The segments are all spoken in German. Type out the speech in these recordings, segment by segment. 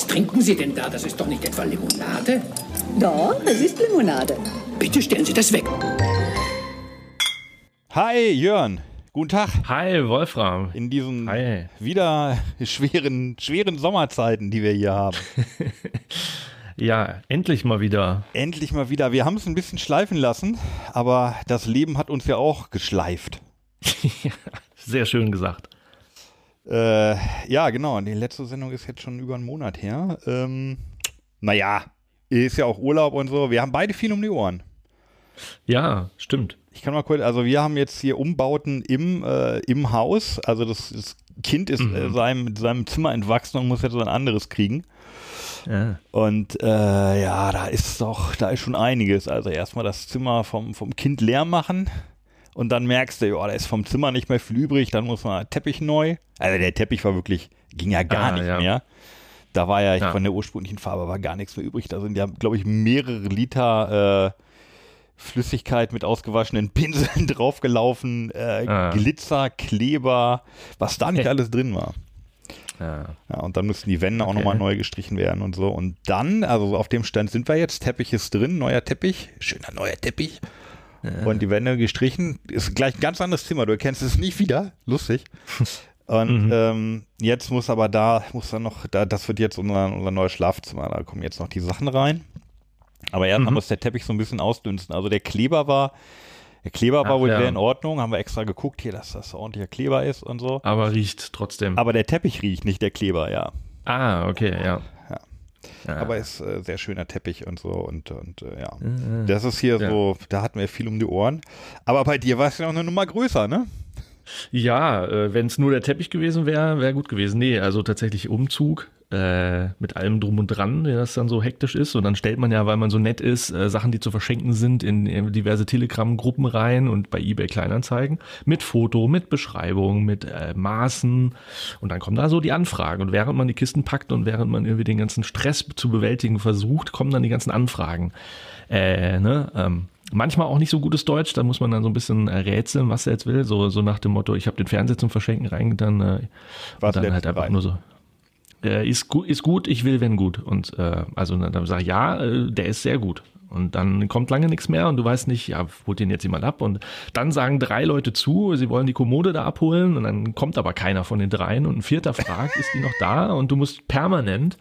Was trinken Sie denn da? Das ist doch nicht etwa Limonade? Doch, es ist Limonade. Bitte stellen Sie das weg. Hi, Jörn. Guten Tag. Hi, Wolfram. In diesen Hi. wieder schweren, schweren Sommerzeiten, die wir hier haben. Ja, endlich mal wieder. Endlich mal wieder. Wir haben es ein bisschen schleifen lassen, aber das Leben hat uns ja auch geschleift. Sehr schön gesagt. Äh, ja, genau. Die letzte Sendung ist jetzt schon über einen Monat her. Ähm, naja, ist ja auch Urlaub und so. Wir haben beide viel um die Ohren. Ja, stimmt. Ich kann mal kurz, also wir haben jetzt hier Umbauten im, äh, im Haus. Also das, das Kind ist Mhm. äh, seinem, seinem Zimmer entwachsen und muss jetzt so ein anderes kriegen. Ja. Und äh, ja, da ist doch, da ist schon einiges. Also erstmal das Zimmer vom, vom Kind leer machen und dann merkst du, ja, da ist vom Zimmer nicht mehr viel übrig, dann muss man Teppich neu. Also der Teppich war wirklich, ging ja gar Ah, nicht ja. mehr. Da war ja, Ja. von der ursprünglichen Farbe war gar nichts mehr übrig. Da sind ja, glaube ich, mehrere Liter äh, Flüssigkeit mit ausgewaschenen Pinseln draufgelaufen, äh, Ah. Glitzer, Kleber, was da nicht alles drin war. Ja. Ja, und dann müssen die Wände auch Okay. nochmal neu gestrichen werden und so. Und dann, also auf dem Stand sind wir jetzt, Teppich ist drin, neuer Teppich, schöner neuer Teppich. Und die Wände gestrichen, ist gleich ein ganz anderes Zimmer, du erkennst es nicht wieder, lustig. Und Mhm. ähm, jetzt muss aber da, muss dann noch, da, das wird jetzt unser, unser neues Schlafzimmer, da kommen jetzt noch die Sachen rein. Aber Mhm. erstmal muss der Teppich so ein bisschen ausdünsten. Also der Kleber war, der Kleber war Ach, wohl ja. sehr in Ordnung, haben wir extra geguckt hier, dass das ordentlicher Kleber ist und so. Aber riecht trotzdem. Aber der Teppich riecht, nicht der Kleber, ja. ah, okay, ja. Ja. Aber ist äh, sehr schöner Teppich und so und, und äh, ja. Das ist hier Ja. so, da hatten wir viel um die Ohren. Aber bei dir war es ja noch eine Nummer größer, ne? Ja, äh, wenn es nur der Teppich gewesen wäre, wäre gut gewesen. Nee, also tatsächlich Umzug äh, mit allem drum und dran, der das dann so hektisch ist. Und dann stellt man ja, weil man so nett ist, äh, Sachen, die zu verschenken sind, in, in diverse Telegram-Gruppen rein und bei eBay Kleinanzeigen mit Foto, mit Beschreibung, mit äh, Maßen. Und dann kommen da so die Anfragen. Und während man die Kisten packt und während man irgendwie den ganzen Stress zu bewältigen versucht, kommen dann die ganzen Anfragen. Äh, ne? ähm, Manchmal auch nicht so gutes Deutsch, da muss man dann so ein bisschen äh, rätseln, was er jetzt will. So, so nach dem Motto, ich habe den Fernseher zum Verschenken reingetan. Äh, und dann halt einfach rein? nur so. Äh, ist, gu ist gut, ich will, wenn gut. Und äh, also dann, sage ich, ja, äh, der ist sehr gut. Und dann kommt lange nichts mehr und du weißt nicht, ja, holt den jetzt jemand ab. Und dann sagen drei Leute zu, sie wollen die Kommode da abholen und dann kommt aber keiner von den dreien und ein vierter fragt, ist die noch da? Und du musst permanent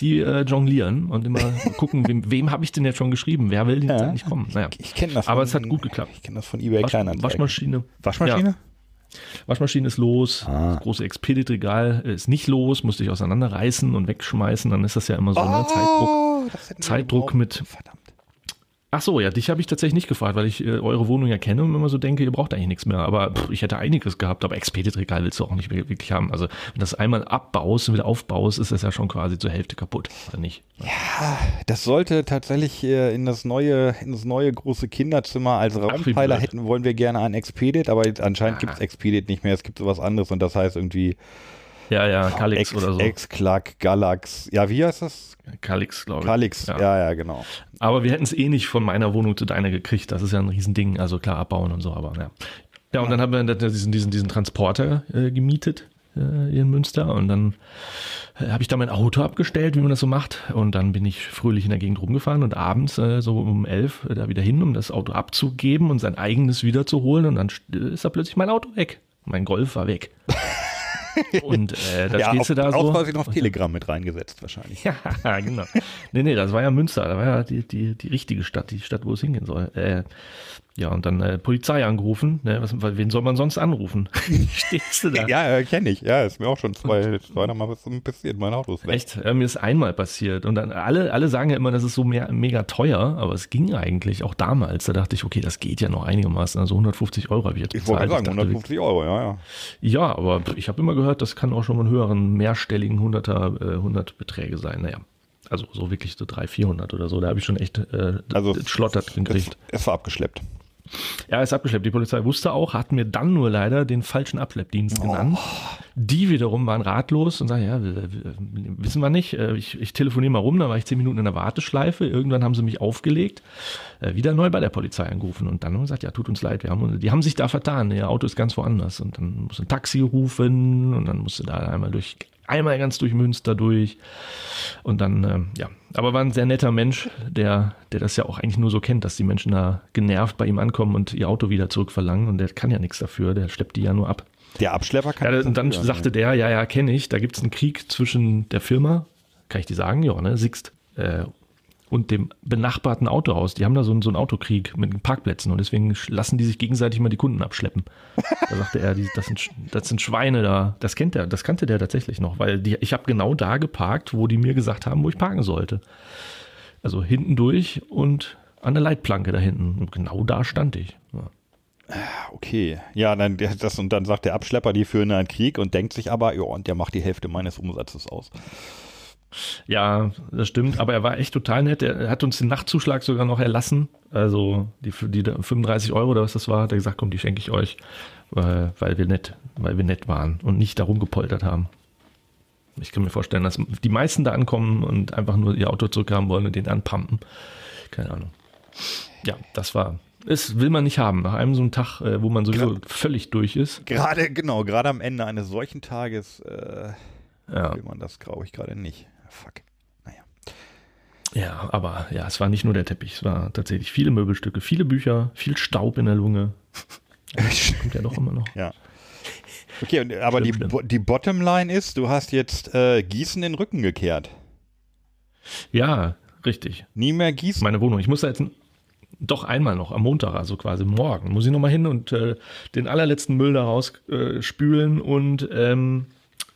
die äh, jonglieren und immer gucken, wem, wem habe ich denn jetzt schon geschrieben? Wer will denn jetzt Ja. eigentlich kommen? Naja. Ich kenne das. Aber von- es hat gut geklappt. Ich kenne das von eBay Wasch, Kleinanzeigen. Waschmaschine. Waschmaschine? Ja. Waschmaschine ist los, Ah. das große Expedit-Regal ist nicht los, musste ich auseinanderreißen und wegschmeißen, dann ist das ja immer so, ne? Zeitdruck. Oh, wir Zeitdruck gebraucht. mit- Verdammt. Ach so, ja, dich habe ich tatsächlich nicht gefragt, weil ich äh, eure Wohnung ja kenne und immer so denke, ihr braucht eigentlich nichts mehr. Aber pff, ich hätte einiges gehabt, aber Expedit-Regal willst du auch nicht wirklich haben. Also wenn du das einmal abbaust und wieder aufbaust, ist das ja schon quasi zur Hälfte kaputt, oder nicht? Das sollte tatsächlich äh, in das neue, in das neue große Kinderzimmer als Raumpfeiler hätten, wollen wir gerne ein Expedit, aber anscheinend Ah. gibt es Expedit nicht mehr, es gibt sowas anderes und das heißt irgendwie Ja, ja, Calix Ex, oder so. Ex-Clack, Galax, ja, wie heißt das? Calix, glaube ich. Calix, ja, Ja. ja, genau. Aber wir hätten es eh nicht von meiner Wohnung zu deiner gekriegt. Das ist ja ein Riesending. Also klar, abbauen und so, aber ja. Ja, und dann haben wir diesen, diesen, diesen Transporter äh, gemietet äh, hier in Münster und dann äh, habe ich da mein Auto abgestellt, wie man das so macht. Und dann bin ich fröhlich in der Gegend rumgefahren und abends äh, so um elf äh, da wieder hin, um das Auto abzugeben und sein eigenes wiederzuholen. Und dann st- ist da plötzlich mein Auto weg. Mein Golf war weg. und äh, da ja, stehst auf, du da so. aus Versehen auf Telegram mit reingesetzt wahrscheinlich. Ja, genau. Nee, nee, das war ja Münster, da war ja die, die, die richtige Stadt, die Stadt, wo es hingehen soll. Äh, ja, und dann äh, Polizei angerufen. Ne, was, wen soll man sonst anrufen? Stehst du da? Ja, ja kenne ich. Ja, ist mir auch schon zwei, zweimal was passiert. Mein Auto ist weg. Echt? Ja, mir ist einmal passiert. Und dann alle, alle sagen ja immer, das ist so mehr, mega teuer, aber es ging eigentlich auch damals. Da dachte ich, okay, das geht ja noch einigermaßen. Also 150 Euro habe ich jetzt Ich wollte sagen, dachte, 150 Euro, ja, ja. Ja, aber ich habe immer gehört, das kann auch schon mal einen höheren, mehrstelligen Hunderter, äh, Hundertbeträge sein. Naja, also so wirklich so 300, 400 oder so. Da habe ich schon echt äh, Also schlottert gekriegt. Es, es war abgeschleppt. Ja, ist abgeschleppt. Die Polizei wusste auch, hat mir dann nur leider den falschen Abschleppdienst genannt. Die wiederum waren ratlos und sagen, ja, wissen wir nicht. Äh, Ich, ich telefoniere mal rum, da war ich zehn Minuten in der Warteschleife. Irgendwann haben sie mich aufgelegt, äh, wieder neu bei der Polizei angerufen und dann haben sie gesagt, ja, tut uns leid, wir haben, die haben sich da vertan, ihr Auto ist ganz woanders. Und dann musste ein Taxi rufen und dann musste da einmal durch einmal ganz durch Münster durch. Und dann, ähm, ja, aber war ein sehr netter Mensch, der, der das ja auch eigentlich nur so kennt, dass die Menschen da genervt bei ihm ankommen und ihr Auto wieder zurückverlangen. Und der kann ja nichts dafür, der schleppt die ja nur ab. Der Abschlepper kann. Ja, und dann sagte der, ja, ja, kenne ich, da gibt es einen Krieg zwischen der Firma, kann ich dir sagen, ja, ne, Sixt, äh, und dem benachbarten Autohaus. Die haben da so einen, so einen Autokrieg mit den Parkplätzen und deswegen lassen die sich gegenseitig mal die Kunden abschleppen. Da sagte er, die, das, sind, das sind Schweine da. Das kennt er, das kannte der tatsächlich noch, weil die, ich habe genau da geparkt, wo die mir gesagt haben, wo ich parken sollte. Also hinten durch und an der Leitplanke da hinten. Und genau da stand ich. Ja. Okay, ja, dann das und dann sagt der Abschlepper, die führen einen Krieg und denkt sich aber, ja, und der macht die Hälfte meines Umsatzes aus. Ja, das stimmt, aber er war echt total nett. Er hat uns den Nachtzuschlag sogar noch erlassen. Also die, die 35 Euro oder was das war, hat er gesagt, komm, die schenke ich euch, weil, weil, wir nett, weil wir nett waren und nicht darum gepoltert haben. Ich kann mir vorstellen, dass die meisten da ankommen und einfach nur ihr Auto zurückhaben wollen und den anpumpen. Keine Ahnung. Ja, das war. Das will man nicht haben. Nach einem so einem Tag, äh, wo man sowieso Gra völlig durch ist. Gerade, genau, gerade am Ende eines solchen Tages äh, ja. will man das, glaube ich, gerade nicht. Fuck. Naja. Ja, aber ja, es war nicht nur der Teppich, es war tatsächlich viele Möbelstücke, viele Bücher, viel Staub in der Lunge. Das kommt ja doch immer noch. Ja. Okay, und, aber schlimm, die, schlimm. die Bottomline ist, du hast jetzt äh, Gießen den Rücken gekehrt. Ja, richtig. Nie mehr Gießen? Meine Wohnung. Ich muss da jetzt doch einmal noch am Montag, also quasi morgen, muss ich noch mal hin und äh, den allerletzten Müll da rausspülen äh, und ähm,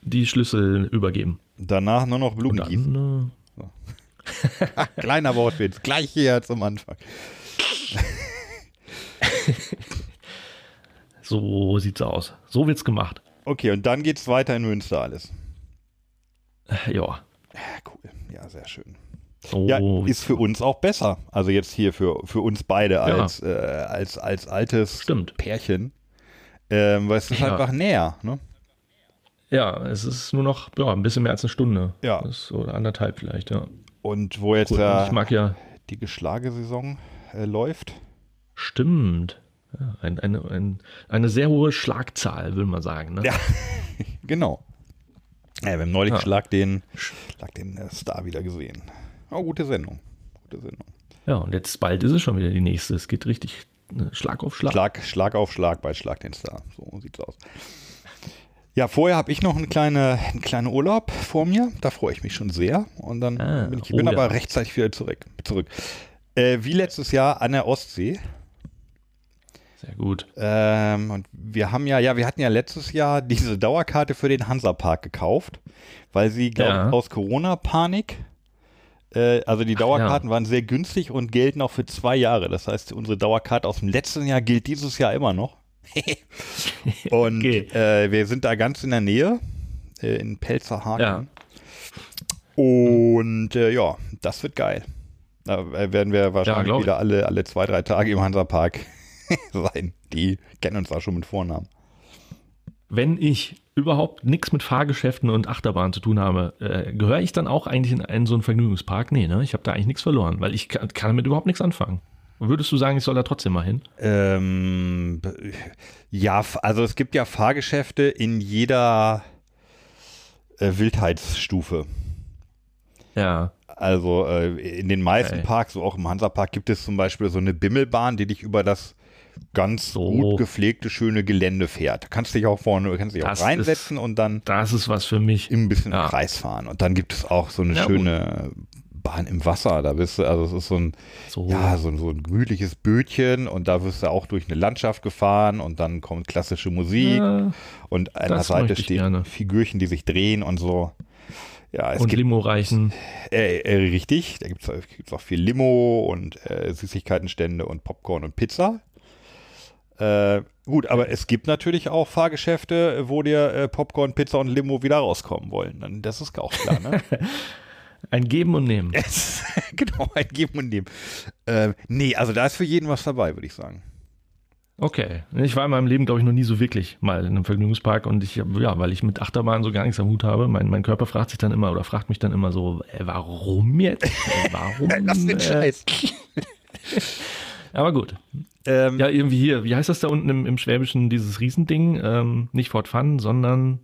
die Schlüssel übergeben. Danach nur noch Blumen gießen. Äh, so. Kleiner Wortwitz, gleich hier zum Anfang. so sieht's aus. So wird's gemacht. Okay, und dann geht's weiter in Münster alles. Ja. Ja, cool. Ja, sehr schön. So ja, ist für uns auch besser. Also jetzt hier für, für uns beide als, ja. äh, als, als altes Stimmt. Pärchen. Ähm, weil es ist ja. einfach näher, ne? Ja, es ist nur noch ja, ein bisschen mehr als eine Stunde. Ja. Oder anderthalb vielleicht, ja. Und wo jetzt Gut, ich mag ja die Geschlagesaison äh, läuft. Stimmt. Ja, ein, eine, ein, eine sehr hohe Schlagzahl, würde man sagen. Ne? Ja, genau. Ja, wir haben neulich ja. Schlag den, Schlag den äh, Star wieder gesehen. Oh, gute Sendung. Gute Sendung. Ja, und jetzt bald ist es schon wieder die nächste. Es geht richtig ne, Schlag auf Schlag. Schlag, Schlag auf Schlag bei Schlag den Star. So sieht's aus. Ja, vorher habe ich noch einen kleinen, einen kleinen Urlaub vor mir. Da freue ich mich schon sehr. Und dann ah, bin ich oh bin aber rechtzeitig wieder zurück. zurück. Äh, wie letztes Jahr an der Ostsee. Sehr gut. Ähm, und wir haben ja, ja, wir hatten ja letztes Jahr diese Dauerkarte für den Hansapark gekauft, weil sie, glaube ich, ja. aus Corona-Panik äh, also die Dauerkarten ja. waren sehr günstig und gelten auch für zwei Jahre. Das heißt, unsere Dauerkarte aus dem letzten Jahr gilt dieses Jahr immer noch. und okay. äh, wir sind da ganz in der Nähe, äh, in Pelzerhaken. Ja. Und äh, ja, das wird geil. Da werden wir wahrscheinlich ja, wieder alle, alle zwei, drei Tage im Hansapark sein. Die kennen uns da schon mit Vornamen. Wenn ich überhaupt nichts mit Fahrgeschäften und Achterbahn zu tun habe, äh, gehöre ich dann auch eigentlich in einen so einen Vergnügungspark? Nee, ne? Ich habe da eigentlich nichts verloren, weil ich kann, kann damit überhaupt nichts anfangen. Würdest du sagen, ich soll da trotzdem mal hin? Ähm, ja, also es gibt ja Fahrgeschäfte in jeder äh, Wildheitsstufe. Ja. Also äh, in den meisten okay. Parks, so auch im Hansapark, gibt es zum Beispiel so eine Bimmelbahn, die dich über das ganz so. gut gepflegte, schöne Gelände fährt. Da kannst du dich auch vorne, kannst dich auch reinsetzen ist, und dann. Das ist was für mich. Ein bisschen ja. Kreis fahren. Und dann gibt es auch so eine ja, schöne. Bahn im Wasser. Da bist du, also es ist so ein, so. ja, so, so ein gemütliches Bötchen und da wirst du auch durch eine Landschaft gefahren und dann kommt klassische Musik ja, und an der Seite stehen gerne. Figürchen, die sich drehen und so. Ja, es und gibt, Limo reichen. Äh, äh, richtig, da gibt es auch viel Limo und äh, Süßigkeitenstände und Popcorn und Pizza. Äh, gut, aber es gibt natürlich auch Fahrgeschäfte, wo dir äh, Popcorn, Pizza und Limo wieder rauskommen wollen. Das ist auch klar, ne? Ein Geben und Nehmen. genau, ein Geben und Nehmen. Äh, nee, also da ist für jeden was dabei, würde ich sagen. Okay. Ich war in meinem Leben, glaube ich, noch nie so wirklich mal in einem Vergnügungspark und ich, ja, weil ich mit Achterbahn so gar nichts am Hut habe, mein, mein Körper fragt sich dann immer oder fragt mich dann immer so, äh, warum jetzt? Äh, warum? Lass den äh, Scheiß. Aber gut. Ähm, ja, irgendwie hier, wie heißt das da unten im, im Schwäbischen, dieses Riesending? Ähm, nicht Fort Fun, sondern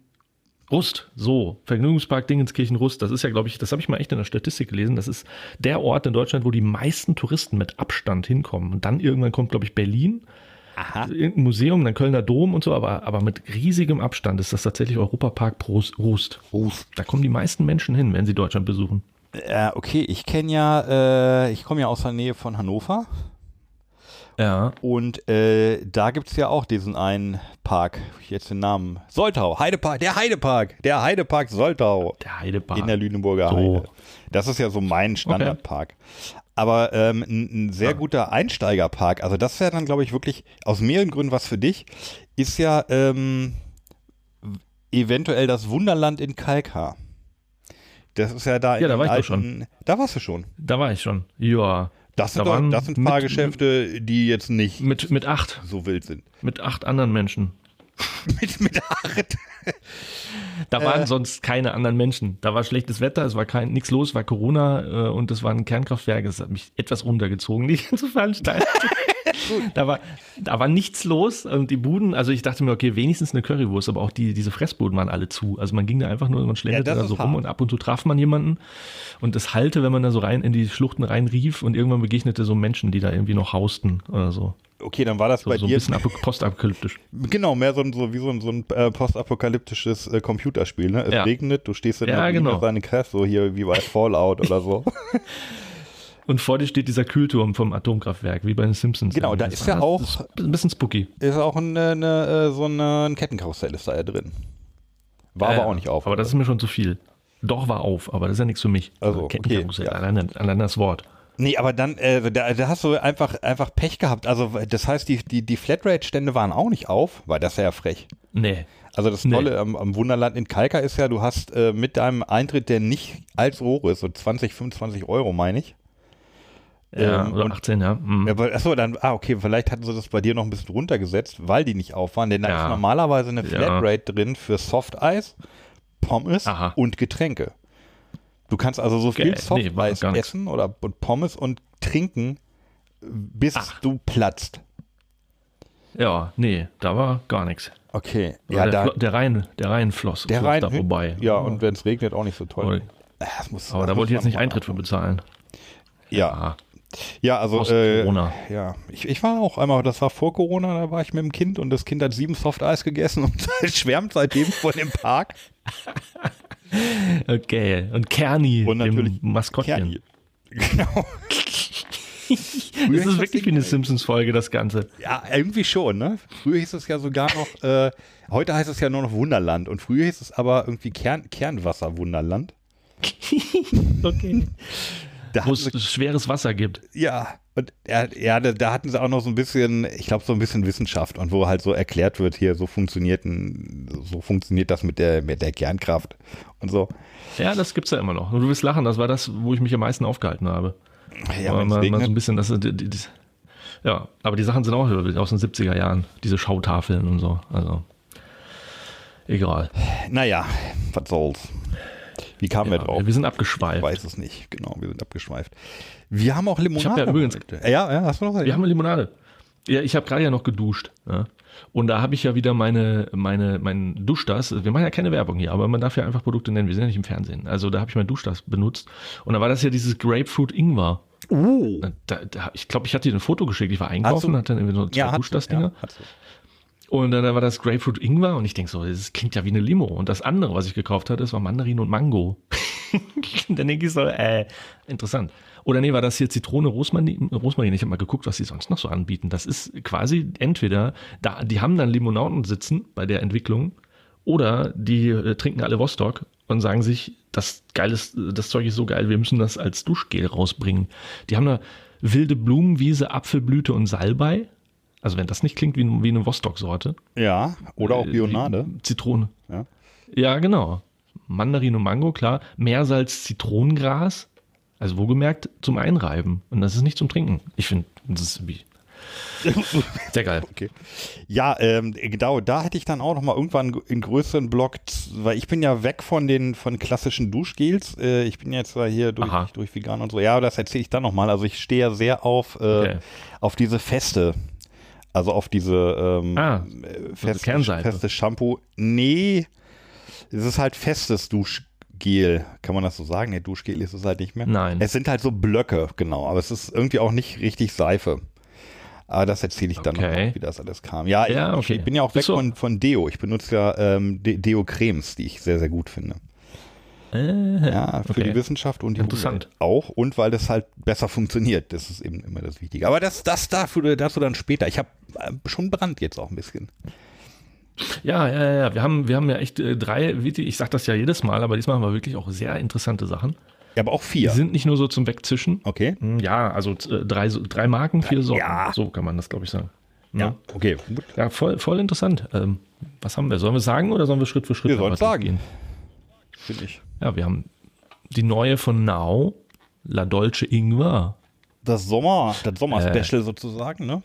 Rust, so, Vergnügungspark Dingenskirchen Rust, das ist ja, glaube ich, das habe ich mal echt in der Statistik gelesen, das ist der Ort in Deutschland, wo die meisten Touristen mit Abstand hinkommen. Und dann irgendwann kommt, glaube ich, Berlin, Aha. irgendein Museum, dann Kölner Dom und so, aber, aber mit riesigem Abstand ist das tatsächlich Europapark Rust. Rust. Da kommen die meisten Menschen hin, wenn sie Deutschland besuchen. Äh, okay, ich kenne ja, äh, ich komme ja aus der Nähe von Hannover. Ja. Und äh, da gibt es ja auch diesen einen Park, jetzt den Namen, Soltau, Heidepark, der Heidepark, der Heidepark Soltau Der Heidepark. in der Lüneburger So. Heide. Das ist ja so mein Standardpark. Aber ähm, ein, ein sehr Ja. guter Einsteigerpark, also das wäre dann, glaube ich, wirklich aus mehreren Gründen was für dich, ist ja ähm, eventuell das Wunderland in Kalkar. Das ist ja da Ja, da war ich doch alten, schon. Da warst du schon. Da war ich schon. Ja. Das sind, Da doch, waren das sind mit- Fahrgeschäfte, die jetzt nicht Mit, mit acht. so wild sind. Mit acht anderen Menschen. mit, mit acht. Da waren sonst keine anderen Menschen. Da war schlechtes Wetter, es war kein nichts los, war Corona äh, und es war ein Kernkraftwerk. Es hat mich etwas runtergezogen, die ganze Veranstaltung. da, war, da war nichts los und die Buden, also ich dachte mir, okay, wenigstens eine Currywurst, aber auch die, diese Fressbuden waren alle zu. Also man ging da einfach nur, man schlenderte das da so rum hart. und ab und zu traf man jemanden und es hallte, wenn man da so rein in die Schluchten rein rief und irgendwann begegnete so Menschen, die da irgendwie noch hausten oder so. Okay, dann war das So, bei so ein dir bisschen apo- postapokalyptisch. genau mehr so, ein- so wie so ein, so ein äh, postapokalyptisches äh, Computerspiel. Ne? Es Ja. regnet, du stehst in Ja, der genau. seine Kraft, so hier wie bei Fallout oder so. Und vor dir steht dieser Kühlturm vom Atomkraftwerk, wie bei den Simpsons. Genau, da ist ja auch- ist ein bisschen spooky. ist auch ein, äh, eine, äh, so eine, ein Kettenkarussell ist da ja drin. War aber Äh, auch nicht auf. Aber das ist mir schon zu viel. Doch, war auf, aber das ist ja nichts für mich. Also, Kettenkarussell, okay, ja. allein, allein das Wort. Nee, aber dann, äh, da, da hast du einfach, einfach Pech gehabt. Also, das heißt, die, die, die Flatrate-Stände waren auch nicht auf, weil das ist ja frech. Nee. Also das Nee. Tolle am, am Wunderland in Kalka ist ja, du hast äh, mit deinem Eintritt, der nicht allzu hoch ist, so 20, 25 Euro, meine ich. Ja, Ähm, oder und- 18, ja. Mhm. Ja, aber, achso, dann, ah, okay, vielleicht hatten sie das bei dir noch ein bisschen runtergesetzt, weil die nicht auf waren, denn da Ja. ist normalerweise eine Ja. Flatrate drin für Softeis, Pommes Aha. und Getränke. Du kannst also so viel. Nee, Softeis nix. essen oder und Pommes und trinken, bis Ach. du platzt. Ja, nee, da war gar nichts. Okay, Ja, ja, der, da, der Rhein, der Rhein floss, der floss Rhein, da vorbei. ja, und wenn es regnet, auch nicht so toll. Aber, Ja, das muss- aber das da wollte ich jetzt nicht Eintritt für bezahlen. Ja, Ah, ja, also äh, Corona. ja, ich, ich war auch einmal, das war vor Corona, da war ich mit dem Kind und das Kind hat sieben Softeis gegessen und schwärmt seitdem von dem Park. Okay, und Kerni, Und natürlich dem Maskottchen. Kerni. Genau. Das hieß ist das wirklich wie eine Simpsons-Folge, das Ganze. Ja, irgendwie schon, ne? Früher hieß es ja sogar noch, äh, heute heißt es ja nur noch Wunderland und früher hieß es aber irgendwie Kern, Kernwasser-Wunderland. Okay. Da Wo es sie, schweres Wasser gibt. ja, und ja, da, hatten sie auch noch so ein bisschen, ich glaube, so ein bisschen Wissenschaft und wo halt so erklärt wird, hier, so funktioniert, ein, so funktioniert das mit der, mit der Kernkraft und so. Ja, das gibt's ja immer noch. Und du wirst lachen, das war das, wo ich mich am meisten aufgehalten habe. Ja, mal, mal, so ein bisschen, das, die, die, ja, aber die Sachen sind auch aus den 70er Jahren, diese Schautafeln und so. Also, egal. Naja, was soll's. Wie kamen wir Ja, drauf? wir sind Ich abgeschweift. weiß es nicht. Genau, wir sind abgeschweift. Wir haben auch Limonade. ja übrigens-. Ja, ja, hast du noch was? Wir haben eine Limonade. Ja, ich habe gerade ja noch geduscht. Ja. Und da habe ich ja wieder meine, meine, mein Duschdas. Wir machen ja keine Werbung hier, aber man darf ja einfach Produkte nennen. Wir sind ja nicht im Fernsehen. Also da habe ich mein Duschdas benutzt. Und da war das ja dieses Grapefruit Ingwer. Uh. Da, da, ich glaube, ich hatte dir ein Foto geschickt. Ich war einkaufen, hatte dann irgendwie so zwei Ja, Duschdas-Dinger. Ja. Und dann war das Grapefruit Ingwer und ich denke so, das klingt ja wie eine Limo. Und das andere, was ich gekauft hatte, das war Mandarin und Mango. dann denke ich so, äh, interessant. Oder nee, war das hier Zitrone, Rosmarin? Rosmarin. Ich habe mal geguckt, was sie sonst noch so anbieten. Das ist quasi entweder, da, die haben dann Limonaden sitzen bei der Entwicklung oder die äh, trinken alle Vostok und sagen sich, das, geil ist, das Zeug ist so geil, wir müssen das als Duschgel rausbringen. Die haben da wilde Blumenwiese, Apfelblüte und Salbei. Also wenn das nicht klingt wie, wie eine Vostok-Sorte. Ja, oder auch Äh, Bionade. Zitrone. Ja. Ja, genau. Mandarin und Mango, klar. Meersalz, Zitronengras. Also wohlgemerkt zum Einreiben. Und das ist nicht zum Trinken. Ich finde, das ist wie sehr geil. Okay. Ja, ähm, genau, da hätte ich dann auch noch mal irgendwann einen größeren Block, weil ich bin ja weg von den von klassischen Duschgels. Äh, ich bin jetzt hier durch, Aha. durch vegan und so. Ja, das erzähle ich dann noch mal. Also ich stehe ja sehr auf, äh, Okay. auf diese Feste. Also auf diese ähm, Ah, äh, also feste, Kernseite. feste Shampoo. Nee, Es ist halt festes Duschgel. Kann man das so sagen? Nee, Duschgel ist es halt nicht mehr. Nein. Es sind halt so Blöcke, genau. Aber es ist irgendwie auch nicht richtig Seife. Aber das erzähle ich dann Okay. noch, wie das alles kam. Ja, ich, Ja, okay. ich bin ja auch weg von, von Deo. Ich benutze ja ähm, De- Deo-Cremes, die ich sehr, sehr gut finde. Äh, Ja, für okay. die Wissenschaft und die Interessant. Umwelt auch. Und weil das halt besser funktioniert. Das ist eben immer das Wichtige. Aber das, das dafür, dazu dann später. Ich habe äh, schon Brand jetzt auch ein bisschen. Ja, ja, ja. Wir haben, wir haben ja echt äh, drei, die- ich sag das ja jedes Mal, aber diesmal haben wir wirklich auch sehr interessante Sachen. Ja, aber auch Die vier. sind nicht nur so zum Wegzischen. Okay. Hm, Ja, also drei, drei Marken, vier Sorten. Ja. So kann man das, glaube ich, sagen. Ja, okay. Gut. Ja, voll, voll interessant. Ähm, was haben wir? Sollen wir sagen oder sollen wir Schritt für Schritt Wir sollen sagen. Finde ich. Ja, wir haben die neue von Now, La Dolce Ingwer. Das Sommer, das Äh. Sommer-Special sozusagen, ne?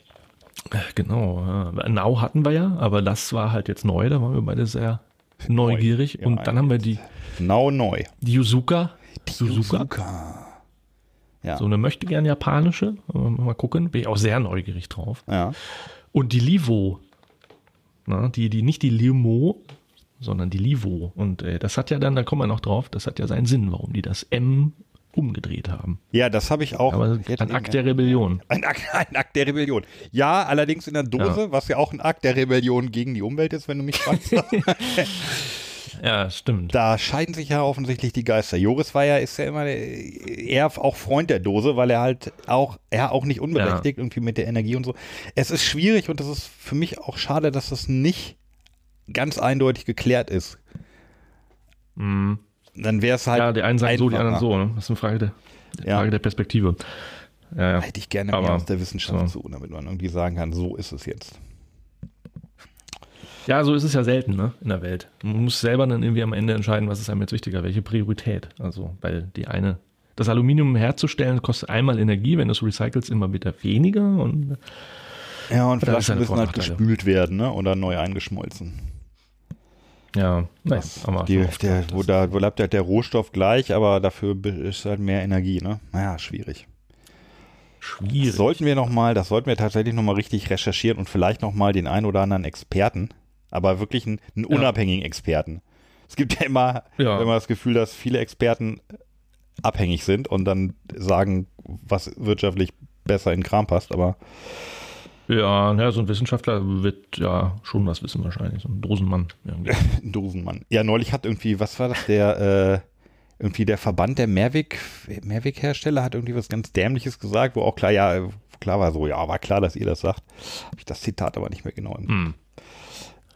Äh, Genau, ja. Now hatten wir ja, aber das war halt jetzt neu, da waren wir beide sehr neugierig. Ja, Und dann haben wir die, Genau neu. die Yuzuka. Suzuka. Ja. So eine möchte gern japanische. Mal gucken, bin ich auch sehr neugierig drauf. ja. Und die Livo. Na, die, die, nicht die Limo, sondern die Livo. Und äh, das hat ja dann, da kommen wir noch drauf, das hat ja seinen Sinn, warum die das M umgedreht haben. Ja, das habe ich auch. Aber ein Akt der Rebellion. Ein Akt, ein Akt der Rebellion. Ja, allerdings in der Dose, was ja auch ein Akt der Rebellion gegen die Umwelt ist, wenn du mich fragst. Ja, stimmt. da scheiden sich ja offensichtlich die Geister. Joris war ja, ist ja immer eher auch Freund der Dose, weil er halt auch, er auch nicht unberechtigt, irgendwie mit der Energie und so. Es ist schwierig und es ist für mich auch schade, dass das nicht ganz eindeutig geklärt ist. Mhm. Dann wäre es halt. Ja, die einen sagen so, die anderen so. Ne? Das ist eine Frage der, Ja. Frage der Perspektive. Ja. Hätte ich gerne mehr aus der Wissenschaft so. zu, damit man irgendwie sagen kann, so ist es jetzt. ja, so ist es ja selten ne? in der Welt. Man muss selber dann irgendwie am Ende entscheiden, was ist einem jetzt wichtiger, welche Priorität. Also, weil die eine, das Aluminium herzustellen kostet einmal Energie, wenn du es recycelst, immer wieder weniger. Und Ja, und Flaschen eine müssen halt gespült werden, ne? Oder neu eingeschmolzen. Ja, nein, aber Die, der, wo, das. da, wo bleibt halt der Rohstoff gleich, aber dafür ist halt mehr Energie, ne? Naja, schwierig. schwierig. Sollten wir nochmal, das sollten wir tatsächlich nochmal richtig recherchieren und vielleicht nochmal den einen oder anderen Experten, aber wirklich einen, einen Ja. unabhängigen Experten. Es gibt ja immer, Ja. immer das Gefühl, dass viele Experten abhängig sind und dann sagen, was wirtschaftlich besser in den Kram passt, aber Ja, na, so ein Wissenschaftler wird ja schon was wissen wahrscheinlich, so ein Dosenmann. Ein Dosenmann. Ja, neulich hat irgendwie, was war das, der, äh, irgendwie der Verband der Mehrweg, Mehrweghersteller hat irgendwie was ganz Dämliches gesagt, wo auch klar, ja, klar war so, ja, war klar, dass ihr das sagt. Habe ich das Zitat aber nicht mehr genau im Hm.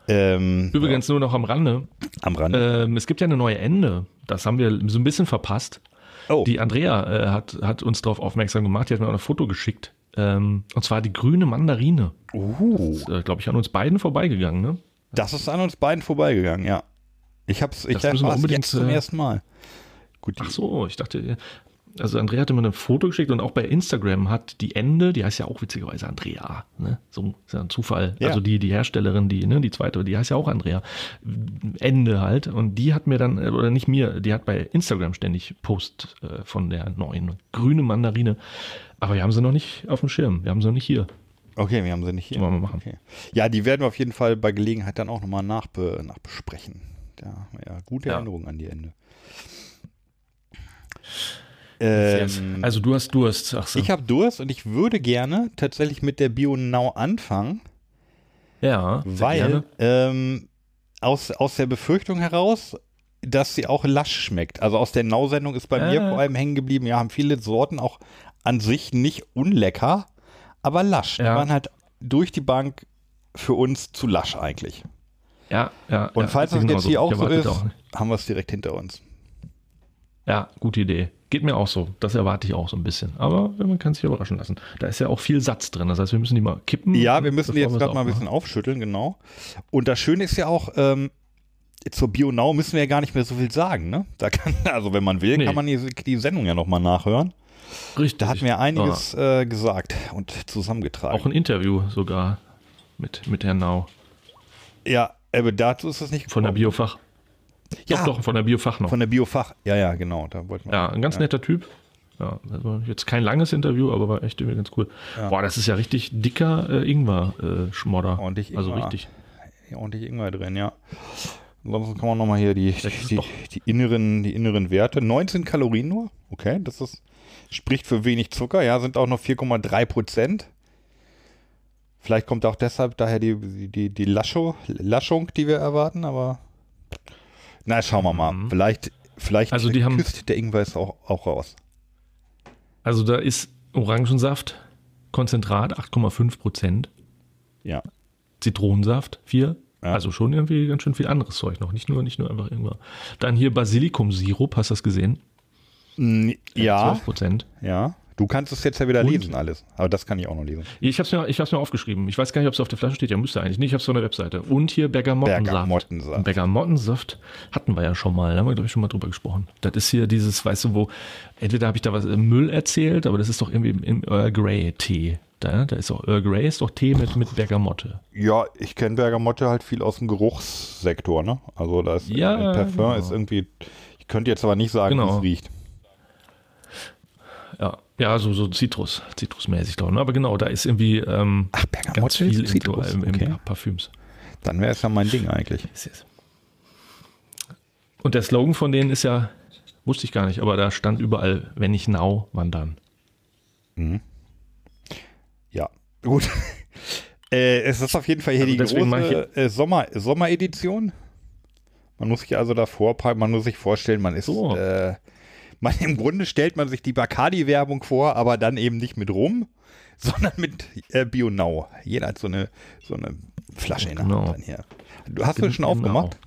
ähm, Übrigens nur noch am Rande. am Rande. Ähm, es gibt ja eine neue Ende. Das haben wir so ein bisschen verpasst. oh, Die Andrea äh, hat, hat uns darauf aufmerksam gemacht. Die hat mir auch ein Foto geschickt. Ähm, und zwar die grüne Mandarine. uh, Ist, äh, Glaube ich, an uns beiden vorbeigegangen. Ne? das ist an uns beiden vorbeigegangen, ja. Ich hab's, ich Das müssen wir unbedingt, jetzt zum äh, ersten Mal. Gut, Ach so, ich dachte, also Andrea hatte mir ein Foto geschickt und auch bei Instagram hat die Ende, die heißt ja auch witzigerweise Andrea, ne? So ist ja ein Zufall. Ja. Also die, die Herstellerin, die, ne, die zweite, die heißt ja auch Andrea. Ende halt. Und die hat mir dann, äh, oder nicht mir, die hat bei Instagram ständig Post äh, von der neuen grüne Mandarine. Aber wir haben sie noch nicht auf dem Schirm. Wir haben sie noch nicht hier. okay, wir haben sie nicht hier. Sollen wir machen. Okay. Ja, die werden wir auf jeden Fall bei Gelegenheit dann auch nochmal nachbe, nachbesprechen. Ja, ja, gute Ja. Erinnerung an die Ende. Ähm, Also du hast Durst. Ach so. ich habe Durst und ich würde gerne tatsächlich mit der Bio Now anfangen, ja, weil gerne. ähm, aus, aus der Befürchtung heraus, dass sie auch lasch schmeckt. Also aus der Now-Sendung ist bei mir Äh. vor allem hängen geblieben, ja, haben viele Sorten auch an sich nicht unlecker, aber lasch. Die Ja. waren halt durch die Bank für uns zu lasch eigentlich. Ja, ja. Und ja, falls das jetzt hier auch so ist, auch- haben wir es direkt hinter uns. Ja, gute Idee. Geht mir auch so. Das erwarte ich auch so ein bisschen. Aber man kann sich überraschen lassen. Da ist ja auch viel Satz drin. Das heißt, wir müssen die mal kippen. Ja, wir müssen die jetzt gerade mal ein bisschen aufschütteln, genau. Und das Schöne ist ja auch, ähm, zur Bio-Now müssen wir ja gar nicht mehr so viel sagen, ne? Da kann, also wenn man will, Nee. kann man die, die Sendung ja nochmal nachhören. Richtig. Da hatten wir einiges äh, gesagt und zusammengetragen. Auch ein Interview sogar mit, mit Herrn Nau. ja, aber dazu ist es nicht Von der gekommen. Biofach. Ja, Doch, doch, von der Biofach noch. von der Biofach. Ja, ja, genau. Da wollten wir. ja, ein ganz netter Typ. Ja, war jetzt kein langes Interview, aber war echt irgendwie ganz cool. Boah, das ist ja richtig dicker äh, Ingwer-Schmodder. Ordentlich Also Ingwer. richtig. Ja, ordentlich Ingwer drin, ja. Ansonsten kann man nochmal hier die, die, die, inneren, die inneren Werte. 19 Kalorien nur. Okay, das ist, spricht für wenig Zucker. Ja, sind auch noch 4,3 Prozent. Vielleicht kommt auch deshalb daher die, die, die Laschung, die wir erwarten, aber na, schauen wir mal. Vielleicht, vielleicht Also die haben- der Ingwer auch, auch raus. Also da ist Orangensaft, Konzentrat 8,5 Prozent, Ja. Zitronensaft 4. Ja. Also schon irgendwie ganz schön viel anderes Zeug noch. Nicht nur, nicht nur einfach Ingwer. Dann hier Basilikumsirup, hast du das gesehen? Mm, Ja, 12 Prozent. ja. Du kannst es jetzt ja wieder Und? lesen alles. Aber das kann ich auch noch lesen. Ich habe es mir, ich hab's mir aufgeschrieben. Ich weiß gar nicht, ob es auf der Flasche steht. Ja, müsste eigentlich nicht. Ich habe es auf der Webseite. Und hier Bergamottensaft. Bergamottensaft. Bergamottensaft hatten wir ja schon mal. Da haben wir, glaube ich, schon mal drüber gesprochen. Das ist hier dieses, weißt du, wo, entweder habe ich da was äh, Müll erzählt, aber das ist doch irgendwie im Earl Grey Tee. Da, da ist auch Earl Grey, ist doch Tee mit, mit Bergamotte. Ja, ich kenne Bergamotte halt viel aus dem Geruchssektor, ne? Also da ist Ja, Parfum genau. ist irgendwie, ich könnte jetzt aber nicht sagen, wie Genau. es riecht. Ja, so, so Zitrus, Zitrusmäßig doch. Ne? Aber genau, da ist irgendwie ähm, Ach, ganz viel Zitrus, im, im okay. Parfüms. Dann wäre es ja mein Ding eigentlich. Und der Slogan von denen ist ja, wusste ich gar nicht, aber da stand überall, wenn nicht now, wann dann? Ja, gut. äh, es ist auf jeden Fall hier Also die ich große äh, Sommer, Sommeredition. Man muss sich also davor, man muss sich vorstellen, man ist, So. äh, man im Grunde stellt man sich die Bacardi-Werbung vor, aber dann eben nicht mit Rum, sondern mit äh, Bionau. Jeder hat so eine, so eine Flasche in der Genau. Hand dann hier. Du hast du schon Genau. aufgemacht?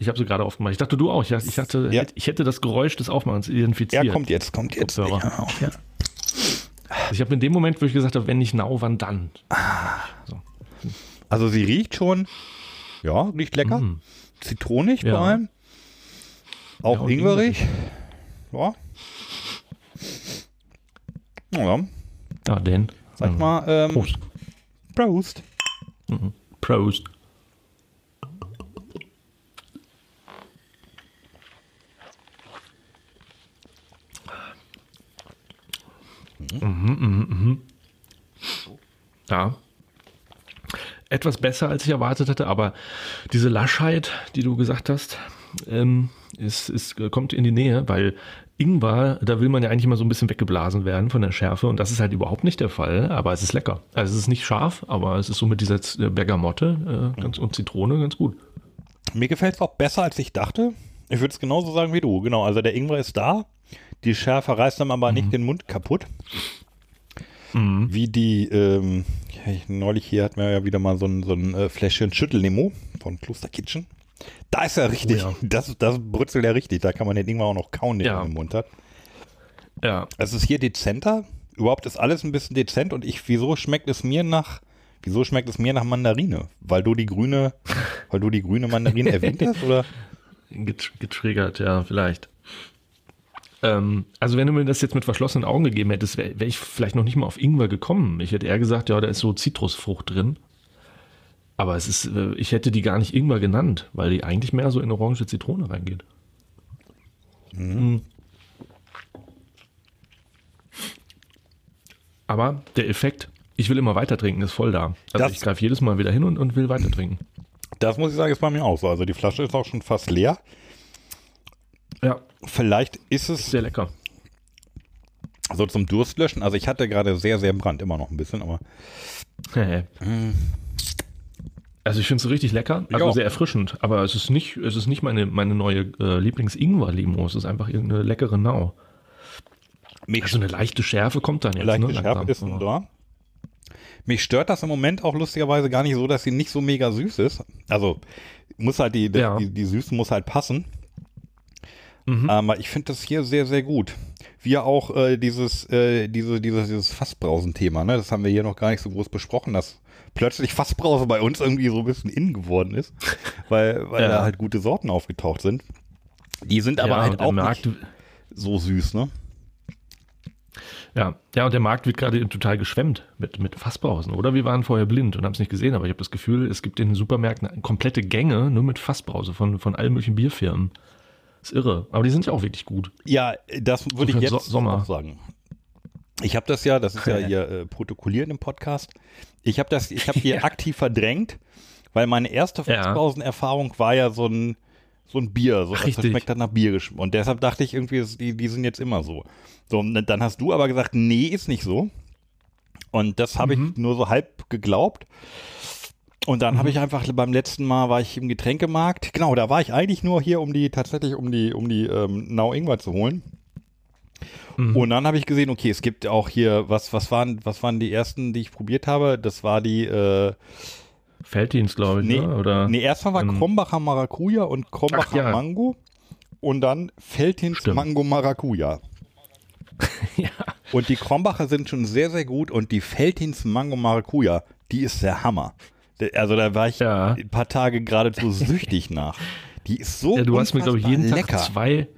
Ich habe sie gerade aufgemacht. Ich dachte, du auch. Ich, ich, hatte, Ja. ich hätte das Geräusch des Aufmachens identifiziert. Ja, kommt jetzt, kommt jetzt. Kopfhörer. Ja. Also ich habe in dem Moment, wo ich gesagt habe, wenn nicht now, wann dann? Also sie riecht schon, ja, riecht lecker. Mm. Zitronig Ja. vor allem. Auch Ja, ingwerig. Ja. Ja, Ja, denn. sag Mhm. mal, ähm, Prost. Prost. Prost. Mhm, mhm, mhm. Ja. Etwas besser, als ich erwartet hatte, aber diese Laschheit, die du gesagt hast, ähm, ist, ist, kommt in die Nähe, weil Ingwer, da will man ja eigentlich immer so ein bisschen weggeblasen werden von der Schärfe und das ist halt überhaupt nicht der Fall, aber es ist lecker. Also es ist nicht scharf, aber es ist so mit dieser Z- Bergamotte äh, ganz, und Zitrone ganz gut. Mir gefällt es auch besser, als ich dachte. Ich würde es genauso sagen wie du. Genau, also der Ingwer ist da. Die Schärfe reißt dann aber nicht den Mund kaputt. Wie die, ähm, neulich hier hatten wir ja wieder mal so ein, so ein äh, Fläschchen Schüttellimo von Kloster Kitchen. Da ist er richtig. Oh ja. Das, das brutzelt ja richtig. Da kann man den Ingwer auch noch kauen, den Ja. er im Mund hat. Ja, Es ist hier dezenter. Überhaupt ist alles ein bisschen dezent und ich, wieso schmeckt es mir nach, wieso schmeckt es mir nach Mandarine? Weil du die grüne, weil du die grüne Mandarine erwähnt hast, oder? get- getriggert, ja, vielleicht. Ähm, also wenn du mir das jetzt mit verschlossenen Augen gegeben hättest, wäre wär ich vielleicht noch nicht mal auf Ingwer gekommen. Ich hätte eher gesagt, ja, da ist so Zitrusfrucht drin. Aber es ist, äh, ich hätte die gar nicht Ingwer genannt, weil die eigentlich mehr so in orange Zitrone reingeht. Mhm. Aber der Effekt, ich will immer weiter trinken, ist voll da. Also Das- ich greife jedes Mal wieder hin und, und will weiter trinken. Das muss ich sagen, ist bei mir auch so. Also die Flasche ist auch schon fast leer. Ja, Vielleicht ist es sehr lecker. so zum Durstlöschen. Also ich hatte gerade sehr, sehr Brand, immer noch ein bisschen, aber Also ich finde es richtig lecker, also auch. sehr erfrischend, aber es ist nicht, es ist nicht meine, meine neue äh, Lieblings-Ingwer-Limo, es ist einfach irgendeine leckere Nau. mich, Also eine leichte Schärfe kommt dann jetzt. leichte ne, Schärfe langsam. ist da. Mich stört das im Moment auch lustigerweise gar nicht so, dass sie nicht so mega süß ist. Also muss halt die, Ja. die, die Süße muss halt passen. Mhm. Aber ich finde das hier sehr, sehr gut. Wie auch äh, dieses, äh, diese, dieses, dieses Fassbrausen-Thema, ne? Das haben wir hier noch gar nicht so groß besprochen, dass plötzlich Fassbrause bei uns irgendwie so ein bisschen in geworden ist, weil, weil Ja. da halt gute Sorten aufgetaucht sind. Die sind aber ja, halt auch Markt, nicht so süß, ne? ja, ja, und der Markt wird gerade total geschwemmt mit, mit Fassbrausen, oder? Wir waren vorher blind und haben es nicht gesehen, aber ich habe das Gefühl, es gibt in den Supermärkten komplette Gänge nur mit Fassbrause von, von allen möglichen Bierfirmen. ist irre, aber die sind ja auch wirklich gut. Ja, das würde ich für jetzt So- Sommer. auch sagen. Ich habe das ja, das ist ja Ja. hier äh, protokolliert im Podcast. Ich habe das, ich habe hier aktiv verdrängt, weil meine erste Ja. Frostbrausen-Erfahrung war ja so ein, so ein Bier. So, das schmeckt dann nach Bier geschmeckt. Und deshalb dachte ich irgendwie, die, die sind jetzt immer so. So, und dann hast du aber gesagt, nee, ist nicht so. Und das habe Mhm. ich nur so halb geglaubt. Und dann habe ich einfach beim letzten Mal war ich im Getränkemarkt. Genau, da war ich eigentlich nur hier, um die tatsächlich um die um die ähm, Nau Ingwer zu holen. Mhm. Und dann habe ich gesehen, okay, es gibt auch hier was was waren was waren die ersten, die ich probiert habe? Das war die äh, Felddienst, glaube ich, nee, ne? oder? nee erstmal war ähm, Krombacher Maracuja und Krombacher Ach, ja. Mango und dann Feldhins Stimmt. Mango Maracuja. ja. Und die Krombacher sind schon sehr, sehr gut und die Feldhins Mango Maracuja, die ist der Hammer. Also da war ich Ja. ein paar Tage geradezu süchtig nach. Die ist so ja, du hast mir, glaube ich, jeden unfassbar Tag zwei,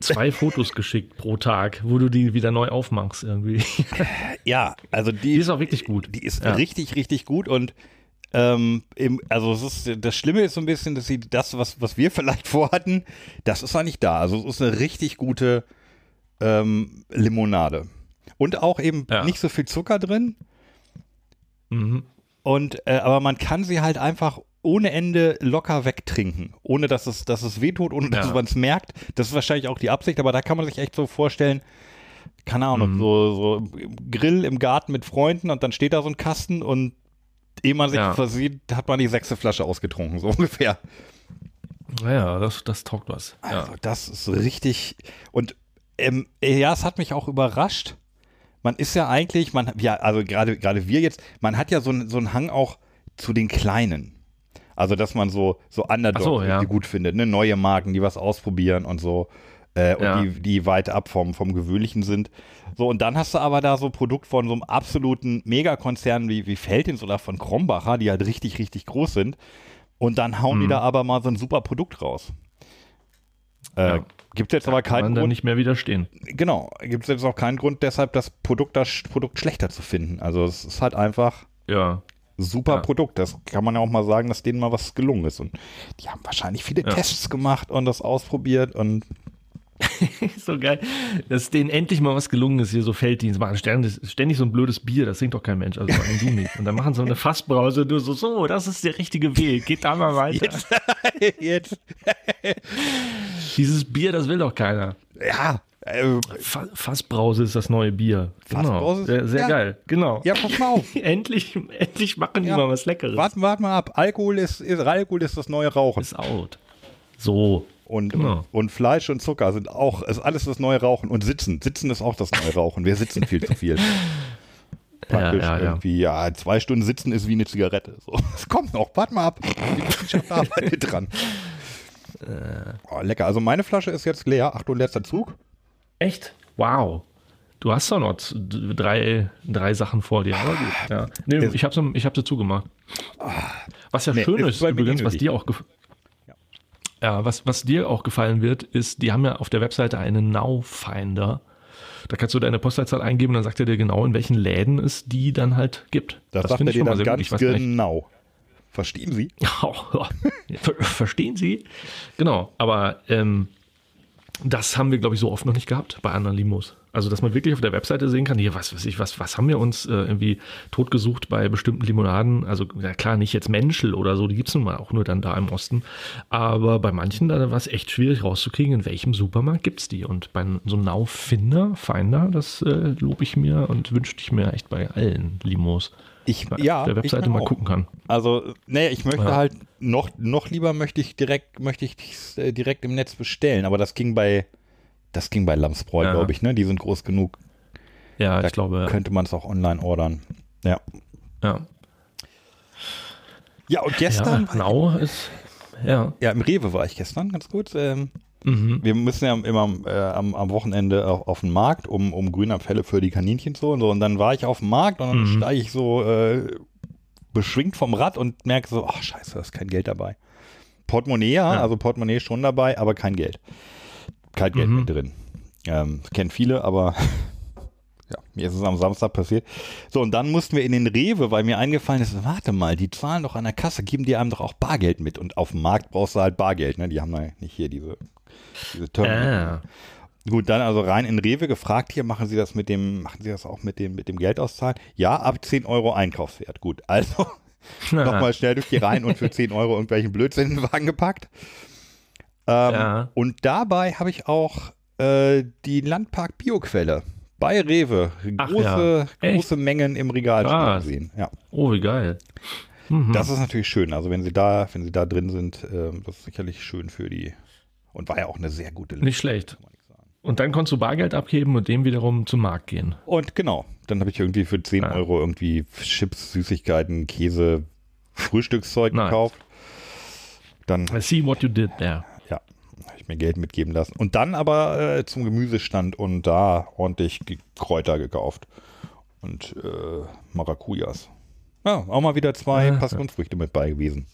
zwei Fotos geschickt pro Tag, wo du die wieder neu aufmachst irgendwie. Ja, also die, Die ist auch wirklich gut. Die ist Ja. richtig, richtig gut und ähm, im, also ist, das Schlimme ist so ein bisschen, dass sie das, was, was wir vielleicht vorhatten, das ist nicht da. Also es ist eine richtig gute ähm, Limonade. Und auch eben Ja. nicht so viel Zucker drin. Mhm. Und äh, aber man kann sie halt einfach ohne Ende locker wegtrinken, ohne dass es, dass es wehtut, ohne dass Ja. man es merkt. Das ist wahrscheinlich auch die Absicht, aber da kann man sich echt so vorstellen, keine Ahnung, Mhm. so, so Grill im Garten mit Freunden und dann steht da so ein Kasten und ehe man sich Ja. versieht, hat man die sechste Flasche ausgetrunken, so ungefähr. Naja, das, das taugt was. Ja. Also das ist richtig. Und ähm, ja, es hat mich auch überrascht. Man ist ja eigentlich, man, ja, also gerade gerade wir jetzt, man hat ja so, so einen Hang auch zu den Kleinen. Also, dass man so, so Underdogs so, ja. die gut findet, ne? neue Marken, die was ausprobieren und so. Äh, und Ja. die, die weit ab vom, vom Gewöhnlichen sind. So, und dann hast du aber da so ein Produkt von so einem absoluten Megakonzern wie, wie Feldins oder von Krombacher, die halt richtig, richtig groß sind. Und dann hauen die Mhm. da aber mal so ein super Produkt raus. Äh, Ja. Gibt es jetzt aber keinen Grund, nicht mehr widerstehen. genau, gibt es jetzt auch keinen Grund, deshalb das Produkt, das Produkt schlechter zu finden. Also es ist halt einfach Ja. Super Ja. Produkt. Das kann man ja auch mal sagen, dass denen mal was gelungen ist. Und die haben wahrscheinlich viele Ja. Tests gemacht und das ausprobiert und so geil, dass denen endlich mal was gelungen ist, hier so Felddienst machen. Ständig, ständig so ein blödes Bier, das trinkt doch kein Mensch, also vor allem du nicht. Und dann machen sie so eine Fassbrause, du so, so, das ist der richtige Weg, geht da mal weiter. jetzt, jetzt Dieses Bier, das will doch keiner. ja, äh, Fa Fassbrause ist das neue Bier. Fassbrause Genau. ist- Sehr, sehr ja. geil, genau. ja, pass mal auf. endlich, endlich machen die Ja. mal was Leckeres. Warten, warten mal ab. Alkohol ist, ist, Alkohol ist das neue Rauchen. Ist out. So. Und, Genau. und, Fleisch und Zucker sind auch, ist alles das neue Rauchen. Und Sitzen. Sitzen ist auch das neue Rauchen. Wir sitzen viel zu viel. Praktisch ja, ja. irgendwie, ja, zwei Stunden sitzen ist wie eine Zigarette. So, es kommt noch, warte mal ab. Die Wissenschaft arbeitet dran. Äh. Oh, lecker. Also meine Flasche ist jetzt leer. Achtung, letzter Zug. Echt? Wow. Du hast doch noch drei, drei Sachen vor dir. Aber gut. Ja. Nee, ich habe sie, ich hab sie zugemacht. Was ja Nee, schön ist übrigens, was dir auch ja, was, was dir auch gefallen wird, ist, die haben ja auf der Webseite einen Now-Finder. Da kannst du deine Postleitzahl eingeben, dann sagt er dir genau, in welchen Läden es die dann halt gibt. Das, sagt finde er dir dann sehr ganz genau. Verstehen Sie? Ver Verstehen Sie? Genau, aber ähm, das haben wir, glaube ich, so oft noch nicht gehabt bei anderen Limos. Also, dass man wirklich auf der Webseite sehen kann, hier, was weiß ich, was, was haben wir uns äh, irgendwie totgesucht bei bestimmten Limonaden? Also, ja klar, nicht jetzt Menschel oder so, die gibt es nun mal auch nur dann da im Osten. Aber bei manchen, da war es echt schwierig rauszukriegen, in welchem Supermarkt gibt es die. Und bei so einem Now-Finder, Finder, das äh, lobe ich mir und wünschte ich mir echt bei allen Limos. Ich, ja, der Webseite mal auch. gucken kann. Also, nee, ich möchte Ja. halt noch, noch lieber möchte ich direkt, möchte ich äh, direkt im Netz bestellen, aber das ging bei, das ging bei Lamsbräu, Ja. glaube ich, ne? Die sind groß genug. Ja, Da ich glaube, könnte man es auch online ordern. Ja. ja. Ja, und gestern, Ja, Nau ist, ja. ja, im Rewe war ich gestern, ganz kurz. Ähm, Mhm. wir müssen ja immer äh, am, am Wochenende auf, auf den Markt, um, um Grünabfälle für die Kaninchen zu und so. Und dann war ich auf dem Markt und dann Mhm. steige ich so äh, beschwingt vom Rad und merke so, ach scheiße, da ist kein Geld dabei. Portemonnaie, ja, also Portemonnaie schon dabei, aber kein Geld. Kein Geld Mhm. mehr drin. Ähm, kennen viele, aber ja, mir ist es am Samstag passiert. So, und dann mussten wir in den Rewe, weil mir eingefallen ist, warte mal, die zahlen doch an der Kasse, geben die einem doch auch Bargeld mit. Und auf dem Markt brauchst du halt Bargeld, ne? Die haben da nicht hier diese, diese Terminal. Ah, Gut, dann also rein in Rewe gefragt, hier machen Sie das mit dem, machen Sie das auch mit dem, mit dem Geld auszahlen? Ja, ab 10 Euro Einkaufswert. Gut, also nochmal schnell durch die Reihen und für 10 Euro irgendwelchen Blödsinn in den Wagen gepackt. Ähm, Ja. Und dabei habe ich auch äh, die Landpark Bioquelle bei Rewe. Ach Große, ja. Große Mengen im Regal Krass. gesehen. Ja. Oh, wie geil. Mhm. Das ist natürlich schön. Also wenn sie da, wenn sie da drin sind, ähm, das ist sicherlich schön für die. Und war ja auch eine sehr gute Liste, Nicht schlecht. Und dann konntest du Bargeld abheben und dem wiederum zum Markt gehen. Und genau, dann habe ich irgendwie für 10 Ah. Euro irgendwie Chips, Süßigkeiten, Käse, Frühstückszeug Nice. gekauft. Dann I see what you did there. ja, habe ich mir Geld mitgeben lassen. Und dann aber äh, zum Gemüsestand und da ordentlich Kräuter gekauft. Und äh, Maracujas. Ja, auch mal wieder zwei Ah, Passionsfrüchte mit bei gewesen.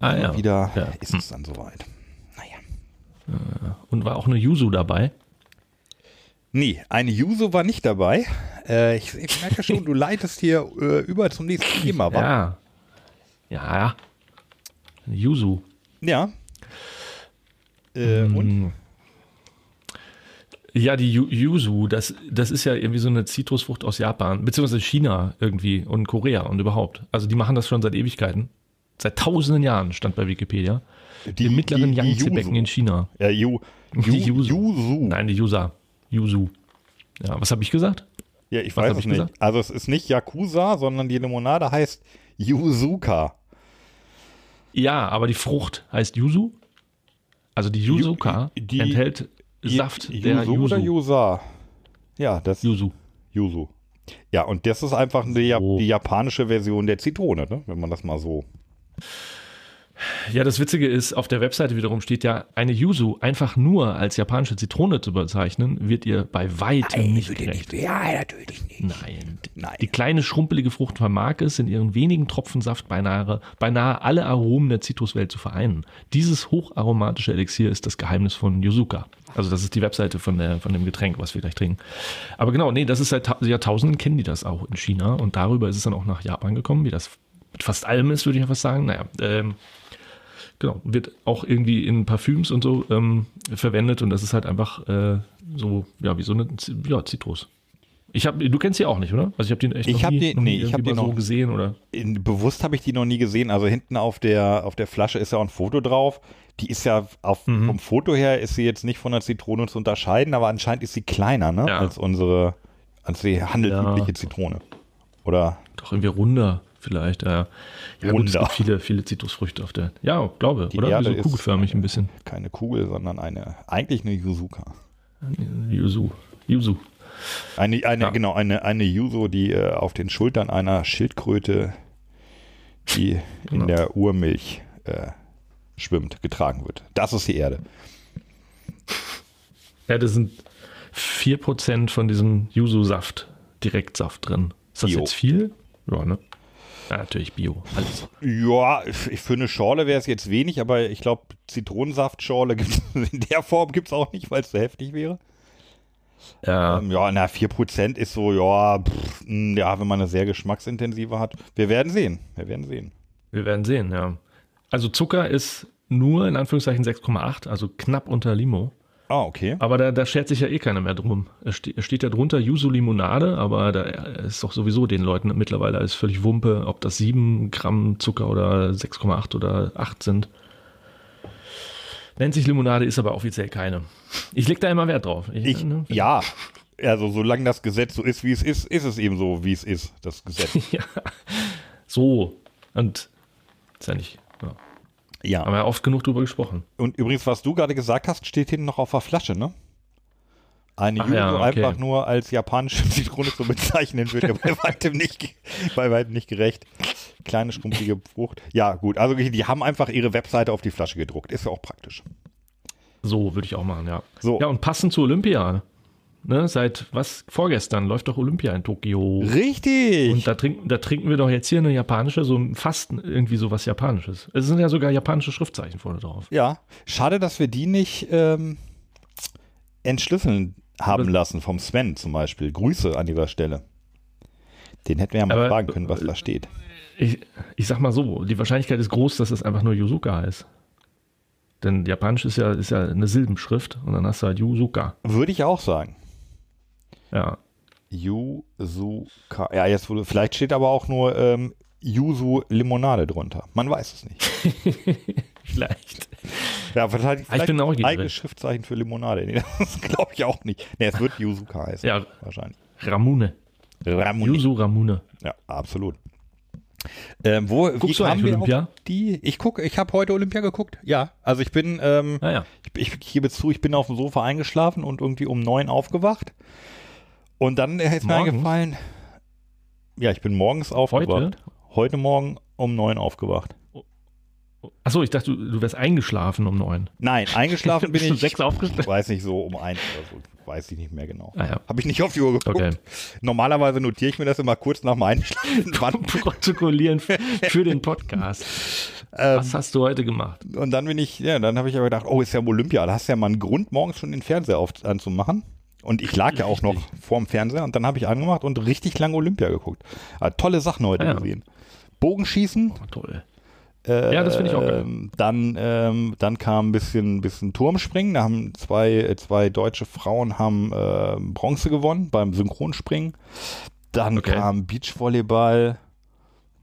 Ah Und ja. wieder Ja. ist es dann soweit. Naja. Und war auch eine Yuzu dabei. Nee, eine Juso war nicht dabei. Äh, ich, ich merke schon, du leitest hier äh, über zum nächsten Thema. wa? Ja. Ja. Eine Yuzu. Ja. Äh, Mm. und? Ja, die Yu- Yuzu, das, das ist ja irgendwie so eine Zitrusfrucht aus Japan, beziehungsweise China irgendwie und Korea und überhaupt. Also die machen das schon seit Ewigkeiten. Seit tausenden Jahren stand bei Wikipedia. Die- Im mittleren Yangtze-Becken Yuzu. in China. Ja, Ju, Ju, Die Yuzu. Yuzu. Nein, die Yusa. Yuzu. Ja, was habe ich gesagt? Ja, ich Was weiß es ich nicht. gesagt? Also es ist nicht Yakuza, sondern die Limonade heißt Yuzuka. Ja, aber die Frucht heißt Yuzu. Also die Yuzuka Ju- die- enthält Saft Yu- der Yuzu oder Yuzu. Yusa? Ja, das Yuzu. Yuzu. Ja, und das ist einfach die, die japanische Version der Zitrone, ne? wenn man das mal so. Ja, das Witzige ist, auf der Webseite wiederum steht ja, eine Yuzu einfach nur als japanische Zitrone zu bezeichnen, wird ihr bei weitem nicht gerecht. Ja, natürlich nicht. Nein. Nein. Die kleine schrumpelige Frucht vermag es, in ihren wenigen Tropfen Saft beinahe, beinahe alle Aromen der Zitruswelt zu vereinen. Dieses hocharomatische Elixier ist das Geheimnis von Yuzuka. Also das ist die Webseite von, der, von dem Getränk, was wir gleich trinken. Aber genau, nee, das ist seit Ta- Jahrtausenden kennen die das auch in China und darüber ist es dann auch nach Japan gekommen, wie das mit fast allem ist, würde ich fast sagen. Naja, ähm, genau, wird auch irgendwie in Parfüms und so ähm, verwendet und das ist halt einfach äh, so, ja, wie so eine ja, Zitrus. Ich hab, du kennst sie auch nicht, oder? Also ich habe den echt Ich noch nie, die- noch nie nee, ich hab die mal so noch- gesehen oder. In, bewusst habe ich die noch nie gesehen. Also hinten auf der, auf der Flasche ist ja auch ein Foto drauf. Die ist ja auf, Mhm. vom Foto her ist sie jetzt nicht von der Zitrone zu unterscheiden, aber anscheinend ist sie kleiner, ne? Ja. Als unsere, als die handelsübliche Ja. Zitrone. Oder? Doch irgendwie runder vielleicht. Ja, ja gut, es gibt viele, viele Zitrusfrüchte auf der. Ja, glaube, Die oder? Erde so kugelförmig ein bisschen. Keine Kugel, sondern eine, eigentlich eine Yuzuka. Yuzu. Yuzu. Eine, eine, Ja. genau, eine, eine Yuzu, die äh, auf den Schultern einer Schildkröte, die Genau. in der Urmilch äh, schwimmt, getragen wird. Das ist die Erde. Ja, das sind 4% von diesem Yuzu-Saft, Direktsaft drin. Ist das Bio. jetzt viel? Ja, ne? Ja, natürlich Bio. Alles. Ja, für eine Schorle wäre es jetzt wenig, aber ich glaube, Zitronensaftschorle gibt's in der Form gibt es auch nicht, weil es zu heftig wäre. Ja, Ähm, ja, na, 4% ist so, ja, pff, mh, ja, wenn man eine sehr geschmacksintensive hat. Wir werden sehen. Wir werden sehen. wir werden sehen, ja. Also Zucker ist nur in Anführungszeichen 6,8, also knapp unter Limo. Ah, okay. Aber da, da schert sich ja eh keiner mehr drum. Es, ste es steht ja drunter Yuzu Limonade, aber da ist doch sowieso den Leuten mittlerweile alles völlig Wumpe, ob das 7 Gramm Zucker oder 6,8 oder 8 sind. Nennt sich Limonade, ist aber offiziell keine. Ich leg da immer Wert drauf. Ich, ne? ja, also solange das Gesetz so ist, wie es ist, ist es eben so, wie es ist, das Gesetz. ja. So. Und ist ja nicht. Ja. Haben wir oft genug drüber gesprochen. Und übrigens, was du gerade gesagt hast, steht hinten noch auf der Flasche, ne? Eine Ach Yuzu ja, okay. einfach nur als japanische Zitrone zu bezeichnen, wird ja bei weitem nicht, bei weitem nicht gerecht. Kleine, schrumpelige Frucht. Ja, gut. Also, die haben einfach ihre Webseite auf die Flasche gedruckt. Ist ja auch praktisch. So würde ich auch machen, ja. So. Ja, und passend zu Olympia. Ne, seit was? Vorgestern läuft doch Olympia in Tokio. Richtig. Und da trinken, da trinken wir doch jetzt hier eine japanische, so fast irgendwie so was Japanisches. Es sind ja sogar japanische Schriftzeichen vorne drauf. ja. Schade, dass wir die nicht ähm, entschlüsseln haben Aber- lassen vom Sven zum Beispiel. Grüße an dieser Stelle. Den hätten wir ja mal Aber- fragen können, was da steht. Ich, ich sag mal so, die Wahrscheinlichkeit ist groß, dass es einfach nur Yuzuka heißt. Denn Japanisch ist ja, ist ja eine Silbenschrift und dann hast du halt Yuzuka. Würde ich auch sagen. Ja. Yuzuka. Ja, jetzt wurde, vielleicht steht aber auch nur ähm, Yuzu Limonade drunter. Man weiß es nicht. Vielleicht. Ja, vielleicht, vielleicht bin neugierig. eigenes Schriftzeichen für Limonade. Nee, das glaube ich auch nicht. Nee, es wird Yuzuka heißen. Ja. wahrscheinlich. Ramune. Ramune. Yuzu Ramune. Ja, absolut. Ähm, wo, wie Guckst du kamen eigentlich wir Olympia? Die, ich gucke, ich habe heute Olympia geguckt. Ja, also ich bin, ähm, Naja. ich, ich gebe zu, ich bin auf dem Sofa eingeschlafen und irgendwie um neun aufgewacht. Und dann ist mir eingefallen, ja, ich bin morgens aufgewacht. Heute? Heute Morgen um neun aufgewacht. Achso, ich dachte, du, du wärst eingeschlafen um neun. Nein, eingeschlafen bin ich. sechs aufgestanden? Weiß nicht so um eins oder so. Weiß ich nicht mehr genau. Ah ja. Habe ich nicht auf die Uhr geguckt. Okay. Normalerweise notiere ich mir das immer kurz nach dem Einschlafen. Protokollieren für den Podcast. Ähm, Was hast du heute gemacht? Und dann bin ich, ja, dann habe ich aber gedacht, oh, ist ja Olympia, da hast du ja mal einen Grund, morgens schon den Fernseher auf, anzumachen. Und ich lag ja auch noch vorm Fernseher und dann habe ich angemacht und richtig lange Olympia geguckt. Ah, tolle Sachen heute Ja. gesehen. Bogenschießen. Oh, toll. Äh, Ja, das finde ich auch geil. ähm, Dann, ähm, dann kam ein bisschen, bisschen Turmspringen. Da haben zwei, äh, zwei deutsche Frauen haben äh, Bronze gewonnen beim Synchronspringen. Dann Okay. kam Beachvolleyball.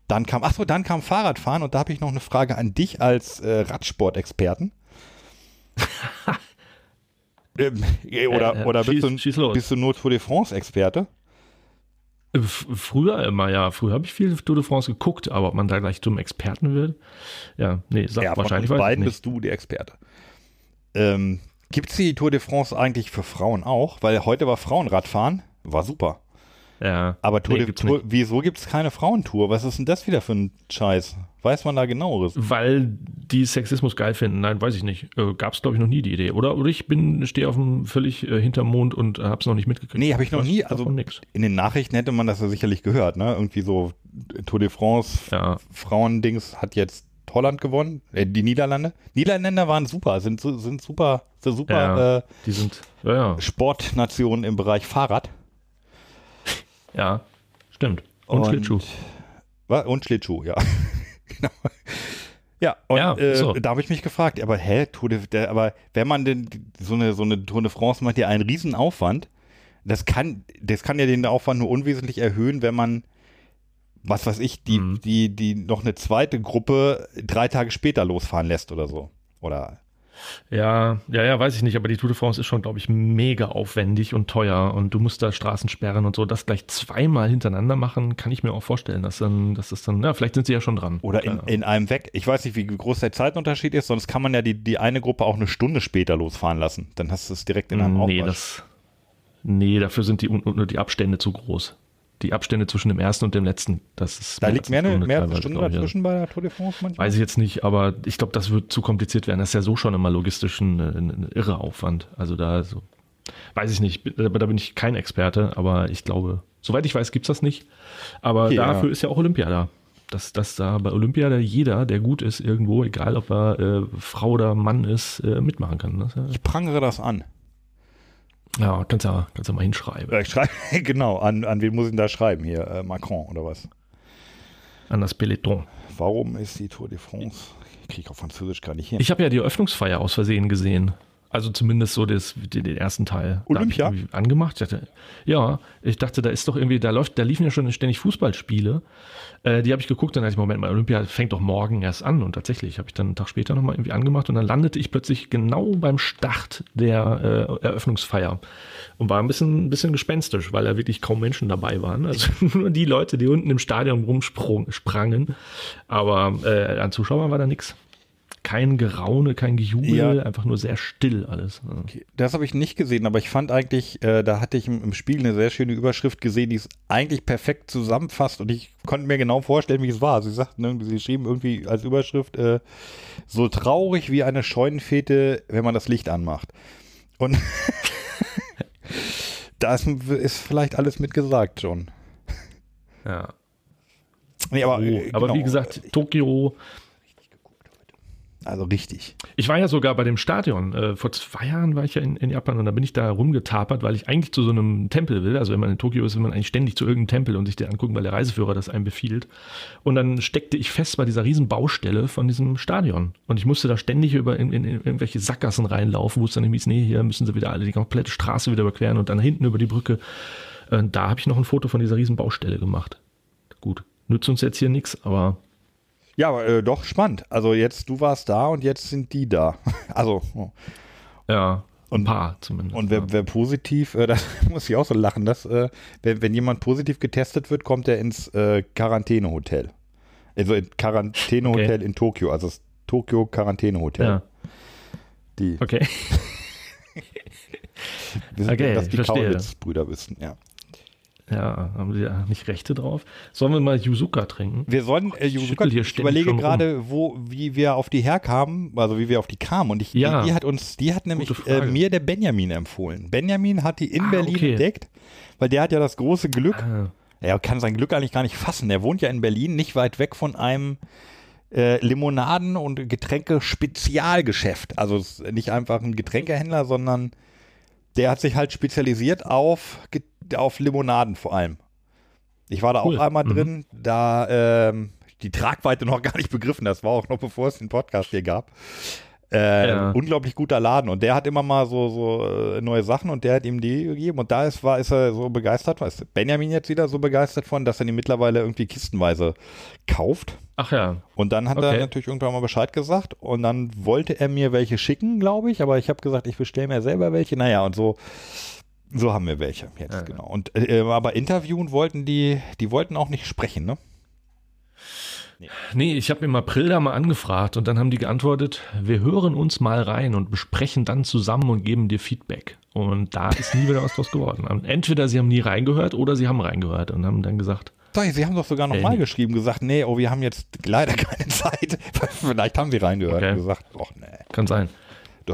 Dann kam, achso, dann kam Fahrradfahren und da habe ich noch eine Frage an dich als äh, Radsportexperten. ähm, äh, oder Äh, oder bist, schieß- du, schieß los. bist du nur Tour de France-Experte? Früher immer, ja. Früher habe ich viel Tour de France geguckt, aber ob man da gleich zum Experten wird? Ja, nee, sag, Ja, wahrscheinlich von uns beiden bist du der Experte. Ähm, Gibt es die Tour de France eigentlich für Frauen auch? Weil heute war Frauenradfahren, war super. Ja, Aber Tour nee, de gibt's Tour, wieso gibt es keine Frauentour? Was ist denn das wieder für ein Scheiß? Weiß man da genaueres? Weil die Sexismus geil finden. Nein, weiß ich nicht. Äh, Gab es, glaube ich, noch nie die Idee. Oder, oder ich bin, stehe auf dem völlig äh, hinterm Mond und äh, habe es noch nicht mitgekriegt. Nee, habe ich noch nie. Also nix. in den Nachrichten hätte man das ja sicherlich gehört, ne? Irgendwie so Tour de France, Ja. Frauendings hat jetzt Holland gewonnen, äh, die Niederlande. Niederländer waren super, sind, sind super, sind super Ja, äh, die sind, ja, ja, Sportnationen im Bereich Fahrrad. Ja, stimmt. Und, Schlittschuh. Was? Und Schlittschuh, ja. genau. Ja, und Ja, äh, so. da habe ich mich gefragt, aber hä, Tour de, der, aber wenn man denn so eine, so eine Tour de France macht, ja einen riesen Aufwand, das kann, das kann ja den Aufwand nur unwesentlich erhöhen, wenn man, was weiß ich, die, Mhm. die, die noch eine zweite Gruppe drei Tage später losfahren lässt oder so. Oder Ja, ja, ja, weiß ich nicht, aber die Tour de France ist schon, glaube ich, mega aufwendig und teuer und du musst da Straßen sperren und so. Das gleich zweimal hintereinander machen, kann ich mir auch vorstellen, dass dann, dass das dann, ja, vielleicht sind sie ja schon dran. Oder in, in einem weg. Ich weiß nicht, wie groß der Zeitunterschied ist, sonst kann man ja die, die eine Gruppe auch eine Stunde später losfahren lassen. Dann hast du es direkt in einem Nee, Aufwasch. das, nee, dafür sind die, die Abstände zu groß. Die Abstände zwischen dem ersten und dem letzten, das ist. Da mehr liegt als eine mehr, Stunde mehr glaub ich, ja. dazwischen bei der Tour de France manchmal. Weiß ich jetzt nicht, aber ich glaube, das wird zu kompliziert werden. Das ist ja so schon immer logistisch ein, ein, ein irre Aufwand. Also da so, weiß ich nicht, aber da bin ich kein Experte, aber ich glaube, soweit ich weiß, gibt's das nicht. Aber Okay, dafür ja. ist ja auch Olympia da. Dass, dass da bei Olympia da jeder, der gut ist, irgendwo, egal ob er äh, Frau oder Mann ist, äh, mitmachen kann. Ist Ich prangere das an. Ja, kannst ja, kannst ja mal hinschreiben. Ja, Ich schreibe, genau, an, an wen muss ich denn da schreiben hier? Äh, Macron oder was? An das Peloton. Warum ist die Tour de France? Ich kriege auf Französisch gar nicht hin. Ich habe ja die Eröffnungsfeier aus Versehen gesehen. Also zumindest so das, den, ersten Teil. Olympia? Angemacht. Ja, ich dachte, da ist doch irgendwie, da läuft, da liefen ja schon ständig Fußballspiele. Äh, die habe ich geguckt, dann dachte ich, Moment mal, Olympia fängt doch morgen erst an. Und tatsächlich habe ich dann einen Tag später nochmal irgendwie angemacht und dann landete ich plötzlich genau beim Start der äh, Eröffnungsfeier und war ein bisschen, ein bisschen gespenstisch, weil da wirklich kaum Menschen dabei waren. Also nur die Leute, die unten im Stadion rumsprangen. Aber äh, an Zuschauern war da nichts. Kein Geraune, kein Gejubel, Ja. einfach nur sehr still alles. Okay, Das habe ich nicht gesehen, aber ich fand eigentlich, äh, da hatte ich im, im Spiegel eine sehr schöne Überschrift gesehen, die es eigentlich perfekt zusammenfasst und ich konnte mir genau vorstellen, wie es war. Sie sagten, irgendwie, sie schrieben irgendwie als Überschrift, äh, so traurig wie eine Scheunenfete, wenn man das Licht anmacht. Und da ist, vielleicht alles mitgesagt schon. Ja. Nee, aber, Oh, äh, aber genau, wie gesagt, Tokio. Also richtig. Ich war ja sogar bei dem Stadion. Äh, vor zwei Jahren war ich ja in, in Japan und da bin ich da rumgetapert, weil ich eigentlich zu so einem Tempel will. Also wenn man in Tokio ist, will man eigentlich ständig zu irgendeinem Tempel und sich den angucken, weil der Reiseführer das einem befiehlt. Und dann steckte ich fest bei dieser riesen Baustelle von diesem Stadion. Und ich musste da ständig über in, in, in irgendwelche Sackgassen reinlaufen, wo es dann hieß, nee, hier müssen sie wieder alle die komplette Straße wieder überqueren und dann hinten über die Brücke. Äh, da habe ich noch ein Foto von dieser riesen Baustelle gemacht. Gut. nützt uns jetzt hier nichts, aber. Ja, aber äh, doch spannend. Also jetzt, du warst da und jetzt sind die da. Also. Oh. Ja, Und- ein paar zumindest. Und wer, wer positiv, äh, das muss ich auch so lachen, dass, äh, wenn, wenn jemand positiv getestet wird, kommt er ins äh, Quarantänehotel. Also in Quarantänehotel in Tokio, also das Tokio Quarantänehotel. ja, Die, okay. wissen, okay, dass die. Kaulitz-Brüder wissen, ja. Ja, haben sie ja nicht Rechte drauf. Sollen wir mal Yuzuka trinken? Wir sollen, äh, Ich Yuzuka, ich ständig überlege gerade, wo, wie wir auf die herkamen, also wie wir auf die kamen. Und ich, Ja. die, die hat uns, die hat nämlich äh, mir der Benjamin empfohlen. Benjamin hat die in Ah, Berlin okay. entdeckt, weil der hat ja das große Glück, Ah, er kann sein Glück eigentlich gar nicht fassen. Er wohnt ja in Berlin, nicht weit weg von einem äh, Limonaden- und Getränke-Spezialgeschäft. Also nicht einfach ein Getränkehändler, sondern der hat sich halt spezialisiert auf, Ge- auf Limonaden vor allem. Ich war da Cool. auch einmal Mhm. drin, da ähm, die Tragweite noch gar nicht begriffen. Das war auch noch bevor es den Podcast hier gab. Äh, Ja. Unglaublich guter Laden und der hat immer mal so, so äh, neue Sachen und der hat ihm die gegeben und da ist, war, ist er so begeistert, was Benjamin jetzt wieder so begeistert von, dass er die mittlerweile irgendwie kistenweise kauft. Ach ja, Und dann hat er Okay. natürlich irgendwann mal Bescheid gesagt und dann wollte er mir welche schicken, glaube ich, aber ich habe gesagt, ich bestelle mir selber welche. Naja, und so, so haben wir welche jetzt, Ja. genau. Und äh, aber interviewen wollten die, die wollten auch nicht sprechen, ne? Nee, ich habe im April da mal angefragt und dann haben die geantwortet, wir hören uns mal rein und besprechen dann zusammen und geben dir Feedback. Und da ist nie wieder was draus geworden. Entweder sie haben nie reingehört oder sie haben reingehört und haben dann gesagt, Sie haben doch sogar noch Äh, nee. geschrieben, gesagt, nee, oh, wir haben jetzt leider keine Zeit. Vielleicht haben Sie reingehört Okay. und gesagt, ach nee. kann sein.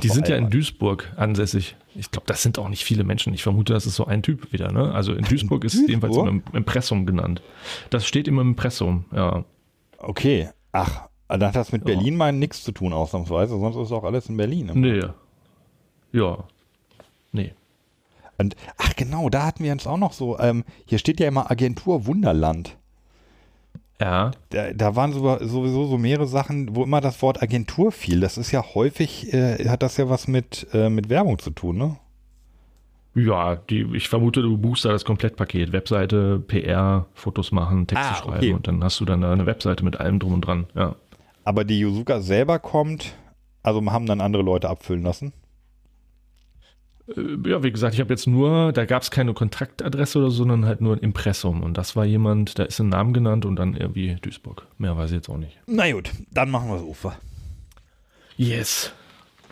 Die sind ja in. Duisburg ansässig. Ich glaube, das sind auch nicht viele Menschen. Ich vermute, das ist so ein Typ wieder. Ne? Also in Duisburg ist es jedenfalls im Impressum genannt. Das steht im Impressum, ja. Okay, ach, dann hat das mit Berlin mal nichts zu tun, ausnahmsweise, sonst ist auch alles in Berlin. ne? Nee. Ja. Nee. Und, ach genau, da hatten wir uns auch noch so, ähm, hier steht ja immer Agentur Wunderland. Ja. Da, da waren so, sowieso so mehrere Sachen, wo immer das Wort Agentur fiel. Das ist ja häufig, äh, hat das ja was mit, äh, mit Werbung zu tun, ne? Ja, die, ich vermute, du buchst da das Komplettpaket. Webseite, PR, Fotos machen, Texte Ah, schreiben okay. und dann hast du dann da eine Webseite mit allem drum und dran. Ja. Aber die Yuzuka selber kommt, also haben dann andere Leute abfüllen lassen. Äh, Ja, wie gesagt, ich habe jetzt nur, da gab es keine Kontaktadresse oder so, sondern halt nur ein Impressum. Und das war jemand, da ist ein Name genannt und dann irgendwie Duisburg. Mehr weiß ich jetzt auch nicht. Na gut, dann machen wir das Ufer. Yes.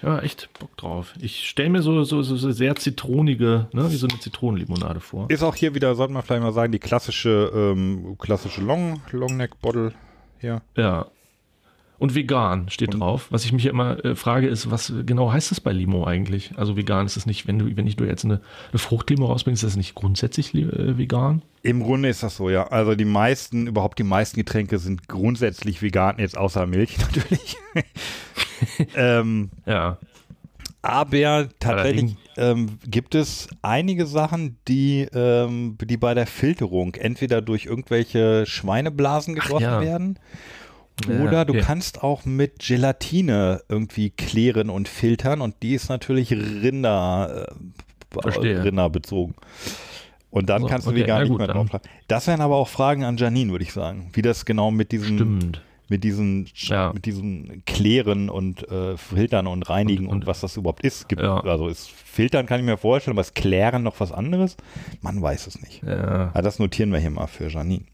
Ja, echt Bock drauf. Ich stelle mir so, so, so, sehr zitronige, ne, wie so eine Zitronenlimonade vor. Ist auch hier wieder, sollte man vielleicht mal sagen, die klassische, ähm, klassische Long, Longneck Bottle hier. Ja. Und vegan steht drauf. Was ich mich immer äh, frage, ist, was genau heißt das bei Limo eigentlich? Also vegan ist es nicht, wenn du, wenn ich du jetzt eine, eine Fruchtlimo rausbringst, ist das nicht grundsätzlich äh, vegan? Im Grunde ist das so, ja. Also die meisten, überhaupt die meisten Getränke sind grundsätzlich vegan, jetzt außer Milch natürlich. ähm, Ja. aber tatsächlich ähm, gibt es einige Sachen, die, ähm, die bei der Filterung entweder durch irgendwelche Schweineblasen gegossen ja. werden oder du okay. kannst auch mit Gelatine irgendwie klären und filtern und die ist natürlich Rinder, äh, Verstehe. Rinder bezogen. Und dann So, kannst du okay, vegan na nicht gut, mehr draufschlagen. Das wären aber auch Fragen an Janine, würde ich sagen. Wie das genau mit diesen, Stimmt. mit diesen, Ja. mit diesen Klären und äh, Filtern und Reinigen und, Und- und- was das überhaupt ist. Gibt, Ja. Also ist Filtern kann ich mir vorstellen, aber ist Klären noch was anderes? Man weiß es nicht. Ja. Ah, das notieren wir hier mal für Janine.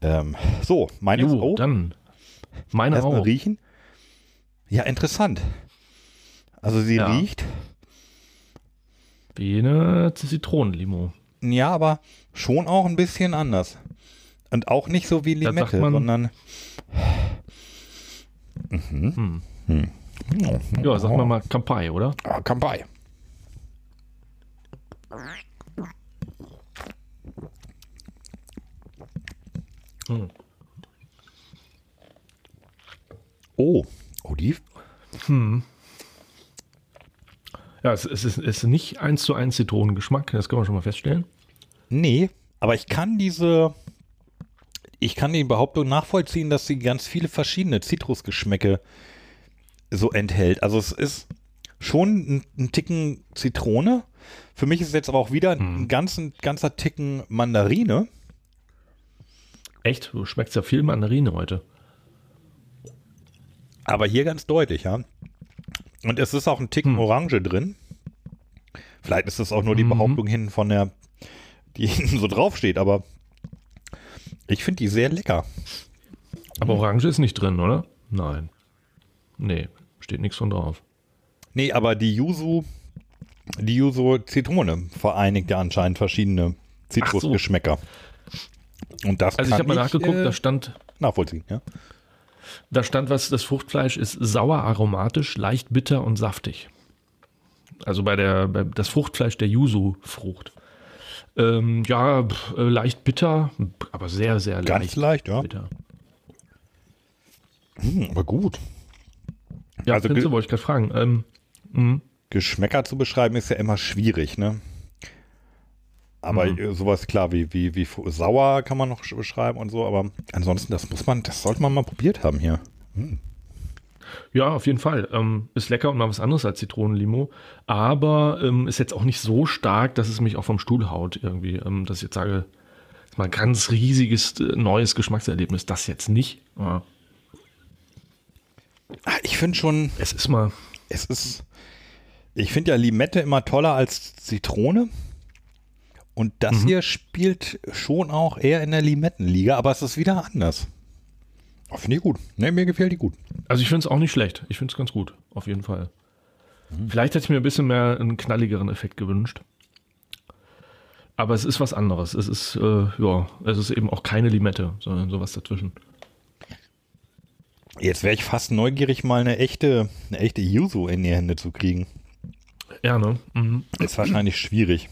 Ähm, so, meine Jo, oh, dann. Meine erstmal auch. riechen. Ja, interessant. Also sie Ja. riecht, Wie eine Zitronenlimo. ja, aber schon auch ein bisschen anders. Und auch nicht so wie Limette, sondern Hm. Ja, sagen wir mal Kampai, oder? Ah, Kampai. Hm. Oh, Oliv. Ja, es, es, ist, es ist nicht eins zu eins Zitronengeschmack, das kann man schon mal feststellen. Nee, aber ich kann diese, ich kann die Behauptung nachvollziehen, dass sie ganz viele verschiedene Zitrusgeschmäcke so enthält. Also es ist schon ein, ein Ticken Zitrone. Für mich ist es jetzt aber auch wieder ein ganzen, ganzer Ticken Mandarine. Echt? Du schmeckst ja viel Mandarine heute. Aber hier ganz deutlich, ja. Und es ist auch ein Ticken Hm. Orange drin. Vielleicht ist das auch nur die Mhm. Behauptung hinten von der, die hinten so draufsteht, aber ich finde die sehr lecker. Aber Orange ist nicht drin, oder? Nein. Nee, steht nichts von drauf. Nee, aber die Yuzu, die Yuzu Zitrone vereinigt ja anscheinend verschiedene Zitrusgeschmäcker. Und das Also ich habe mal nachgeguckt, äh, da stand, nachvollziehen, ja. Da stand was, das Fruchtfleisch ist sauer aromatisch, leicht bitter und saftig. Also bei der, bei, das Fruchtfleisch der Yuzu-Frucht. Ähm, ja, pf, äh, leicht bitter, aber sehr, sehr leicht. Ganz leicht, ja. bitter. Hm, aber gut. Ja, Also wollte ich gerade fragen. Ähm, mh. Geschmäcker zu beschreiben ist ja immer schwierig, ne? Aber Mhm. äh, sowas klar wie, wie, wie sauer kann man noch sch- beschreiben und so, aber ansonsten, das muss man, das sollte man mal probiert haben hier. Ja, auf jeden Fall. Ähm, ist lecker und mal was anderes als Zitronenlimo. Aber ähm, ist jetzt auch nicht so stark, dass es mich auch vom Stuhl haut irgendwie. Ähm, dass ich jetzt sage, ist mal ein ganz riesiges äh, neues Geschmackserlebnis. Das jetzt nicht. Ja, Ah, Ich finde schon, es ist mal. es ist, ich finde ja Limette immer toller als Zitrone. Und das Mhm. hier spielt schon auch eher in der Limettenliga, aber es ist wieder anders. Oh, finde ich gut. Ne, mir gefällt die gut. Also ich finde es auch nicht schlecht. Ich finde es ganz gut. Auf jeden Fall. Vielleicht hätte ich mir ein bisschen mehr einen knalligeren Effekt gewünscht. Aber es ist was anderes. Es ist, äh, ja, es ist eben auch keine Limette, sondern sowas dazwischen. Jetzt wäre ich fast neugierig, mal eine echte, eine echte Yuzu in die Hände zu kriegen. Ja, ne? Mhm. Ist wahrscheinlich schwierig.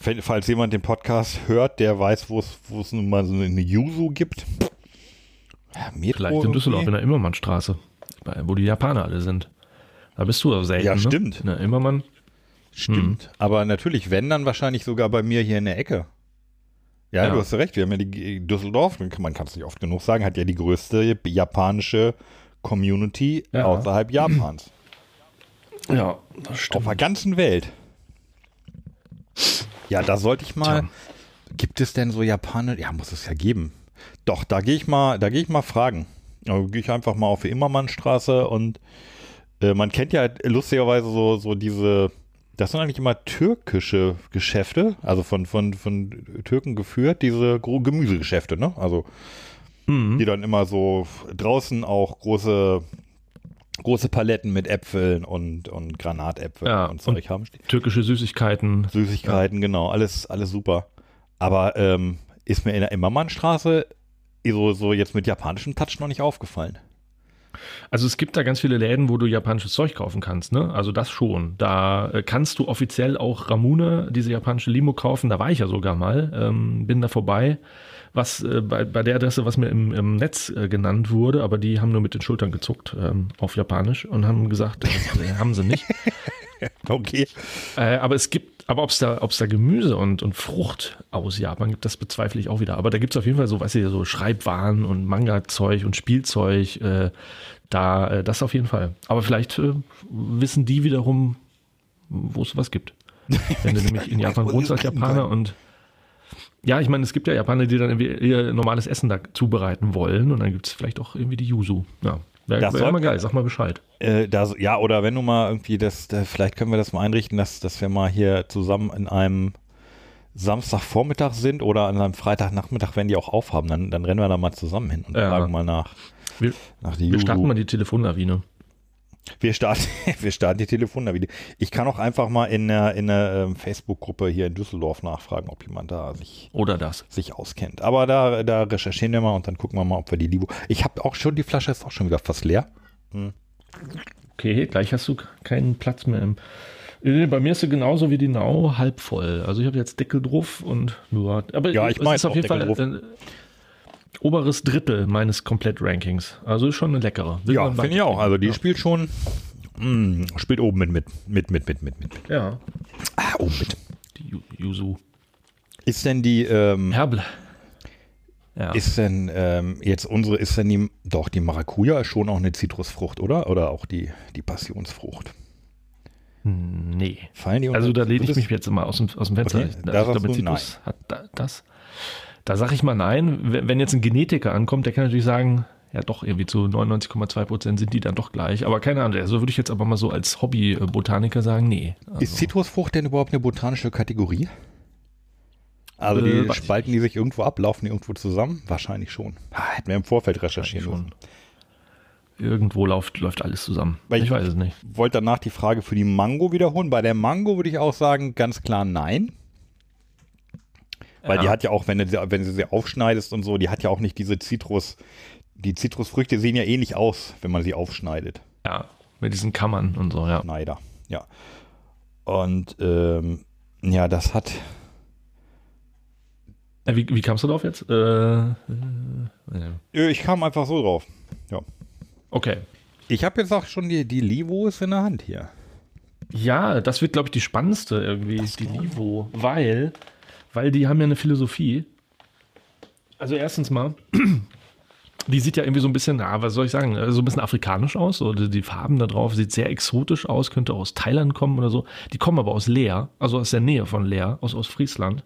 Falls jemand den Podcast hört, der weiß, wo es nun mal so eine Yuzu gibt. Ja, Metro Vielleicht in irgendwie. Düsseldorf in der Immermannstraße, wo die Japaner alle sind. Da bist du aber selten. Ja, ne? stimmt. In der Immermann. Stimmt. Aber natürlich, wenn, dann wahrscheinlich sogar bei mir hier in der Ecke. Ja, Ja. du hast recht. Wir haben ja die Düsseldorf, man kann es nicht oft genug sagen, hat ja die größte japanische Community Ja. außerhalb Japans. Ja, das Auf stimmt. der ganzen Welt. Ja, da sollte ich mal. Tja. Gibt es denn so Japaner? Ja, muss es ja geben. Doch, da gehe ich mal, da gehe ich mal fragen. Da gehe ich einfach mal auf die Immermannstraße und äh, man kennt ja lustigerweise so, so diese, das sind eigentlich immer türkische Geschäfte, also von, von, von Türken geführt, diese Gemüsegeschäfte, ne? Also Mhm. die dann immer so draußen auch große, große Paletten mit Äpfeln und, und Granatäpfeln Ja, und Zeug haben. Türkische Süßigkeiten. Süßigkeiten, genau, alles, alles super. Aber ähm, ist mir in der Immermannstraße so, so jetzt mit japanischem Touch noch nicht aufgefallen. Also es gibt da ganz viele Läden, wo du japanisches Zeug kaufen kannst, ne? Also das schon. Da äh, kannst du offiziell auch Ramune, diese japanische Limo kaufen. Da war ich ja sogar mal, ähm, bin da vorbei. Was äh, bei, bei der Adresse, was mir im, im Netz äh, genannt wurde, aber die haben nur mit den Schultern gezuckt ähm, auf Japanisch und haben gesagt, das äh, haben sie nicht. Okay. Äh, aber es gibt, aber ob es da, ob's da Gemüse und, und Frucht aus Japan gibt, das bezweifle ich auch wieder. Aber da gibt es auf jeden Fall so, weißt du, so Schreibwaren und Manga-Zeug und Spielzeug. Äh, da, äh, das auf jeden Fall. Aber vielleicht äh, wissen die wiederum, wo es was gibt. Wenn du nämlich in Japan Wo wohnst als Japaner und ja, ich meine, es gibt ja Japaner, die dann irgendwie ihr normales Essen da zubereiten wollen und dann gibt es vielleicht auch irgendwie die Yuzu. Ja, wäre Das wär soll- immer geil, sag mal Bescheid. Äh, da, ja, oder wenn du mal irgendwie das, da, vielleicht können wir das mal einrichten, dass, dass wir mal hier zusammen in einem Samstagvormittag sind oder an einem Freitagnachmittag, wenn die auch aufhaben, dann, dann rennen wir da mal zusammen hin und Ja. fragen mal nach, Wir, nach die wir starten mal die Telefonlawine. Wir starten, wir starten die Telefonnummer. Ich kann auch einfach mal in der, in der ähm, Facebook-Gruppe hier in Düsseldorf nachfragen, ob jemand da sich, Oder das. sich auskennt. Aber da, da recherchieren wir mal und dann gucken wir mal, ob wir die Libo. Ich habe auch schon, die Flasche ist auch schon wieder fast leer. Okay, gleich hast du keinen Platz mehr im. Bei mir ist sie genauso wie die Nau halb voll. Also ich habe jetzt Deckel drauf und nur. Aber Ja, ich es mach ist jetzt auf Deckel Fall äh, oberes Drittel meines Komplett-Rankings. Also ist schon eine leckere. Will Ja, finde ich auch. Also die ja. spielt schon, mh, spielt oben mit, mit, mit, mit, mit, mit, mit. Ja, Ah, oben mit. die Yu- Yuzu. Ist denn die, ähm, Herble. Ja. ist denn ähm, jetzt unsere, ist denn die, doch, die Maracuja ist schon auch eine Zitrusfrucht, oder? Oder auch die, die Passionsfrucht? nee. Fallen die Also unter da lehne ich mich jetzt immer aus dem, aus dem Fenster. Okay, Ich- sagst damit du Zitrus hat da, das. Da sage ich mal nein. Wenn jetzt ein Genetiker ankommt, der kann natürlich sagen, ja doch, irgendwie zu 99,2 Prozent sind die dann doch gleich. Aber keine Ahnung, also würde ich jetzt aber mal so als Hobby-Botaniker sagen, nee. Also, Ist Zitrusfrucht denn überhaupt eine botanische Kategorie? Also die Äh, spalten die sich irgendwo ab, laufen die irgendwo zusammen? Wahrscheinlich schon. Ah, hätten wir im Vorfeld recherchieren müssen. Irgendwo läuft, läuft alles zusammen. Weil ich, ich- weiß es nicht. Wollte danach die Frage für die Mango wiederholen. Bei der Mango würde ich auch sagen, ganz klar nein. Weil die Ja. hat ja auch, wenn du, sie- wenn du sie aufschneidest und so, die hat ja auch nicht diese Zitrus. Die Zitrusfrüchte sehen ja ähnlich aus, wenn man sie aufschneidet. Ja, mit diesen Kammern und so, ja. Schneider, ja. Und ähm, ja, das hat. Wie, wie kamst du drauf jetzt? Äh, äh, ja. Äh, Ich kam einfach so drauf. Ja. okay. Ich habe jetzt auch schon die, die Livos in der Hand hier. Ja, das wird, glaube ich, die spannendste irgendwie, die Livo, weil, weil die haben ja eine Philosophie. Also erstens mal, die sieht ja irgendwie so ein bisschen, na, was soll ich sagen, äh, so ein bisschen afrikanisch aus. Oder die Farben da drauf sieht sehr exotisch aus, könnte aus Thailand kommen oder so. Die kommen aber aus Leer, also aus der Nähe von Leer, aus Ostfriesland.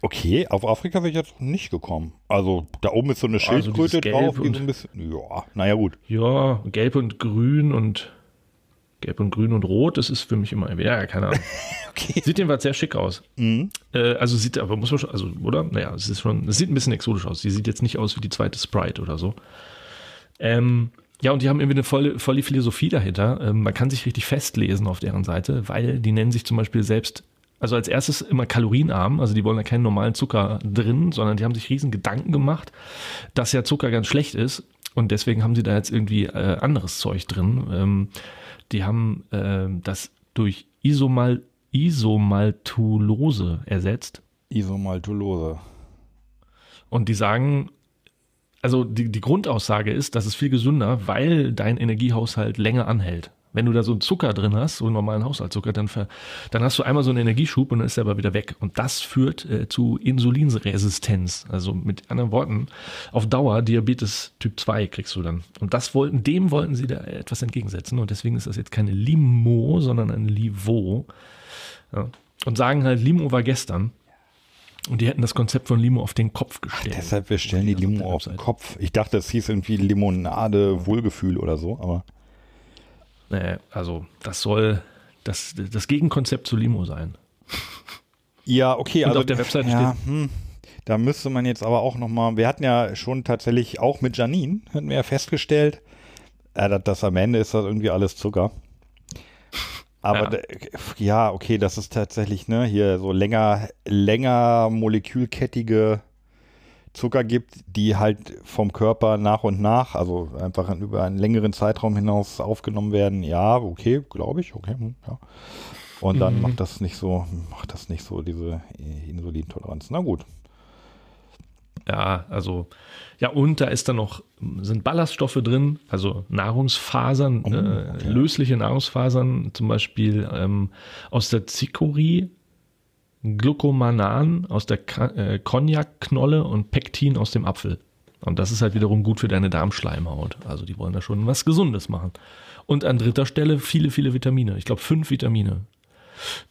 Okay, auf Afrika bin ich jetzt noch nicht gekommen. Also da oben ist so eine Also Schildkröte dieses drauf, die so ein bisschen. Ja, naja, gut. Ja, gelb und grün und gelb und grün und rot, das ist für mich immer, ja, keine Ahnung. Okay. Sieht jedenfalls sehr schick aus. Mhm. Äh, also sieht, aber muss man schon, also, oder? Naja, es ist schon, es sieht ein bisschen exotisch aus. Die sieht jetzt nicht aus wie die zweite Sprite oder so. Ähm, ja, und die haben irgendwie eine volle, volle Philosophie dahinter. Ähm, man kann sich richtig festlesen auf deren Seite, weil die nennen sich zum Beispiel selbst, also als erstes immer kalorienarm, also die wollen da keinen normalen Zucker drin, sondern die haben sich riesen Gedanken gemacht, dass ja Zucker ganz schlecht ist. Und deswegen haben sie da jetzt irgendwie äh, anderes Zeug drin. Ähm, die haben äh, das durch Isomal, Isomaltulose ersetzt. Isomaltulose. Und die sagen, also die, die Grundaussage ist, das ist viel gesünder, weil dein Energiehaushalt länger anhält. Wenn du da so einen Zucker drin hast, so einen normalen Haushaltszucker, dann, ver, dann hast du einmal so einen Energieschub und dann ist er aber wieder weg. Und das führt äh, zu Insulinresistenz. Also mit anderen Worten, auf Dauer Diabetes Typ 2 kriegst du dann. Und das wollten, dem wollten sie da etwas entgegensetzen. Und deswegen ist das jetzt keine Limo, sondern ein Livo. Ja. Und sagen halt, Limo war gestern. Und die hätten das Konzept von Limo auf den Kopf gestellt. Deshalb, wir stellen die Also Limo auf den. Kopf. Ich dachte, es hieß irgendwie Limonade, Wohlgefühl oder so, aber. Nee, also das soll das, das Gegenkonzept zu Limo sein. Ja, okay, Und also auf der Webseite ja, hm, da müsste man jetzt aber auch nochmal, wir hatten ja schon tatsächlich auch mit Janine, hatten wir ja festgestellt, äh, dass, am Ende ist das irgendwie alles Zucker. Aber Ja. ja, okay, das ist tatsächlich, ne, hier so länger, länger molekülkettige Zucker gibt, die halt vom Körper nach und nach, also einfach über einen längeren Zeitraum hinaus aufgenommen werden. Ja, okay, glaube ich, okay, hm, ja. Und dann Mhm. macht das nicht so, macht das nicht so diese äh, Insulintoleranz. Na gut. Ja, also ja, und da ist dann noch, sind Ballaststoffe drin, also Nahrungsfasern, Oh, äh, okay. lösliche Nahrungsfasern, zum Beispiel ähm, aus der Chicory, Glucomanan aus der äh, Cognac-Knolle und Pektin aus dem Apfel. Und das ist halt wiederum gut für deine Darmschleimhaut. Also die wollen da schon was Gesundes machen. Und an dritter Stelle viele, viele Vitamine. Ich glaube fünf Vitamine.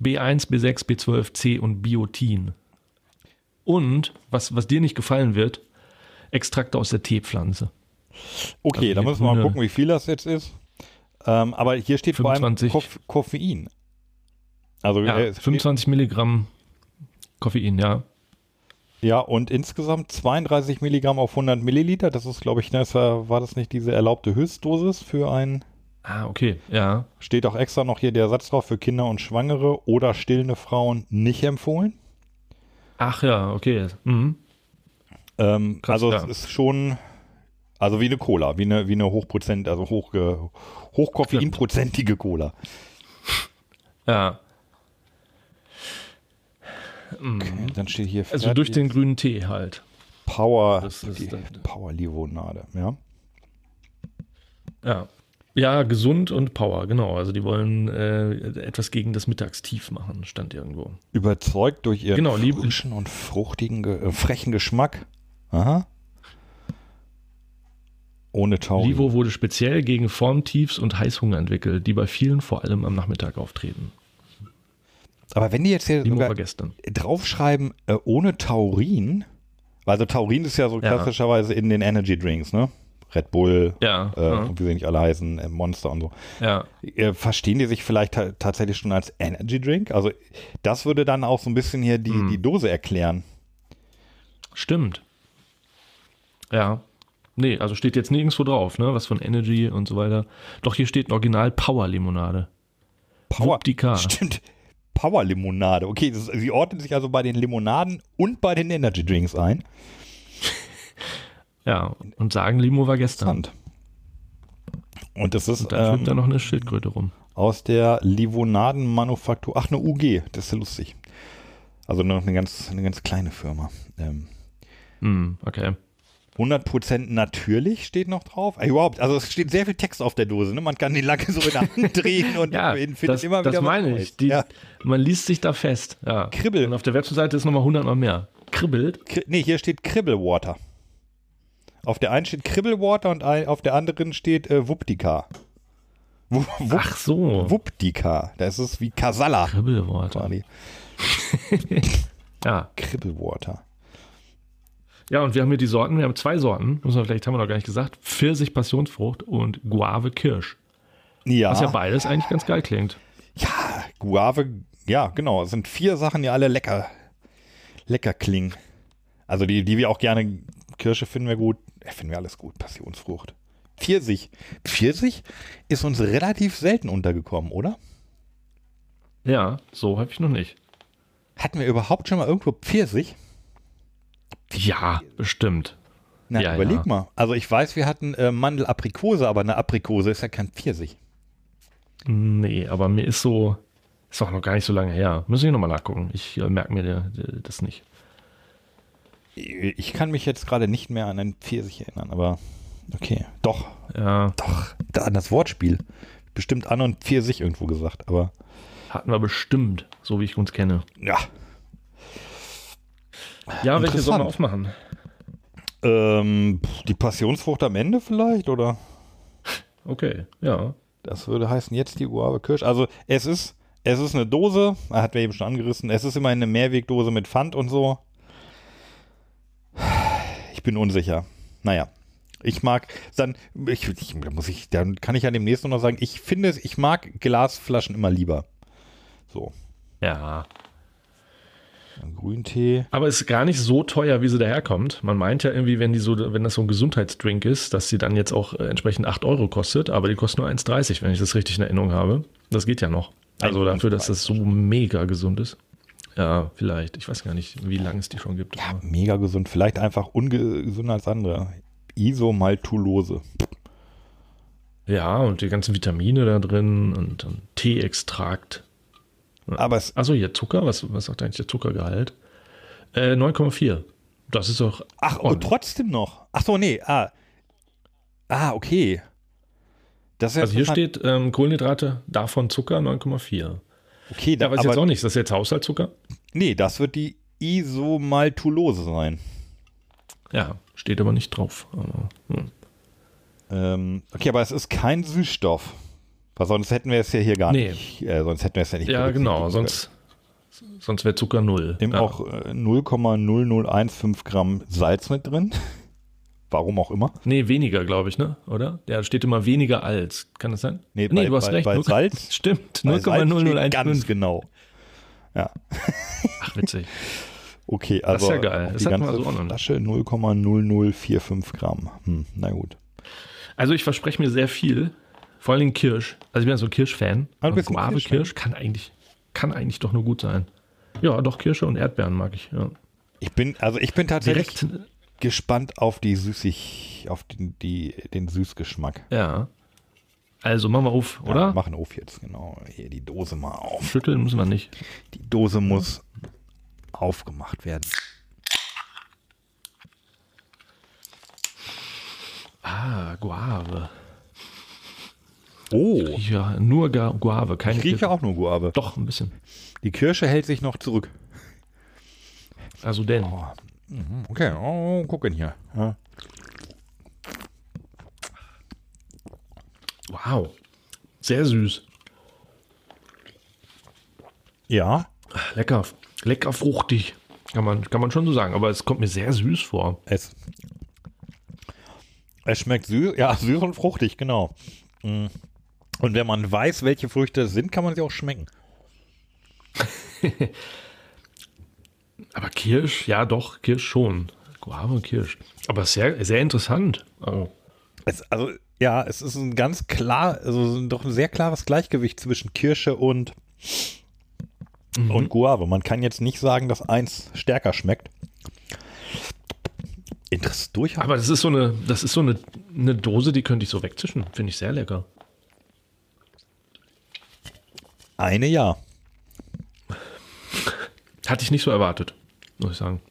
B1, B6, B12, C und Biotin. Und, was, was dir nicht gefallen wird, Extrakte aus der Teepflanze. Okay, Also da müssen wir mal gucken, wie viel das jetzt ist. Ähm, aber hier steht 25. vor allem Koff Koffein. Also Ja, äh, es steht- 25 Milligramm Koffein, ja. ja, und insgesamt 32 Milligramm auf 100 Milliliter. Das ist, glaube ich, ne, das war, war das nicht diese erlaubte Höchstdosis für ein Ah, okay, ja. Steht auch extra noch hier der Satz drauf für Kinder und Schwangere oder stillende Frauen nicht empfohlen. Ach ja, okay. Mhm. Ähm, Krass, also ja. es ist schon, also wie eine Cola, wie eine, wie eine Hochprozent, also hoch, hochkoffeinprozentige Cola. Ja, Okay, dann steht hier also durch den grünen Tee halt. Power, Das ist die das- Power Limonade, ja. Ja. Ja, gesund und Power, genau. Also die wollen äh, etwas gegen das Mittagstief machen, stand irgendwo. Überzeugt durch ihren Genau, frischen und fruchtigen, Ge- äh, frechen Geschmack. Aha. Ohne Taurin. Livo wurde speziell gegen Formtiefs und Heißhunger entwickelt, die bei vielen vor allem am Nachmittag auftreten. Aber wenn die jetzt hier draufschreiben, äh, ohne Taurin, Also Taurin ist ja so Ja. klassischerweise in den Energy Drinks, ne? Red Bull, Ja, äh, ja. wie sie nicht alle heißen, äh, Monster und so. Ja. Äh, verstehen die sich vielleicht ta tatsächlich schon als Energy Drink? Also das würde dann auch so ein bisschen hier die, Hm. die Dose erklären. Stimmt. Ja. Nee, also steht jetzt nirgendwo drauf, ne? Was von Energy und so weiter. Doch hier steht ein Original Power Limonade. Power, Wuptika. Stimmt. Power Limonade. Okay, das, sie ordnen sich also bei den Limonaden und bei den Energy Drinks ein. Ja, und sagen, Limo war gestern. Und das ist Und dann da ähm, noch eine Schildkröte rum. aus der Limonadenmanufaktur. Ach, eine UG. Das ist ja lustig. Also noch eine ganz, eine ganz kleine Firma. Ähm, Hm, okay. 100% natürlich steht noch drauf. Äh, überhaupt, also es steht sehr viel Text auf der Dose. Ne? Man kann die Lacke so in der Hand drehen und Ja, findet das, immer wieder das meine ich. Die, ja. Man liest sich da fest. Ja. Kribbel. Und auf der Webseite ist nochmal 100 mal mehr. Kribbelt. Kri nee, hier steht Kribbelwater. Auf der einen steht Kribbelwater und ein, auf der anderen steht äh, Wuptika. Wu- Wup Ach so. Wuptika. Das ist wie Kasala. Kribbelwort. quasi. Ja. Kribbelwater. Ja, und wir haben hier die Sorten. Wir haben zwei Sorten. Muss man vielleicht haben wir noch gar nicht gesagt. Pfirsich Passionsfrucht und Guave Kirsch. Ja, Was ja beides eigentlich ganz geil klingt. ja, Guave, ja, genau. Es sind vier Sachen, die alle lecker, lecker klingen. Also die, die wir auch gerne, Kirsche finden wir gut, äh, finden wir alles gut, Passionsfrucht. Pfirsich. Pfirsich ist uns relativ selten untergekommen, oder? Ja, so habe ich noch nicht. Hatten wir überhaupt schon mal irgendwo Pfirsich? Ja, bestimmt. Na, Ja, überleg ja. mal. Also ich weiß, wir hatten äh, Mandel-Aprikose, aber eine Aprikose ist ja kein Pfirsich. Nee, aber mir ist so, ist auch noch gar nicht so lange her. Muss ich nochmal nachgucken. Ich äh, merke mir der, der, das nicht. Ich kann mich jetzt gerade nicht mehr an einen Pfirsich erinnern, aber okay. Doch, Ja, doch, da an das Wortspiel. Bestimmt an und Pfirsich irgendwo gesagt, aber hatten wir bestimmt, so wie ich uns kenne. ja. Ja, welche wir Interessant. aufmachen? Ähm, die Passionsfrucht am Ende vielleicht, oder? Okay, ja. Das würde heißen jetzt die Guave Kirsch. Also es ist, es ist eine Dose, hat wir eben schon angerissen, es ist immerhin eine Mehrwegdose mit Pfand und so. Ich bin unsicher. Naja. Ich mag, dann, ich, ich, muss ich, dann kann ich ja demnächst noch sagen, ich finde, es- ich mag Glasflaschen immer lieber. So. Ja. Grüntee. Aber ist gar nicht so teuer, wie sie daherkommt. Man meint ja irgendwie, wenn die so, wenn das so ein Gesundheitsdrink ist, dass sie dann jetzt auch äh, entsprechend 8 Euro kostet, aber die kostet nur 1,30, wenn ich das richtig in Erinnerung habe. Das geht ja noch. Also dafür, dass das so mega gesund ist. Ja, vielleicht. Ich weiß gar nicht, wie lange es die schon gibt. aber- Mega gesund. Vielleicht einfach ungesünder als andere. Isomaltulose. Ja, und die ganzen Vitamine da drin und dann Teeextrakt. Aber es, Achso, hier Zucker. Was, was sagt eigentlich der Zuckergehalt? Äh, 9,4. Das ist doch. ach, und trotzdem noch. Ach so, nee. Ah, ah okay. Das Also hier steht ähm, Kohlenhydrate, davon Zucker 9,4. okay, da, Ja, weiß ich aber, jetzt auch nicht. Ist das jetzt Haushaltszucker? nee, das wird die Isomaltulose sein. Ja, steht aber nicht drauf. Aber, hm. Ähm, okay, aber es ist kein Süßstoff. Weil sonst hätten wir es ja hier gar Nee. nicht. Äh, sonst hätten wir es ja nicht. Ja, genau. Sonst, sonst wäre Zucker null. Eben ja. auch äh, 0,0015 Gramm Salz mit drin. Warum auch immer. Nee, weniger, glaube ich, ne? Oder? Der steht immer weniger als. Kann das sein? Nee, bei- du hast bei- recht. bei Salz- Stimmt. Bei Salz steht Ganz 0,0015. genau. Ja, Ach, witzig. okay. ist Also ja geil. auch Das die ganze so. Flasche 0,0045 Gramm. Hm, na gut. Also ich verspreche mir sehr viel. Vor allem Kirsch. Also ich bin ja so ein Kirsch-Fan. Ah, du bist ein Guave? Kirsch kann eigentlich, kann eigentlich doch nur gut sein. Ja, doch Kirsche und Erdbeeren mag ich. Ja. Ich bin, also ich bin tatsächlich Direkt, gespannt auf die Süßig, auf den, die, den Süßgeschmack. ja. Also machen wir auf, oder? Ja, machen auf jetzt, genau. Hier die Dose mal auf. Schütteln müssen wir nicht. Die Dose muss aufgemacht werden. Ah, Guave. Oh, Ja, nur Guave, keine ich rieche Kirsche. auch nur Guave. Doch, ein bisschen. Die Kirsche hält sich noch zurück. Also denn. Oh, mhm, okay, oh, gucken hier. Ja. Wow. Sehr süß. ja, Lecker. Lecker fruchtig. Kann man, kann man schon so sagen, aber es kommt mir sehr süß vor. Es, es schmeckt süß, ja, süß und fruchtig, genau. Mm. Und wenn man weiß, welche Früchte es sind, kann man sie auch schmecken. Aber Kirsch, ja doch, Kirsch schon. Guave und Kirsch. Aber sehr, sehr interessant. Also, Es, also, ja, es ist ein ganz klar, also doch ein sehr klares Gleichgewicht zwischen Kirsche und, und Guave. Man kann jetzt nicht sagen, dass eins stärker schmeckt. Interessant durchaus. aber das ist so eine, das ist so eine, eine Dose, die könnte ich so wegzischen. Finde ich sehr lecker. Eine ja. Hatte ich nicht so erwartet, muss ich sagen.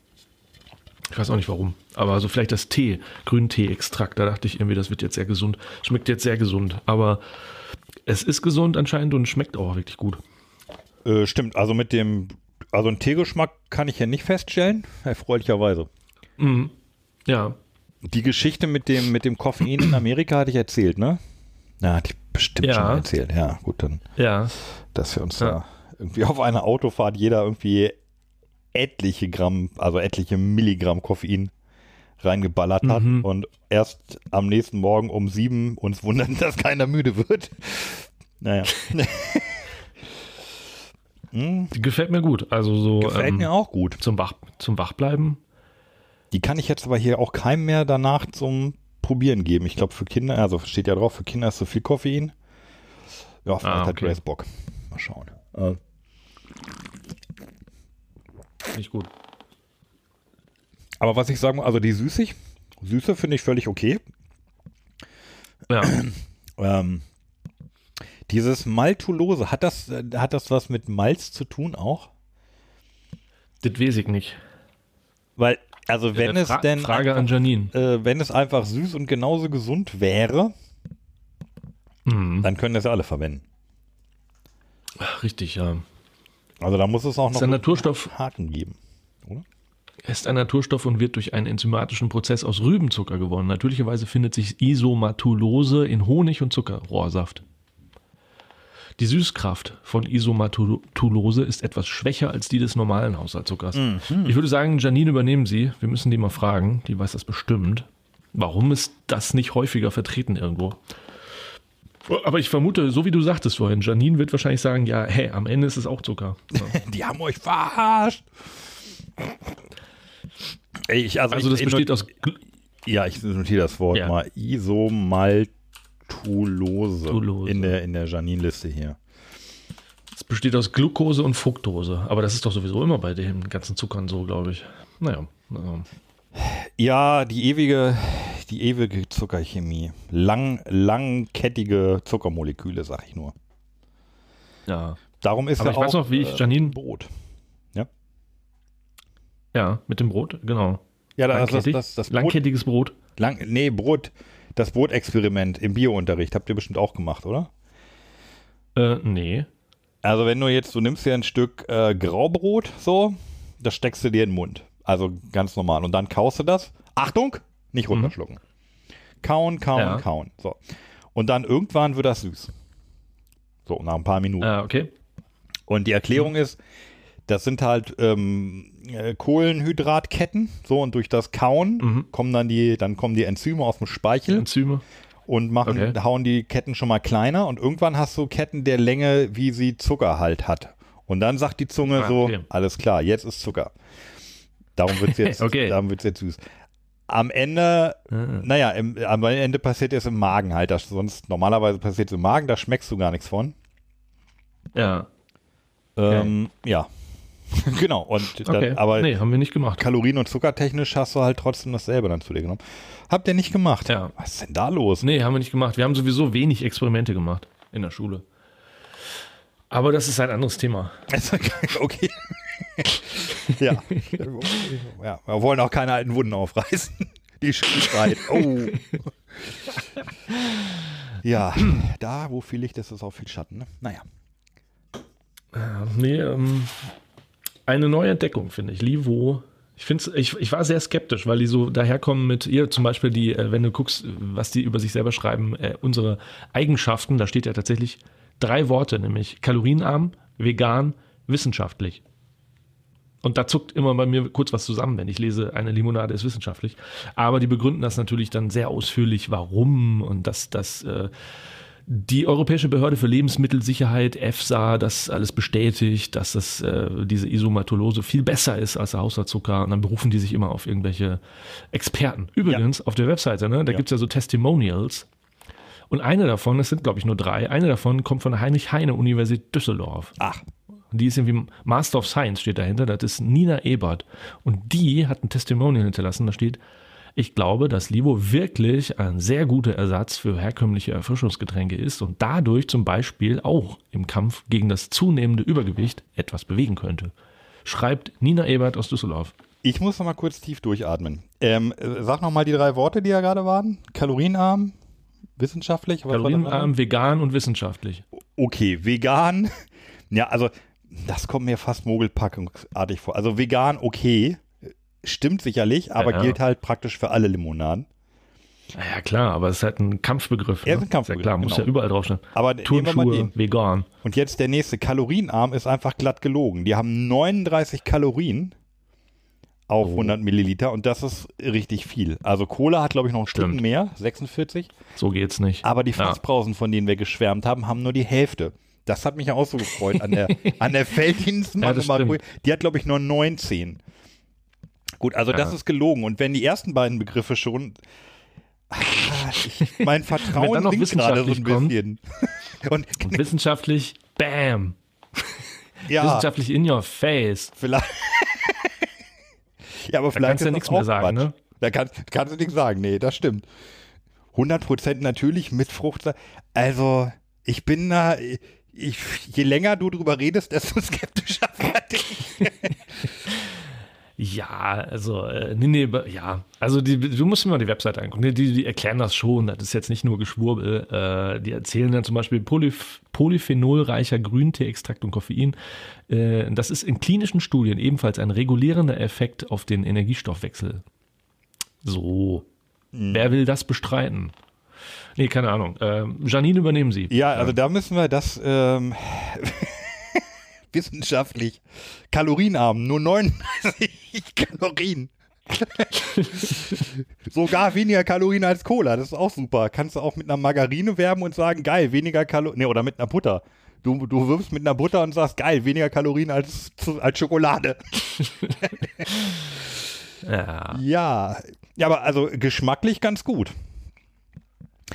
Ich weiß auch nicht warum. Aber so vielleicht das Tee, Grüntee-Extrakt, da dachte ich irgendwie, das wird jetzt sehr gesund. Schmeckt jetzt sehr gesund. Aber es ist gesund anscheinend und schmeckt auch wirklich gut. Äh, stimmt, also mit dem, also einen Teegeschmack kann ich ja nicht feststellen, erfreulicherweise. Ja. Die Geschichte mit dem, mit dem Koffein in Amerika hatte ich erzählt, ne? Na, hatte ich bestimmt Ja. schon mal erzählt. Ja, gut, dann, Ja. dass wir uns Ja. da irgendwie auf einer Autofahrt jeder irgendwie etliche Gramm, also etliche Milligramm Koffein reingeballert hat Mhm. und erst am nächsten Morgen um sieben uns wundern, dass keiner müde wird. Naja. hm, Die gefällt mir gut. Also so gefällt ähm, mir auch gut. zum, Wach, zum Wachbleiben. Die kann ich jetzt aber hier auch keinem mehr danach zum Probieren geben. Ich glaube, für Kinder, also steht ja drauf, für Kinder ist zu viel Koffein. Ja, vielleicht Ah, hat okay. Grace Bock. Mal schauen. Äh, Nicht gut. aber was ich sagen muss, also die Süßig, Süße finde ich völlig okay. Ja. Ähm, dieses Maltulose, hat das, äh, hat das was mit Malz zu tun auch? das weiß ich nicht. Weil, also wenn Äh, es denn Frage an einfach, Janine. äh, wenn es einfach süß und genauso gesund wäre, Mhm. dann können das ja alle verwenden. Ach, Richtig, ja. Also da muss es auch noch ein einen Naturstoff, Haken geben. ist ein Naturstoff und wird durch einen enzymatischen Prozess aus Rübenzucker gewonnen. Natürlicherweise findet sich Isomatulose in Honig und Zuckerrohrsaft. Die Süßkraft von Isomatulose ist etwas schwächer als die des normalen Haushaltszuckers. Ich würde sagen, Janine, übernehmen Sie. Wir müssen die mal fragen. Die weiß das bestimmt. Warum ist das nicht häufiger vertreten irgendwo? Aber ich vermute, so wie du sagtest vorhin, Janine wird wahrscheinlich sagen, ja, hey, am Ende ist es auch Zucker. Ja. Die haben euch verarscht. Ey, ich, also, Also das besteht aus Ja, ich notiere das Wort Ja. mal. Isomaltulose Tulose. in der, in der Janine-Liste hier. Es besteht aus Glucose und Fructose. Aber das ist doch sowieso immer bei den ganzen Zuckern so, glaube ich. Naja. naja. Ja, die ewige, die ewige Zuckerchemie. Lang, langkettige Zuckermoleküle, sag ich nur. Ja. Darum ist Aber ja ich auch weiß noch, wie ich äh, Janine. Brot. Ja, mit dem Brot, genau. Ja, das, das, das, das Brot, Langkettiges Brot. lang, nee, Brot, das Brotexperiment im Biounterricht habt ihr bestimmt auch gemacht, oder? Äh, nee. Also wenn du jetzt, du nimmst dir ein Stück äh, Graubrot, so, das steckst du dir in den Mund. Also ganz normal. Und dann kaust du das. Achtung, nicht runterschlucken. Kauen, kauen, Ja. kauen. So. Und dann irgendwann wird das süß. So, nach ein paar Minuten. Ah, okay. Und die Erklärung ist, das sind halt ähm, äh, Kohlenhydratketten. So, und durch das Kauen Mhm. kommen dann die, dann kommen die Enzyme aus dem Speichel Enzyme. und machen, Okay. hauen die Ketten schon mal kleiner und irgendwann hast du Ketten der Länge, wie sie Zucker halt hat. Und dann sagt die Zunge Ah, so, okay. alles klar, jetzt ist Zucker. Darum wird es jetzt, Okay. darum wird's jetzt süß. Am Ende, Ah. naja, im, am Ende passiert es im Magen halt. Das, sonst normalerweise passiert es im Magen, da schmeckst du gar nichts von. Ja. Ähm, Ja. genau. Und dann, Okay. aber nee, haben wir nicht gemacht. Kalorien- und Zuckertechnisch hast du halt trotzdem dasselbe dann zu dir genommen. Habt ihr nicht gemacht? Ja. Was ist denn da los? Nee, haben wir nicht gemacht. Wir haben sowieso wenig Experimente gemacht in der Schule. Aber das ist ein anderes Thema. okay. ja. ja. Wir wollen auch keine alten Wunden aufreißen. Die schreit. Oh. ja, da, wo viel Licht ist, ist auch viel Schatten. Ne? Naja. Nee, ähm, eine neue Entdeckung, finde ich. Livo. Ich, find's, ich, ich war sehr skeptisch, weil die so daherkommen mit ihr, zum Beispiel die, äh, wenn du guckst, was die über sich selber schreiben, äh, unsere Eigenschaften, da steht ja tatsächlich drei Worte, nämlich kalorienarm, vegan, wissenschaftlich. Und da zuckt immer bei mir kurz was zusammen, wenn ich lese, eine Limonade ist wissenschaftlich. Aber die begründen das natürlich dann sehr ausführlich, warum und dass das äh, die Europäische Behörde für Lebensmittelsicherheit, EFSA, das alles bestätigt, dass das, äh, diese Isomatolose viel besser ist als der Haushaltszucker. Und dann berufen die sich immer auf irgendwelche Experten. Übrigens, ja. auf der Webseite, ne, da ja. gibt's ja so Testimonials. Und eine davon, es sind glaube ich nur drei, eine davon kommt von der Heinrich-Heine-Universität Düsseldorf. Ach. Die ist irgendwie Master of Science steht dahinter, das ist Nina Ebert. Und die hat ein Testimonial hinterlassen, da steht, ich glaube, dass Livo wirklich ein sehr guter Ersatz für herkömmliche Erfrischungsgetränke ist und dadurch zum Beispiel auch im Kampf gegen das zunehmende Übergewicht etwas bewegen könnte. Schreibt Nina Ebert aus Düsseldorf. Ich muss noch mal kurz tief durchatmen. Ähm, sag noch mal die drei Worte, die ja gerade waren. Kalorienarm, wissenschaftlich. Kalorienarm, vegan und wissenschaftlich. Okay, vegan. Ja, also das kommt mir fast mogelpackungsartig vor. Also vegan, okay, stimmt sicherlich, aber ja. gilt halt praktisch für alle Limonaden. Ja, klar, aber es ist halt ein Kampfbegriff. Ja, ne? ist ein Kampfbegriff. Ja, klar, muss genau. ja überall draufstehen. Aber Turnschuhe, vegan. Und jetzt der nächste, kalorienarm ist einfach glatt gelogen. Die haben 39 Kalorien auf oh. 100 Milliliter und das ist richtig viel. Also Cola hat, glaube ich, noch ein Stück mehr, 46. So geht's nicht. Aber die Fassbrausen, ja. von denen wir geschwärmt haben, haben nur die Hälfte. Das hat mich ja auch so gefreut an der, an der Felddienst. ja, die hat, glaube ich, nur 19. Gut, also ja. das ist gelogen. Und wenn die ersten beiden Begriffe schon. Ich, mein Vertrauen dann noch sinkt gerade so ein bisschen. Und, Und wissenschaftlich, bam. Ja. Wissenschaftlich in your face. Vielleicht. ja, aber da vielleicht kannst du ja nichts mehr sagen, ne? Da kannst, kannst du nichts sagen, nee, das stimmt. 100% natürlich mit Frucht. Also, ich bin da, ich, je länger du drüber redest, desto skeptischer werde ich. Ja, also, äh, nee, nee, ja. Also, die, du musst mir mal die Webseite angucken. Die, die erklären das schon. Das ist jetzt nicht nur Geschwurbel. Äh, die erzählen dann zum Beispiel Polyph polyphenolreicher Grünteeextrakt und Koffein. Äh, das ist in klinischen Studien ebenfalls ein regulierender Effekt auf den Energiestoffwechsel. So. Mhm. Wer will das bestreiten? Nee, keine Ahnung. Ähm, Janine, übernehmen Sie. Ja, also da müssen wir das. Ähm wissenschaftlich kalorienarm, nur 39 Kalorien. Sogar weniger Kalorien als Cola, das ist auch super. Kannst du auch mit einer Margarine werben und sagen, geil, weniger Kalorien, nee, oder mit einer Butter. Du, du wirbst mit einer Butter und sagst, geil, weniger Kalorien als, als Schokolade. ja. ja. Ja, aber also geschmacklich ganz gut.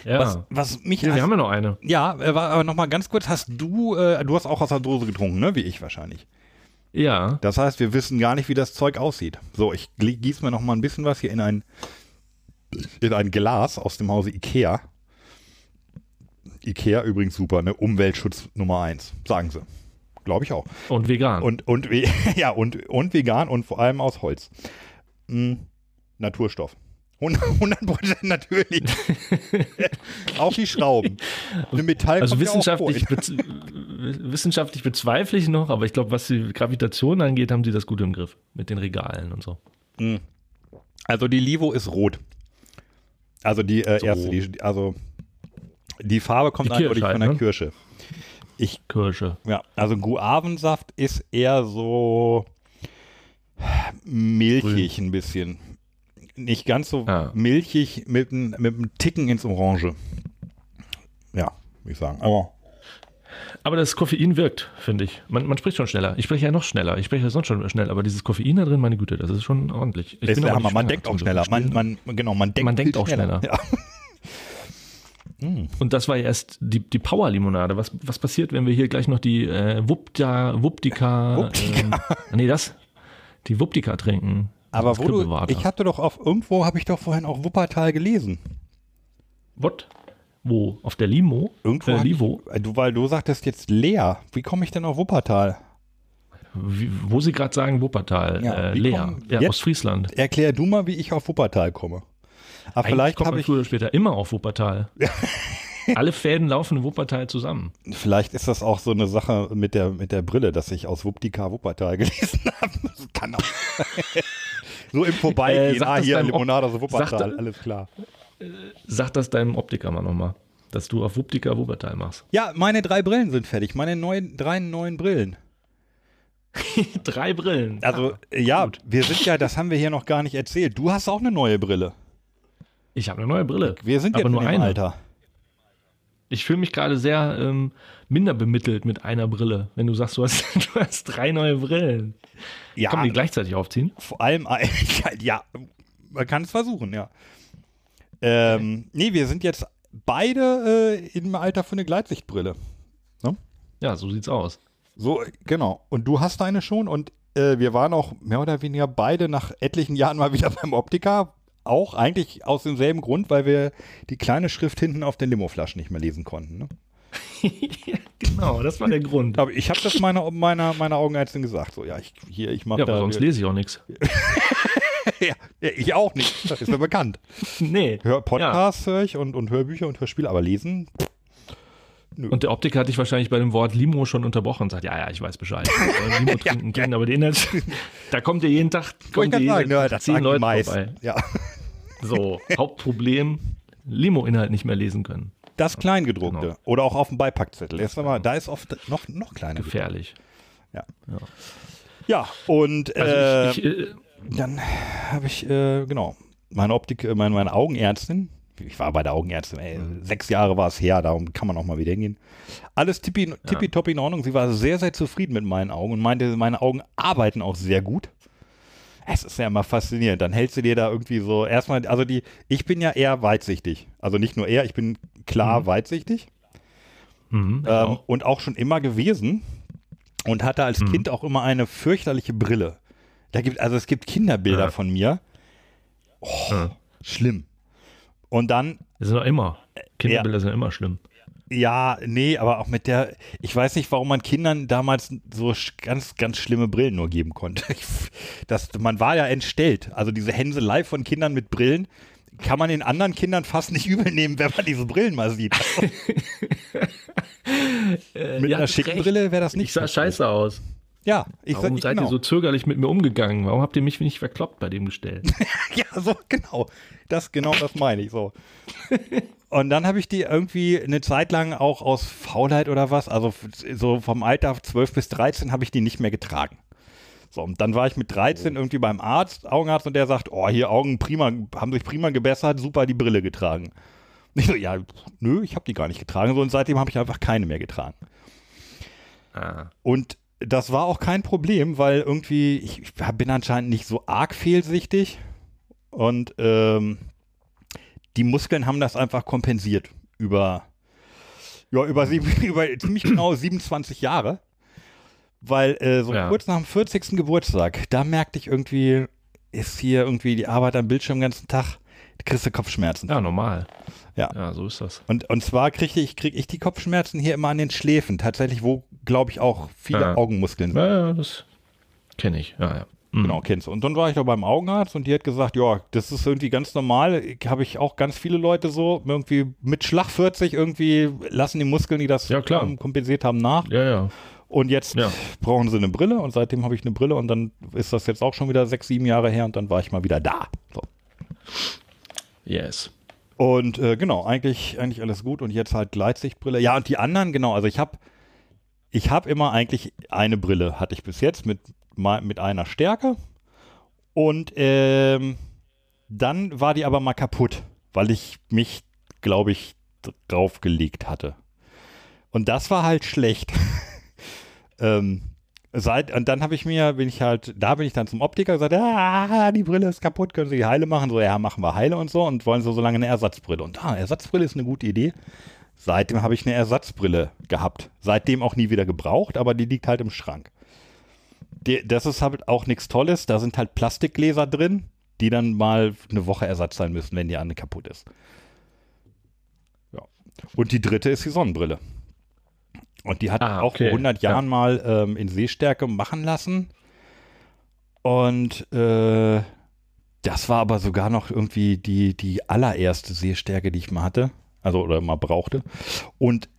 Ja. Was, was mich ja, wir haben ja noch eine. Ja, äh, aber nochmal ganz kurz, hast du, äh, du hast auch aus der Dose getrunken, ne? Wie ich wahrscheinlich. Ja. Das heißt, wir wissen gar nicht, wie das Zeug aussieht. So, ich gieße mir noch mal ein bisschen was hier in ein, in ein Glas aus dem Hause Ikea. Ikea übrigens super, ne? Umweltschutz Nummer eins, sagen sie. Glaube ich auch. Und vegan. Und, und, ja, und, und vegan und vor allem aus Holz. Hm, Naturstoff. 100 Prozent natürlich. auch die Schrauben. Eine Metall also wissenschaftlich, be wissenschaftlich bezweifle ich noch, aber ich glaube, was die Gravitation angeht, haben sie das gut im Griff mit den Regalen und so. Hm. Also die Livo ist rot. Also die äh, so. erste, die, also die Farbe kommt die eindeutig von der ne? Kirsche. Ich, Kirsche. Ja, also Guavensaft ist eher so milchig Grün. ein bisschen nicht ganz so ah. milchig mit, mit einem Ticken ins Orange. Ja, würde ich sagen. Aber aber das Koffein wirkt, finde ich. Man, man, spricht schon schneller. Ich spreche ja noch schneller. Ich spreche ja sonst schon schnell, aber dieses Koffein da drin, meine Güte, das ist schon ordentlich. Ich ist der Hammer. Man denkt auch schneller. Man, man, genau, man denkt, man denkt auch schneller. schneller. Ja. Und das war erst die, die Power-Limonade. Was, was passiert, wenn wir hier gleich noch die äh, Wupta, Wuptika, Wuptika. Äh, nee, das, die Wuptika trinken? Aber wo du, ich hatte doch auf, irgendwo habe ich doch vorhin auch Wuppertal gelesen. What? Wo? Auf der Limo? Irgendwo. Äh, Livo? Ich, du, weil du sagtest jetzt leer. Wie komme ich denn auf Wuppertal? Wie, wo Sie gerade sagen Wuppertal, ja, äh, leer. Ja, aus Friesland. Erklär du mal, wie ich auf Wuppertal komme. Aber Eigentlich vielleicht kommt man früher oder später immer auf Wuppertal. Alle Fäden laufen in Wuppertal zusammen. Vielleicht ist das auch so eine Sache mit der, mit der Brille, dass ich aus Wuptika Wuppertal gelesen habe. Das kann auch So im Vorbeigehen, äh, ah, hier Limonade aus Wuppertal, sag, alles klar. Äh, sag das deinem Optiker mal nochmal, dass du auf Wuptika Wuppertal machst. Ja, meine drei Brillen sind fertig, meine neuen, drei neuen Brillen. Drei Brillen. Also, Ah, ja, gut. wir sind ja, das haben wir hier noch gar nicht erzählt. Du hast auch eine neue Brille. Ich habe eine neue Brille. Wir sind aber jetzt nur in dem eine. Alter. Ich fühle mich gerade sehr ähm, minder bemittelt mit einer Brille, wenn du sagst, du hast, du hast drei neue Brillen. Ja, Kann man die gleichzeitig aufziehen? vor allem, ja, man kann es versuchen, ja. Ähm, nee, wir sind jetzt beide äh, im Alter für eine Gleitsichtbrille. Ja, so sieht's aus. So, genau. Und du hast eine schon und äh, wir waren auch mehr oder weniger beide nach etlichen Jahren mal wieder beim Optiker. Auch eigentlich aus demselben Grund, weil wir die kleine Schrift hinten auf den Limoflaschen nicht mehr lesen konnten. Ne? Ja, genau, das war der Grund. Aber ich habe das meiner, meiner, meiner Augenärztin gesagt. So, ja, ich, hier, ich mache Ja, da. aber sonst lese ich auch nichts. ja, ja, ich auch nicht. Das ist mir bekannt. Nee. Hör Podcasts höre ich und, und Hörbücher und Hörspiele, aber lesen. Und der Optiker hat dich wahrscheinlich bei dem Wort Limo schon unterbrochen und sagt, ja, ja, ich weiß Bescheid. Limo trinken kennen, aber den Inhalt, da kommt ihr jeden Tag kommt ihr jeden sagen, Tag ne, das zehn Leute vorbei. Ja. So, Hauptproblem, Limo-Inhalt nicht mehr lesen können. Das Kleingedruckte. Genau. Oder auch auf dem Beipackzettel. Erst einmal, da ist oft noch, noch kleiner. Gefährlich. Ja, und Also äh, ich, äh, dann habe ich, äh, genau, meine Optik, äh, meine, meine Augenärztin, ich war bei der Augenärztin, ey, sechs Jahre war es her, darum kann man auch mal wieder hingehen. Alles tippi, tippitoppi in Ordnung. Sie war sehr, sehr zufrieden mit meinen Augen und meinte, meine Augen arbeiten auch sehr gut. Es ist ja immer faszinierend. Dann hältst du dir da irgendwie so, erstmal, also die, ich bin ja eher weitsichtig. Also nicht nur eher, ich bin klar weitsichtig. mhm, Ähm, auch. und auch schon immer gewesen und hatte als Mhm. Kind auch immer eine fürchterliche Brille. Da gibt, also es gibt Kinderbilder Ja. von mir. Oh, Ja. schlimm. Und dann, Das sind doch immer. Kinderbilder sind immer schlimm. ja, nee, aber auch mit der, ich weiß nicht, warum man Kindern damals so ganz, ganz schlimme Brillen nur geben konnte. Das, man war ja entstellt. Also diese Hänselei von Kindern mit Brillen kann man den anderen Kindern fast nicht übel nehmen, wenn man diese Brillen mal sieht. mit ihr einer schicken recht. Brille wäre das nicht. Ich sah scheiße aus. Ja, ich Warum sag, seid genau. ihr so zögerlich mit mir umgegangen? Warum habt ihr mich nicht verkloppt bei dem Gestell? Ja, so genau. Das genau das meine ich so. Und dann habe ich die irgendwie eine Zeit lang auch aus Faulheit oder was, also so vom Alter 12 bis 13 habe ich die nicht mehr getragen. So, und dann war ich mit 13 irgendwie beim Arzt, Augenarzt, und der sagt, oh, hier Augen prima, haben sich prima gebessert, super die Brille getragen. Ich so, ja, nö, ich habe die gar nicht getragen. So, und seitdem habe ich einfach keine mehr getragen. ah. Und das war auch kein Problem, weil irgendwie, ich, ich bin anscheinend nicht so arg fehlsichtig und ähm, die Muskeln haben das einfach kompensiert über, ja, über, sieben, über ziemlich genau 27 Jahre. Weil äh, so Ja. kurz nach dem 40. Geburtstag, da merkte ich irgendwie, ist hier irgendwie die Arbeit am Bildschirm den ganzen Tag, kriegst du Kopfschmerzen. Ja, normal. Ja. Ja, so ist das. Und, und zwar kriege ich, krieg ich die Kopfschmerzen hier immer an den Schläfen, tatsächlich, wo, glaube ich, auch viele Ja. Augenmuskeln sind. Ja, ja das kenne ich. Ja, ja. Mhm. Genau, kennst du. Und dann war ich da beim Augenarzt und die hat gesagt, ja, das ist irgendwie ganz normal. Habe ich auch ganz viele Leute so, irgendwie mit Schlag 40 irgendwie lassen die Muskeln, die das Ja, klar. kompensiert haben, nach. Ja, ja. Und jetzt Ja. brauchen sie eine Brille und seitdem habe ich eine Brille und dann ist das jetzt auch schon wieder sechs, sieben Jahre her und dann war ich mal wieder da. So. Yes. Und äh, genau, eigentlich, eigentlich alles gut und jetzt halt Gleitsichtbrille. Ja, und die anderen, genau, also ich habe ich habe immer eigentlich eine Brille, hatte ich bis jetzt mit, mit einer Stärke. Und ähm, dann war die aber mal kaputt, weil ich mich, glaube ich, draufgelegt hatte. Und das war halt schlecht. ähm, seit, und dann habe ich mir, bin ich halt, da bin ich dann zum Optiker gesagt, ah, die Brille ist kaputt, können Sie die heile machen? So, ja, machen wir heile und so und wollen so, so lange eine Ersatzbrille. Und ah, Ersatzbrille ist eine gute Idee. Seitdem habe ich eine Ersatzbrille gehabt. Seitdem auch nie wieder gebraucht, aber die liegt halt im Schrank. Die, das ist halt auch nichts Tolles. Da sind halt Plastikgläser drin, die dann mal eine Woche Ersatz sein müssen, wenn die eine kaputt ist. Ja. Und die dritte ist die Sonnenbrille. Und die hat Ah, auch okay. vor 100 Ja. Jahren mal ähm, in Sehstärke machen lassen. Und äh, das war aber sogar noch irgendwie die, die allererste Sehstärke, die ich mal hatte. Also oder mal brauchte. Und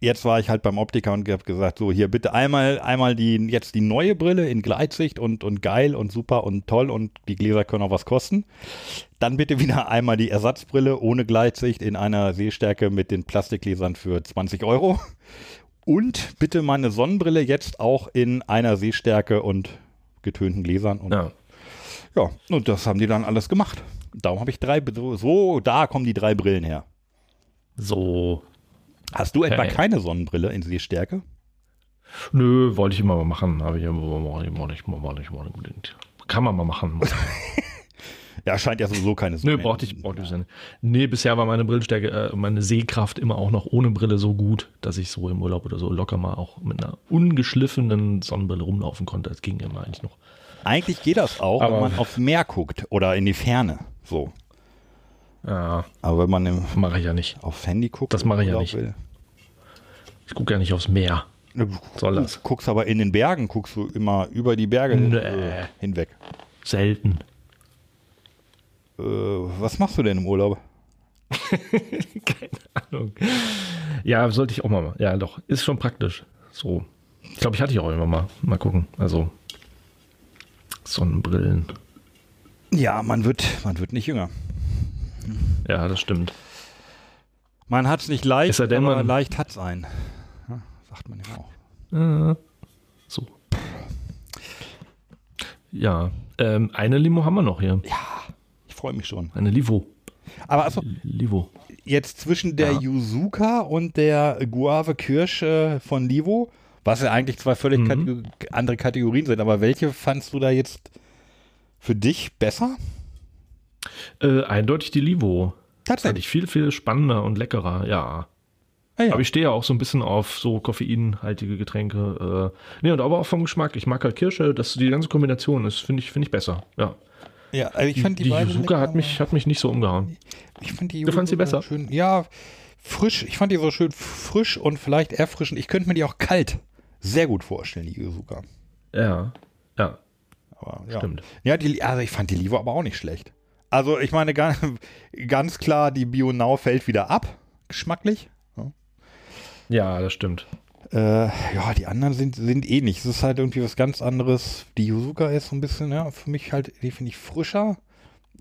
jetzt war ich halt beim Optiker und habe gesagt, so hier bitte einmal, einmal die, jetzt die neue Brille in Gleitsicht und, und geil und super und toll und die Gläser können auch was kosten. Dann bitte wieder einmal die Ersatzbrille ohne Gleitsicht in einer Sehstärke mit den Plastikgläsern für 20 Euro. Und bitte meine Sonnenbrille jetzt auch in einer Sehstärke und getönten Gläsern. Und Ja. ja, und das haben die dann alles gemacht. Darum habe ich drei, so, so, da kommen die drei Brillen her. So. Hast du etwa Okay. keine Sonnenbrille in Sehstärke? Nö, wollte ich immer mal machen. Habe ich immer mal nicht, mal nicht, mal nicht, nicht. Kann man mal machen. Ja, scheint ja sowieso keine Nö, Sonne. brauchte ich, brauchte ich ja nicht. Nee, bisher war meine Brillenstärke, äh, meine Sehkraft immer auch noch ohne Brille so gut, dass ich so im Urlaub oder so locker mal auch mit einer ungeschliffenen Sonnenbrille rumlaufen konnte. Das ging immer eigentlich noch. Eigentlich geht das auch, Aber- wenn man aufs Meer guckt oder in die Ferne. So. Ja, Aber wenn man im, mache ich ja nicht. aufs Handy guckt, Das mache ich ja nicht. will- Ich gucke ja nicht aufs Meer. Du Soll das? guckst aber in den Bergen, guckst du immer über die Berge Nee. hinweg. Selten. Äh, was machst du denn im Urlaub? Keine Ahnung. Ja, sollte ich auch mal. machen. Ja, doch. Ist schon praktisch. So. Ich glaube, ich hatte ich auch immer mal. Mal gucken. Also. Sonnenbrillen. Ja, man wird, man wird nicht jünger. Ja, das stimmt. Man hat es nicht leicht, denn, aber man- leicht hat es einen. Ja, sagt man ja auch. Äh, so. Ja. Ähm, eine Limo haben wir noch hier. Ich freue mich schon. Eine Livo. Aber also Livo. jetzt zwischen der Ja. Yuzuka und der Guave Kirsche von Livo, was ja eigentlich zwei völlig Mhm. Kate- andere Kategorien sind, aber welche fandst du da jetzt für dich besser? Äh, eindeutig die Livo. Fand Tatsächlich. ich viel, viel spannender und leckerer, ja. Ah, ja. Aber ich stehe ja auch so ein bisschen auf so koffeinhaltige Getränke. Äh, nee, und aber auch vom Geschmack. Ich mag halt Kirsche, das, die ganze Kombination ist, finde ich, finde ich besser. Ja. Ja, also ich fand die, Die beiden Yuzuka hat mich, hat mich nicht so umgehauen. Ich fand die Du fandst sie besser? Schön, ja, frisch. Ich fand die so schön frisch und vielleicht erfrischend. Ich könnte mir die auch kalt sehr gut vorstellen, die Yuzuka. Ja, ja, Aber, ja. stimmt. Ja, die, also ich fand die Livo aber auch nicht schlecht. Also ich meine ganz, ganz klar, die Bio-Now fällt wieder ab, geschmacklich. Ja, das stimmt. Äh, ja, die anderen sind, sind ähnlich. Es ist halt irgendwie was ganz anderes. Die Yuzuka ist so ein bisschen, ja, für mich halt, die finde ich frischer.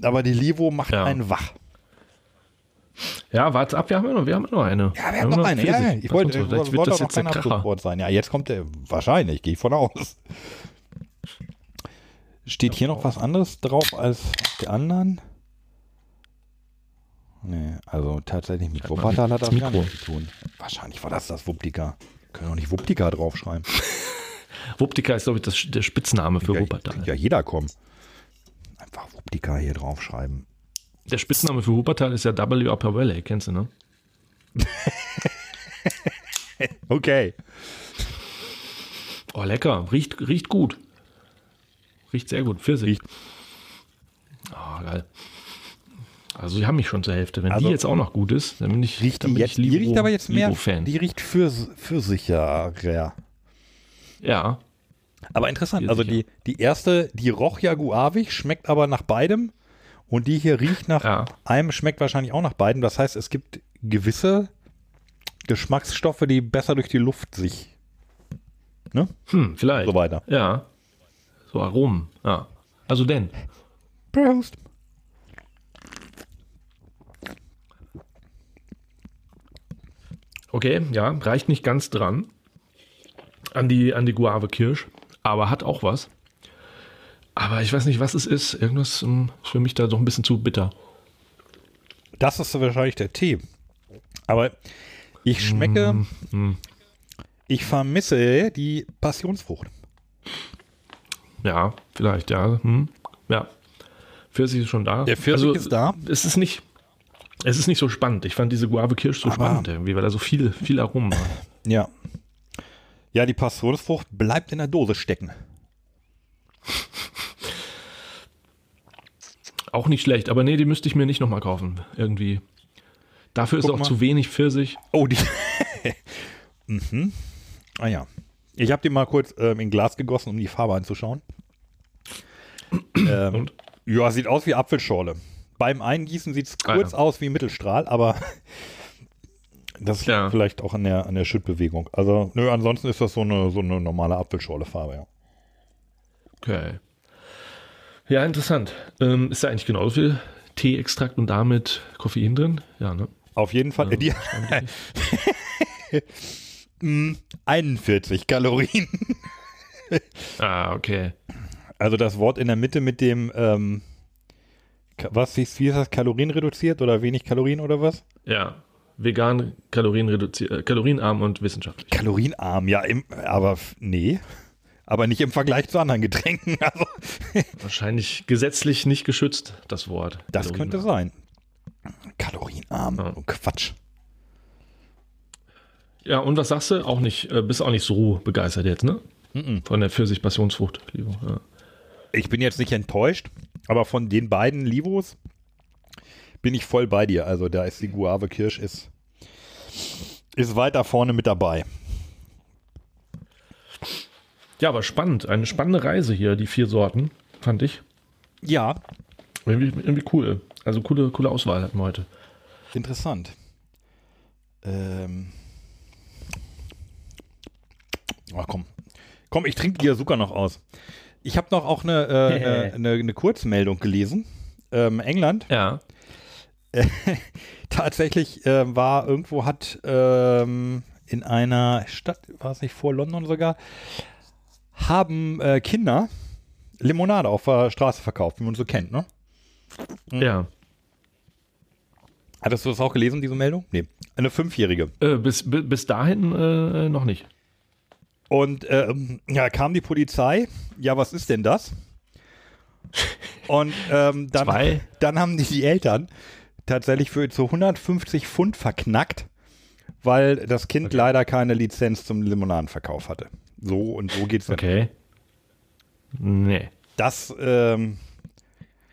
Aber die Livo macht Ja. einen wach. Ja, warte ab, wir haben ja noch, wir haben noch eine. Ja, wir haben noch eine. Ja, ich wollte, wollte, Jetzt wird das jetzt der Kracher. Sein. Ja, jetzt kommt der, wahrscheinlich, gehe ich von aus. Steht hier noch was anderes drauf als der anderen? Nee, also tatsächlich mit Wuppertal hat das das gar Mikro. nichts zu tun. Wahrscheinlich war das das Wuptika. Können auch nicht Wuptika draufschreiben. Wuptika ist, glaube ich, das, der Spitzname für ja, Wuppertal. ja jeder kommen. Einfach Wuptika hier draufschreiben. Der Spitzname für Wuppertal ist ja W Upper Valley, kennst du, ne? Okay. Oh, lecker. Riecht, riecht gut. Riecht sehr gut. Pfirsich. Oh, geil. Also, die haben mich schon zur Hälfte. Wenn Also, die jetzt auch noch gut ist, dann bin ich, Riecht dann die bin jetzt, ich Libo, die riecht aber jetzt mehr, Libo-Fan. die riecht für, für sicher. Ja, Aber interessant, also sicher. die, die erste, die roch ja guavig, schmeckt aber nach beidem. Und die hier riecht nach Ja. einem, schmeckt wahrscheinlich auch nach beidem. Das heißt, es gibt gewisse Geschmacksstoffe, die besser durch die Luft sich. Ne? hm, vielleicht. So weiter. Ja. So Aromen. Ja. Also denn. Prost. Okay, ja, reicht nicht ganz dran an die, an die Guave Kirsch, aber hat auch was. Aber ich weiß nicht, was es ist. Irgendwas ähm, ist für mich da doch ein bisschen zu bitter. Das ist wahrscheinlich der Tee. Aber ich schmecke, mm. ich vermisse die Passionsfrucht. Ja, vielleicht, ja. Hm. Ja. Pfirsich ist schon da. Also, Der Pfirsich ist da. Es ist nicht, es ist nicht so spannend. Ich fand diese Guave Kirsch so Aber- spannend irgendwie, weil da so viel, viel Aromen war. Ja. Ja, die Passionsfrucht bleibt in der Dose stecken. Auch nicht schlecht, aber nee, die müsste ich mir nicht nochmal kaufen. Irgendwie. Dafür ist Guck auch mal. zu wenig Pfirsich. Oh, die. mhm. Ah ja. Ich habe die mal kurz ähm, in Glas gegossen, um die Farbe anzuschauen. ähm, Und? Ja, sieht aus wie Apfelschorle. Beim Eingießen sieht es Ah, kurz ja. aus wie Mittelstrahl, aber das liegt Ja. vielleicht auch an der, an der Schüttbewegung. Also, nö, ansonsten ist das so eine, so eine normale Apfelschorle-Farbe, ja. Okay. Ja, interessant. Ähm, ist da eigentlich genauso viel Teeextrakt und damit Koffein drin? Ja, ne? Auf jeden Fall. Ja, die, 41 Kalorien. Ah, okay. Also das Wort in der Mitte mit dem, ähm, was hieß, wie ist das, Kalorien reduziert oder wenig Kalorien oder was? Ja. Vegan, kalorienreduziert, äh, kalorienarm und wissenschaftlich. Kalorienarm, ja, im, aber nee. Aber nicht im Vergleich zu anderen Getränken. Also, Wahrscheinlich gesetzlich nicht geschützt, das Wort. das könnte sein. Kalorienarm, Ja. oh, Quatsch. Ja, und was sagst du? Auch nicht, äh, bist auch nicht so begeistert jetzt, ne? Von der Pfirsich-Passionsfrucht, Livo. Ja. Ich bin jetzt nicht enttäuscht, aber von den beiden Livos bin ich voll bei dir. Also da ist die Guave Kirsch ist, ist weiter vorne mit dabei. ja, aber spannend. Eine spannende Reise hier, die vier Sorten, fand ich. Ja, Irgendwie, irgendwie cool. Also coole, coole Auswahl hatten wir heute. interessant. Ähm. Ach komm. Komm, ich trinke die Azuka noch aus. Ich habe noch auch eine, äh, eine, eine, eine Kurzmeldung gelesen. Ähm, England Ja. tatsächlich äh, war irgendwo hat ähm, in einer Stadt, war es nicht vor London sogar, haben äh, Kinder Limonade auf der Straße verkauft, wie man so kennt, ne? Ja. Hattest du das auch gelesen, diese Meldung? Nee. Eine Fünfjährige. Äh, bis, bi- bis dahin äh, noch nicht. Und ähm, ja, kam die Polizei. Ja, was ist denn das? Und ähm, dann, Zwei. dann haben die, die Eltern tatsächlich für so 150 Pfund verknackt, weil das Kind leider keine Lizenz zum Limonadenverkauf hatte. So und so geht's dann. Okay. Nee. Das ähm,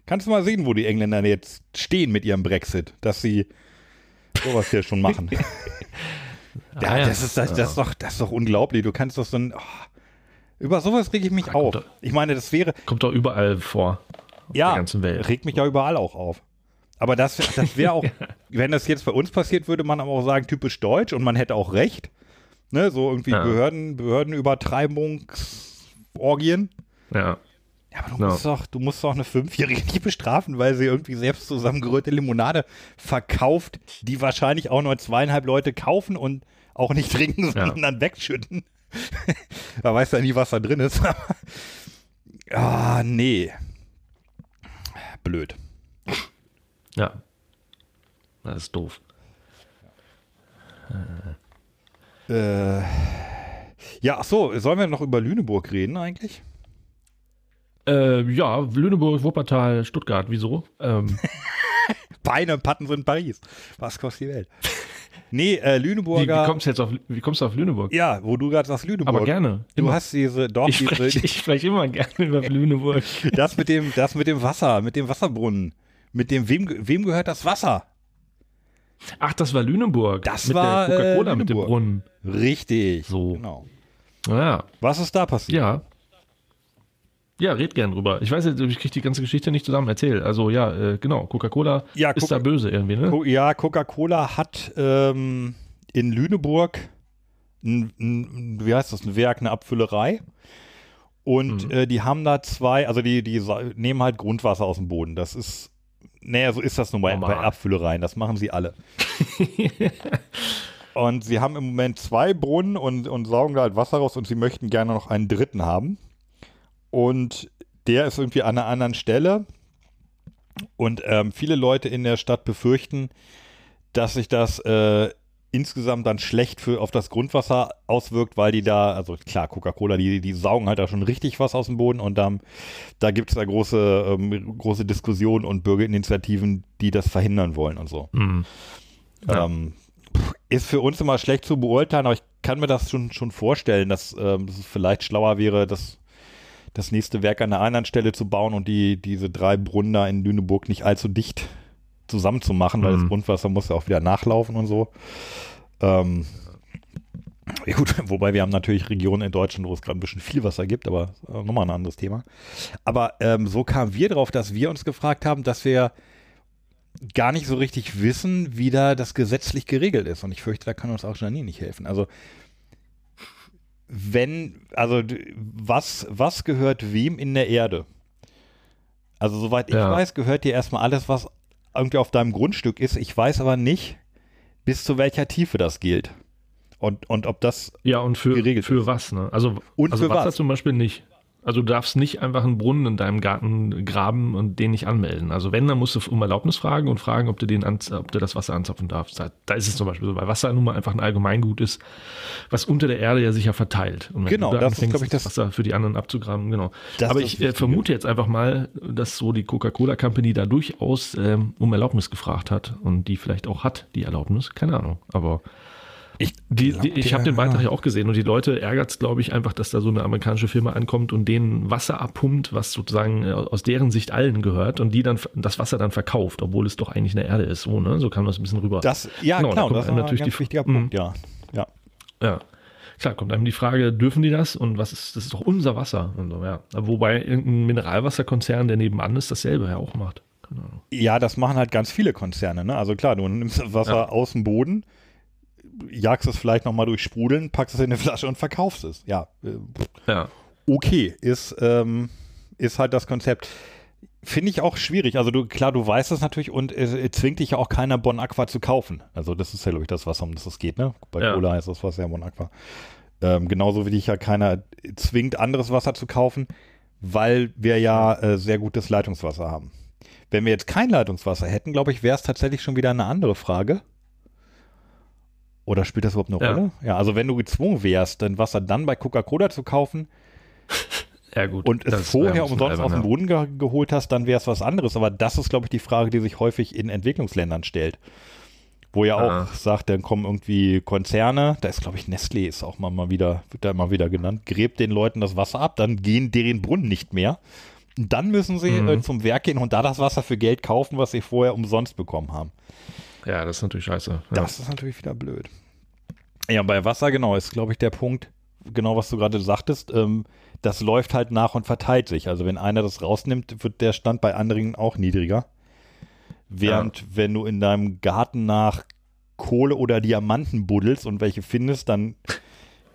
kannst du mal sehen, wo die Engländer jetzt stehen mit ihrem Brexit, dass sie sowas hier schon machen. ja, Ah, ja. Das, ist, das, das, ist doch, das ist doch unglaublich. Du kannst doch so ein. Oh, über sowas reg ich mich auf. kommt doch- Ich meine, das wäre. Kommt doch überall vor. Auf Ja, der ganzen Welt. regt mich ja überall auch auf. Aber das, das wäre auch, wenn das jetzt bei uns passiert, würde man aber auch sagen, typisch deutsch und man hätte auch recht. Ne, so irgendwie Ja. Behörden, Behördenübertreibungsorgien. Ja. Ja, aber du Ja. musst doch, du musst doch eine Fünfjährige nicht bestrafen, weil sie irgendwie selbst zusammengerührte Limonade verkauft, die wahrscheinlich auch nur zweieinhalb Leute kaufen und auch nicht trinken, sondern dann wegschütten. da weiß ja nie, was da drin ist. ah, nee. Blöd. Ja. Das ist doof. Äh, ja, ach so, sollen wir noch über Lüneburg reden eigentlich? Äh, ja, Lüneburg, Wuppertal, Stuttgart, wieso? Ähm, Beine Patten sind Paris. Was kostet die Welt? Nee, äh, wie, wie, Lüneburger. kommst du jetzt auf, wie kommst du auf Lüneburg? ja, wo du gerade sagst Lüneburg. Aber gerne. Du Immer. hast diese, doch, ich spreche sprech immer gerne über Lüneburg. das mit dem, das mit dem Wasser, mit dem Wasserbrunnen. Mit dem, wem, wem gehört das Wasser? Ach, das war Lüneburg. Das mit war, der Coca-Cola äh, mit dem. Brunnen. Richtig. So. Genau. Ja. Was ist da passiert? Ja. Ja, red gern drüber. Ich weiß jetzt, ich kriege die ganze Geschichte nicht zusammen erzählt. Also ja, äh, genau, Coca-Cola Ja, ist Coca- da böse irgendwie, ne? Co ja, Coca-Cola hat ähm, in Lüneburg ein, ein, wie heißt das, ein Werk, eine Abfüllerei. Und äh, die haben da zwei, also die, die nehmen halt Grundwasser aus dem Boden. Das ist, naja, so ist das nun mal bei. Abfüllereien. Das machen sie alle. und sie haben im Moment zwei Brunnen und, und saugen da halt Wasser raus und sie möchten gerne noch einen dritten haben. Und der ist irgendwie an einer anderen Stelle. Und ähm, viele Leute in der Stadt befürchten, dass sich das äh, insgesamt dann schlecht für, auf das Grundwasser auswirkt, weil die da, also klar, Coca-Cola, die, die saugen halt da schon richtig was aus dem Boden und dann, da gibt es da große, ähm, große Diskussionen und Bürgerinitiativen, die das verhindern wollen und so. Hm. Ja. Ähm, ist für uns immer schlecht zu beurteilen, aber ich kann mir das schon, schon vorstellen, dass, ähm, es vielleicht schlauer wäre, das, das nächste Werk an einer anderen Stelle zu bauen und die, diese drei Brunnen da in Lüneburg nicht allzu dicht zusammenzumachen, weil Mhm. das Grundwasser muss ja auch wieder nachlaufen und so. Ähm, ja gut, wobei wir haben natürlich Regionen in Deutschland, wo es gerade ein bisschen viel Wasser gibt, aber äh, nochmal ein anderes Thema. Aber ähm, so kamen wir drauf, dass wir uns gefragt haben, dass wir gar nicht so richtig wissen, wie da das gesetzlich geregelt ist. Und ich fürchte, da kann uns auch Janine nicht helfen. Also wenn, also was, was gehört wem in der Erde? Also soweit ich Ja. weiß, gehört dir erstmal alles, was irgendwie auf deinem Grundstück ist. Ich weiß aber nicht, bis zu welcher Tiefe das gilt. Und, und ob das Ja, und für, geregelt für ist. was, ne? Also, Und also für Wasser was? zum Beispiel nicht. Also du darfst nicht einfach einen Brunnen in deinem Garten graben und den nicht anmelden. Also wenn, dann musst du um Erlaubnis fragen und fragen, ob du, den an, ob du das Wasser anzapfen darfst. Da, da ist es zum Beispiel so, weil Wasser nun mal einfach ein Allgemeingut ist, was unter der Erde ja sicher verteilt. Und wenn Genau, du da das ist, anfängst, glaub ich, das- Wasser für die anderen abzugraben, genau. Aber ist ich äh, vermute jetzt einfach mal, dass so die Coca-Cola Company da durchaus ähm, um Erlaubnis gefragt hat und die vielleicht auch hat, die Erlaubnis. Keine Ahnung. Aber Ich, die, die, ich habe den Beitrag ja auch gesehen und die Leute ärgert es, glaube ich, einfach, dass da so eine amerikanische Firma ankommt und denen Wasser abpumpt, was sozusagen äh, aus deren Sicht allen gehört und die dann das Wasser dann verkauft, obwohl es doch eigentlich eine Erde ist. So, ne? so kann man es ein bisschen rüber. Das, ja, Genau, da klar, kommt das ist natürlich ein ganz die- wichtiger. Punkt, ja. ja. Ja. Klar, kommt einem die Frage, dürfen die das? Und was ist, das ist doch unser Wasser. Und so, ja. Wobei irgendein Mineralwasserkonzern, der nebenan ist, dasselbe ja auch macht. Ahnung. Ja, das machen halt ganz viele Konzerne. Ne? Also klar, du nimmst das Wasser Ja. aus dem Boden, jagst es vielleicht nochmal durch Sprudeln, packst es in eine Flasche und verkaufst es. Ja, äh, Ja. okay, ist, ähm, ist halt das Konzept. Finde ich auch schwierig. Also du, klar, du weißt es natürlich und es es zwingt dich ja auch keiner Bon Aqua zu kaufen. Also das ist ja, glaube ich, das Wasser, um das es geht, ne? Bei Ja. Cola heißt das Wasser ja Bon Aqua. Ähm, genauso wie dich ja keiner zwingt, anderes Wasser zu kaufen, weil wir ja äh, sehr gutes Leitungswasser haben. Wenn wir jetzt kein Leitungswasser hätten, glaube ich, wäre es tatsächlich schon wieder eine andere Frage. Oder spielt das überhaupt eine Ja. Rolle? Ja, also wenn du gezwungen wärst, dein Wasser dann bei Coca-Cola zu kaufen, Ja, gut. und es vorher umsonst aus dem Boden ge geholt hast, dann wäre es was anderes. Aber das ist, glaube ich, die Frage, die sich häufig in Entwicklungsländern stellt. Wo ja auch Ah. sagt, dann kommen irgendwie Konzerne, da ist, glaube ich, Nestlé ist auch mal, mal wieder, wird da immer wieder genannt, gräbt den Leuten das Wasser ab, dann gehen deren Brunnen nicht mehr. Dann müssen sie Mhm. äh, zum Werk gehen und da das Wasser für Geld kaufen, was sie vorher umsonst bekommen haben. Ja. ja, das ist natürlich scheiße. Ja. Das ist natürlich wieder blöd. Ja, bei Wasser, genau, ist, glaube ich, der Punkt, genau was du gerade sagtest, ähm, das läuft halt nach und verteilt sich. Also wenn einer das rausnimmt, wird der Stand bei anderen auch niedriger. Während wenn du in deinem Garten nach Kohle oder Diamanten buddelst und welche findest, dann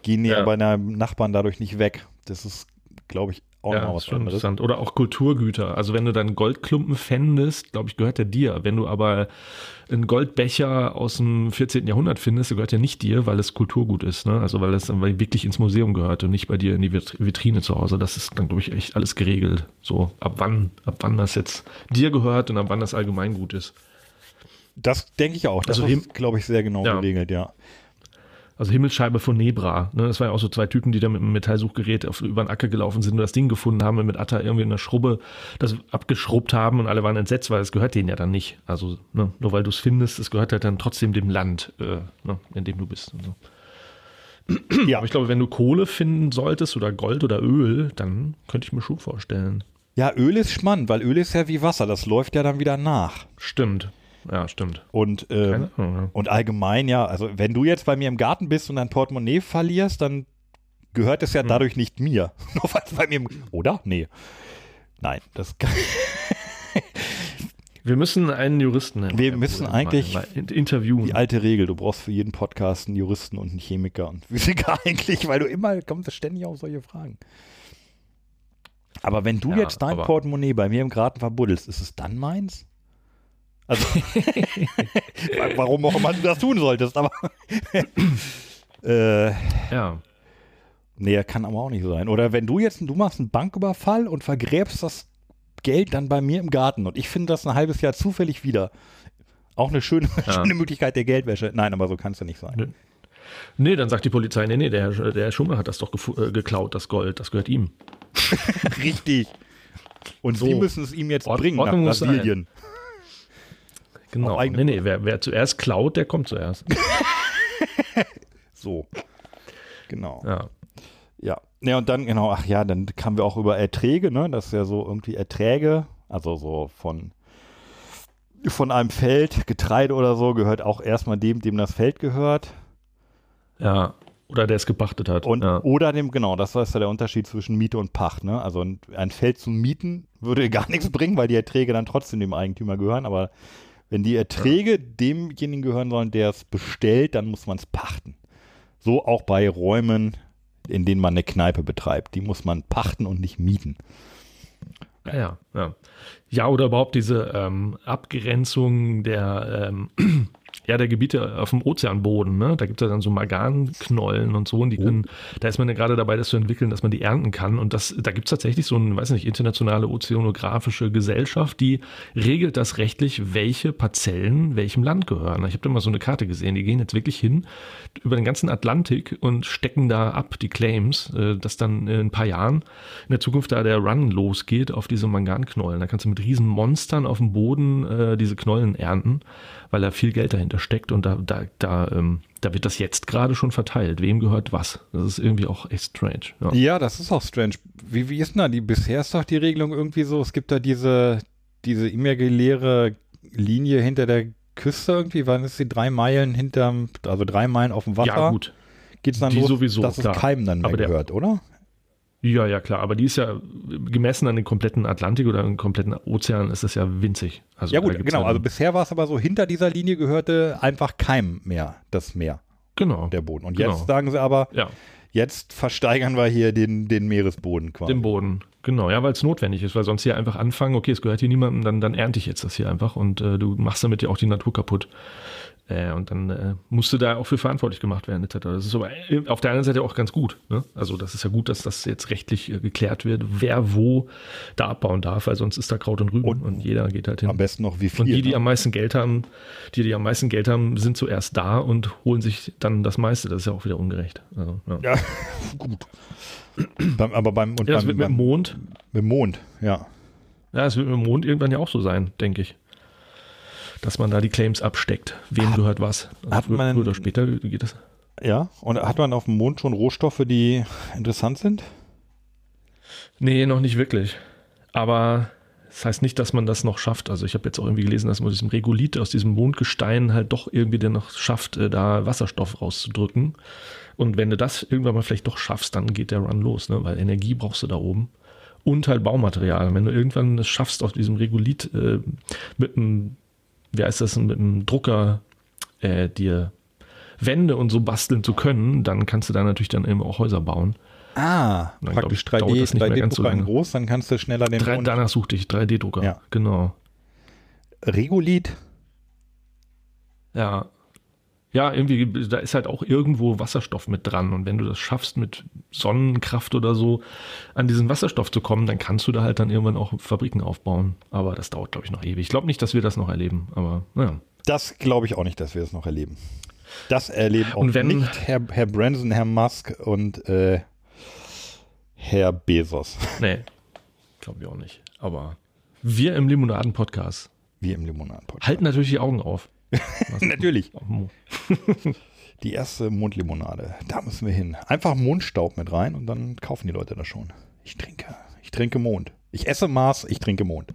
gehen die ja. Ja. bei deinem Nachbarn dadurch nicht weg. Das ist, glaube ich, auch Ja, noch das was anderes. interessant. Oder auch Kulturgüter. Also wenn du dann Goldklumpen fändest, glaube ich, gehört der dir. Wenn du aber einen Goldbecher aus dem 14. Jahrhundert findest, der gehört ja nicht dir, weil es Kulturgut ist. Ne? Also weil es dann wirklich ins Museum gehört und nicht bei dir in die Vit- Vitrine zu Hause. Das ist dann, glaube ich, echt alles geregelt. So ab wann, ab wann das jetzt dir gehört und ab wann das Allgemeingut ist. Das denke ich auch. Das Also ist, glaube ich, sehr genau Ja. geregelt, ja. Also Himmelsscheibe von Nebra. Ne? Das waren ja auch so zwei Typen, die da mit einem Metallsuchgerät auf, über den Acker gelaufen sind und das Ding gefunden haben und mit Atta irgendwie in der Schrubbe das abgeschrubbt haben und alle waren entsetzt, weil es gehört denen ja dann nicht. Also ne? nur weil du es findest, es gehört halt dann trotzdem dem Land, äh, ne? in dem du bist. So. Ja. Aber ich glaube, wenn du Kohle finden solltest oder Gold oder Öl, dann könnte ich mir schon vorstellen. Ja, Öl ist spannend, weil Öl ist ja wie Wasser, das läuft ja dann wieder nach. Stimmt. Ja, stimmt. Und, ähm, Ahnung, und allgemein, ja, also wenn du jetzt bei mir im Garten bist und dein Portemonnaie verlierst, dann gehört es ja Hm. dadurch nicht mir. Nur weil es bei mir im, oder? Nee. Nein, das kann, Wir müssen einen Juristen Wir müssen eigentlich mal in- interviewen. die alte Regel, du brauchst für jeden Podcast einen Juristen und einen Chemiker und Physiker eigentlich, weil du immer kommst ständig auf solche Fragen. Aber wenn du Ja, jetzt dein Portemonnaie bei mir im Garten verbuddelst, ist es dann meins? Also, warum auch immer du das tun solltest, aber äh, ja. nee, kann aber auch nicht sein. Oder wenn du jetzt, du machst einen Banküberfall und vergräbst das Geld dann bei mir im Garten und ich finde das ein halbes Jahr zufällig wieder. Auch eine schöne, Ja. schöne Möglichkeit der Geldwäsche. Nein, aber so kann es ja nicht sein. Nö. Nee, dann sagt die Polizei, nee, nee, der, Herr- der Herr Schumer hat das doch äh, geklaut, das Gold, das gehört ihm. Richtig. Und So. sie müssen es ihm jetzt Ord- bringen Ordnung nach. Brasilien. Genau. Nee, nee, wer, wer zuerst klaut, der kommt zuerst. So. Genau. Ja. Ja. Ja, und dann, genau, ach ja, dann kamen wir auch über Erträge, ne? Das ist ja so irgendwie Erträge, also so von, von einem Feld, Getreide oder so, gehört auch erstmal dem, dem das Feld gehört. Ja. Oder der es gepachtet hat. Und, ja. Oder dem, genau, das ist ja der Unterschied zwischen Miete und Pacht, ne? Also ein, ein Feld zu mieten würde gar nichts bringen, weil die Erträge dann trotzdem dem Eigentümer gehören, aber wenn die Erträge demjenigen gehören sollen, der es bestellt, dann muss man es pachten. So auch bei Räumen, in denen man eine Kneipe betreibt. Die muss man pachten und nicht mieten. Ja, ja, ja. Oder überhaupt diese ähm, Abgrenzung der, ähm, ja, der Gebiete auf dem Ozeanboden, ne? Da gibt es ja dann so Marganknollen und so, und die können, oh. da ist man ja gerade dabei, das zu entwickeln, dass man die ernten kann. Und das, da gibt es tatsächlich so eine, weiß nicht, internationale ozeanografische Gesellschaft, die regelt das rechtlich, welche Parzellen welchem Land gehören. Ich habe da mal so eine Karte gesehen, die gehen jetzt wirklich hin über den ganzen Atlantik und stecken da ab die Claims, äh, dass dann in ein paar Jahren in der Zukunft da der Run losgeht auf diese Manganknollen. Da kannst du mit riesen Monstern auf dem Boden äh, diese Knollen ernten weil da viel Geld dahinter steckt und da, da, da, ähm, da wird das jetzt gerade schon verteilt. Wem gehört was? Das ist irgendwie auch echt strange. Ja, ja das ist auch strange. Wie, wie ist denn da die, bisher ist doch die Regelung irgendwie so, es gibt da diese, diese imaginäre Linie hinter der Küste irgendwie, wann ist sie drei Meilen hinterm, also drei Meilen auf dem Wasser? Ja, gut. Geht es dann die los, sowieso, dass es keinem dann mehr gehört, oder? Ja, ja, klar. Aber die ist ja gemessen an den kompletten Atlantik oder den kompletten Ozean ist das ja winzig. Also, ja, gut, genau. Also bisher war es aber so, hinter dieser Linie gehörte einfach keinem mehr das Meer. Genau. Der Boden. Und genau. jetzt sagen sie aber, ja. jetzt versteigern wir hier den, den Meeresboden quasi. Den Boden, genau. Ja, weil es notwendig ist, weil sonst hier einfach anfangen, okay, es gehört hier niemandem, dann, dann ernte ich jetzt das hier einfach und äh, du machst damit ja auch die Natur kaputt. Äh, und dann äh, musste da auch für verantwortlich gemacht werden, etc. Das ist aber äh, auf der anderen Seite auch ganz gut. Ne? Also das ist ja gut, dass das jetzt rechtlich äh, geklärt wird, wer wo da abbauen darf, weil sonst ist da Kraut und Rüben und, und jeder geht halt hin. Am besten noch wie viel. Und die, die ne? am meisten Geld haben, die, die am meisten Geld haben, sind zuerst da und holen sich dann das meiste. Das ist ja auch wieder ungerecht. Also, ja. ja, gut. beim, aber beim, und ja, das beim, wird mit dem Mond. Mit dem Mond, ja. Ja, es wird mit dem Mond irgendwann ja auch so sein, denke ich dass man da die Claims absteckt. Wem hat, gehört was? Also hat früher, man, früher oder später geht das. Ja, und hat man auf dem Mond schon Rohstoffe, die interessant sind? Nee, noch nicht wirklich. Aber das heißt nicht, dass man das noch schafft. Also ich habe jetzt auch irgendwie gelesen, dass man aus diesem Regolith, aus diesem Mondgestein halt doch irgendwie dann noch schafft, äh, da Wasserstoff rauszudrücken. Und wenn du das irgendwann mal vielleicht doch schaffst, dann geht der Run los, ne? weil Energie brauchst du da oben. Und halt Baumaterial. Wenn du irgendwann es schaffst, auf diesem Regolith äh, mit einem wie heißt das, mit einem Drucker äh, dir Wände und so basteln zu können, dann kannst du da natürlich dann eben auch Häuser bauen. Ah, dann, praktisch 3D, 3D-Drucker so groß, dann kannst du schneller den 3, Danach suchte ich 3D-Drucker, ja. genau. Regolith? Ja. Ja, irgendwie, da ist halt auch irgendwo Wasserstoff mit dran. Und wenn du das schaffst, mit Sonnenkraft oder so an diesen Wasserstoff zu kommen, dann kannst du da halt dann irgendwann auch Fabriken aufbauen. Aber das dauert, glaube ich, noch ewig. Ich glaube nicht, dass wir das noch erleben, aber naja. Das glaube ich auch nicht, dass wir das noch erleben. Das erleben auch und wenn, nicht Herr, Herr Branson, Herr Musk und äh, Herr Bezos. Nee, glaube ich auch nicht. Aber wir im Limonaden-Podcast. Wir im Limonaden-Podcast. Halten natürlich die Augen auf. Natürlich. die erste Mondlimonade. Da müssen wir hin. Einfach Mondstaub mit rein und dann kaufen die Leute das schon. Ich trinke. Ich trinke Mond. Ich esse Mars, ich trinke Mond.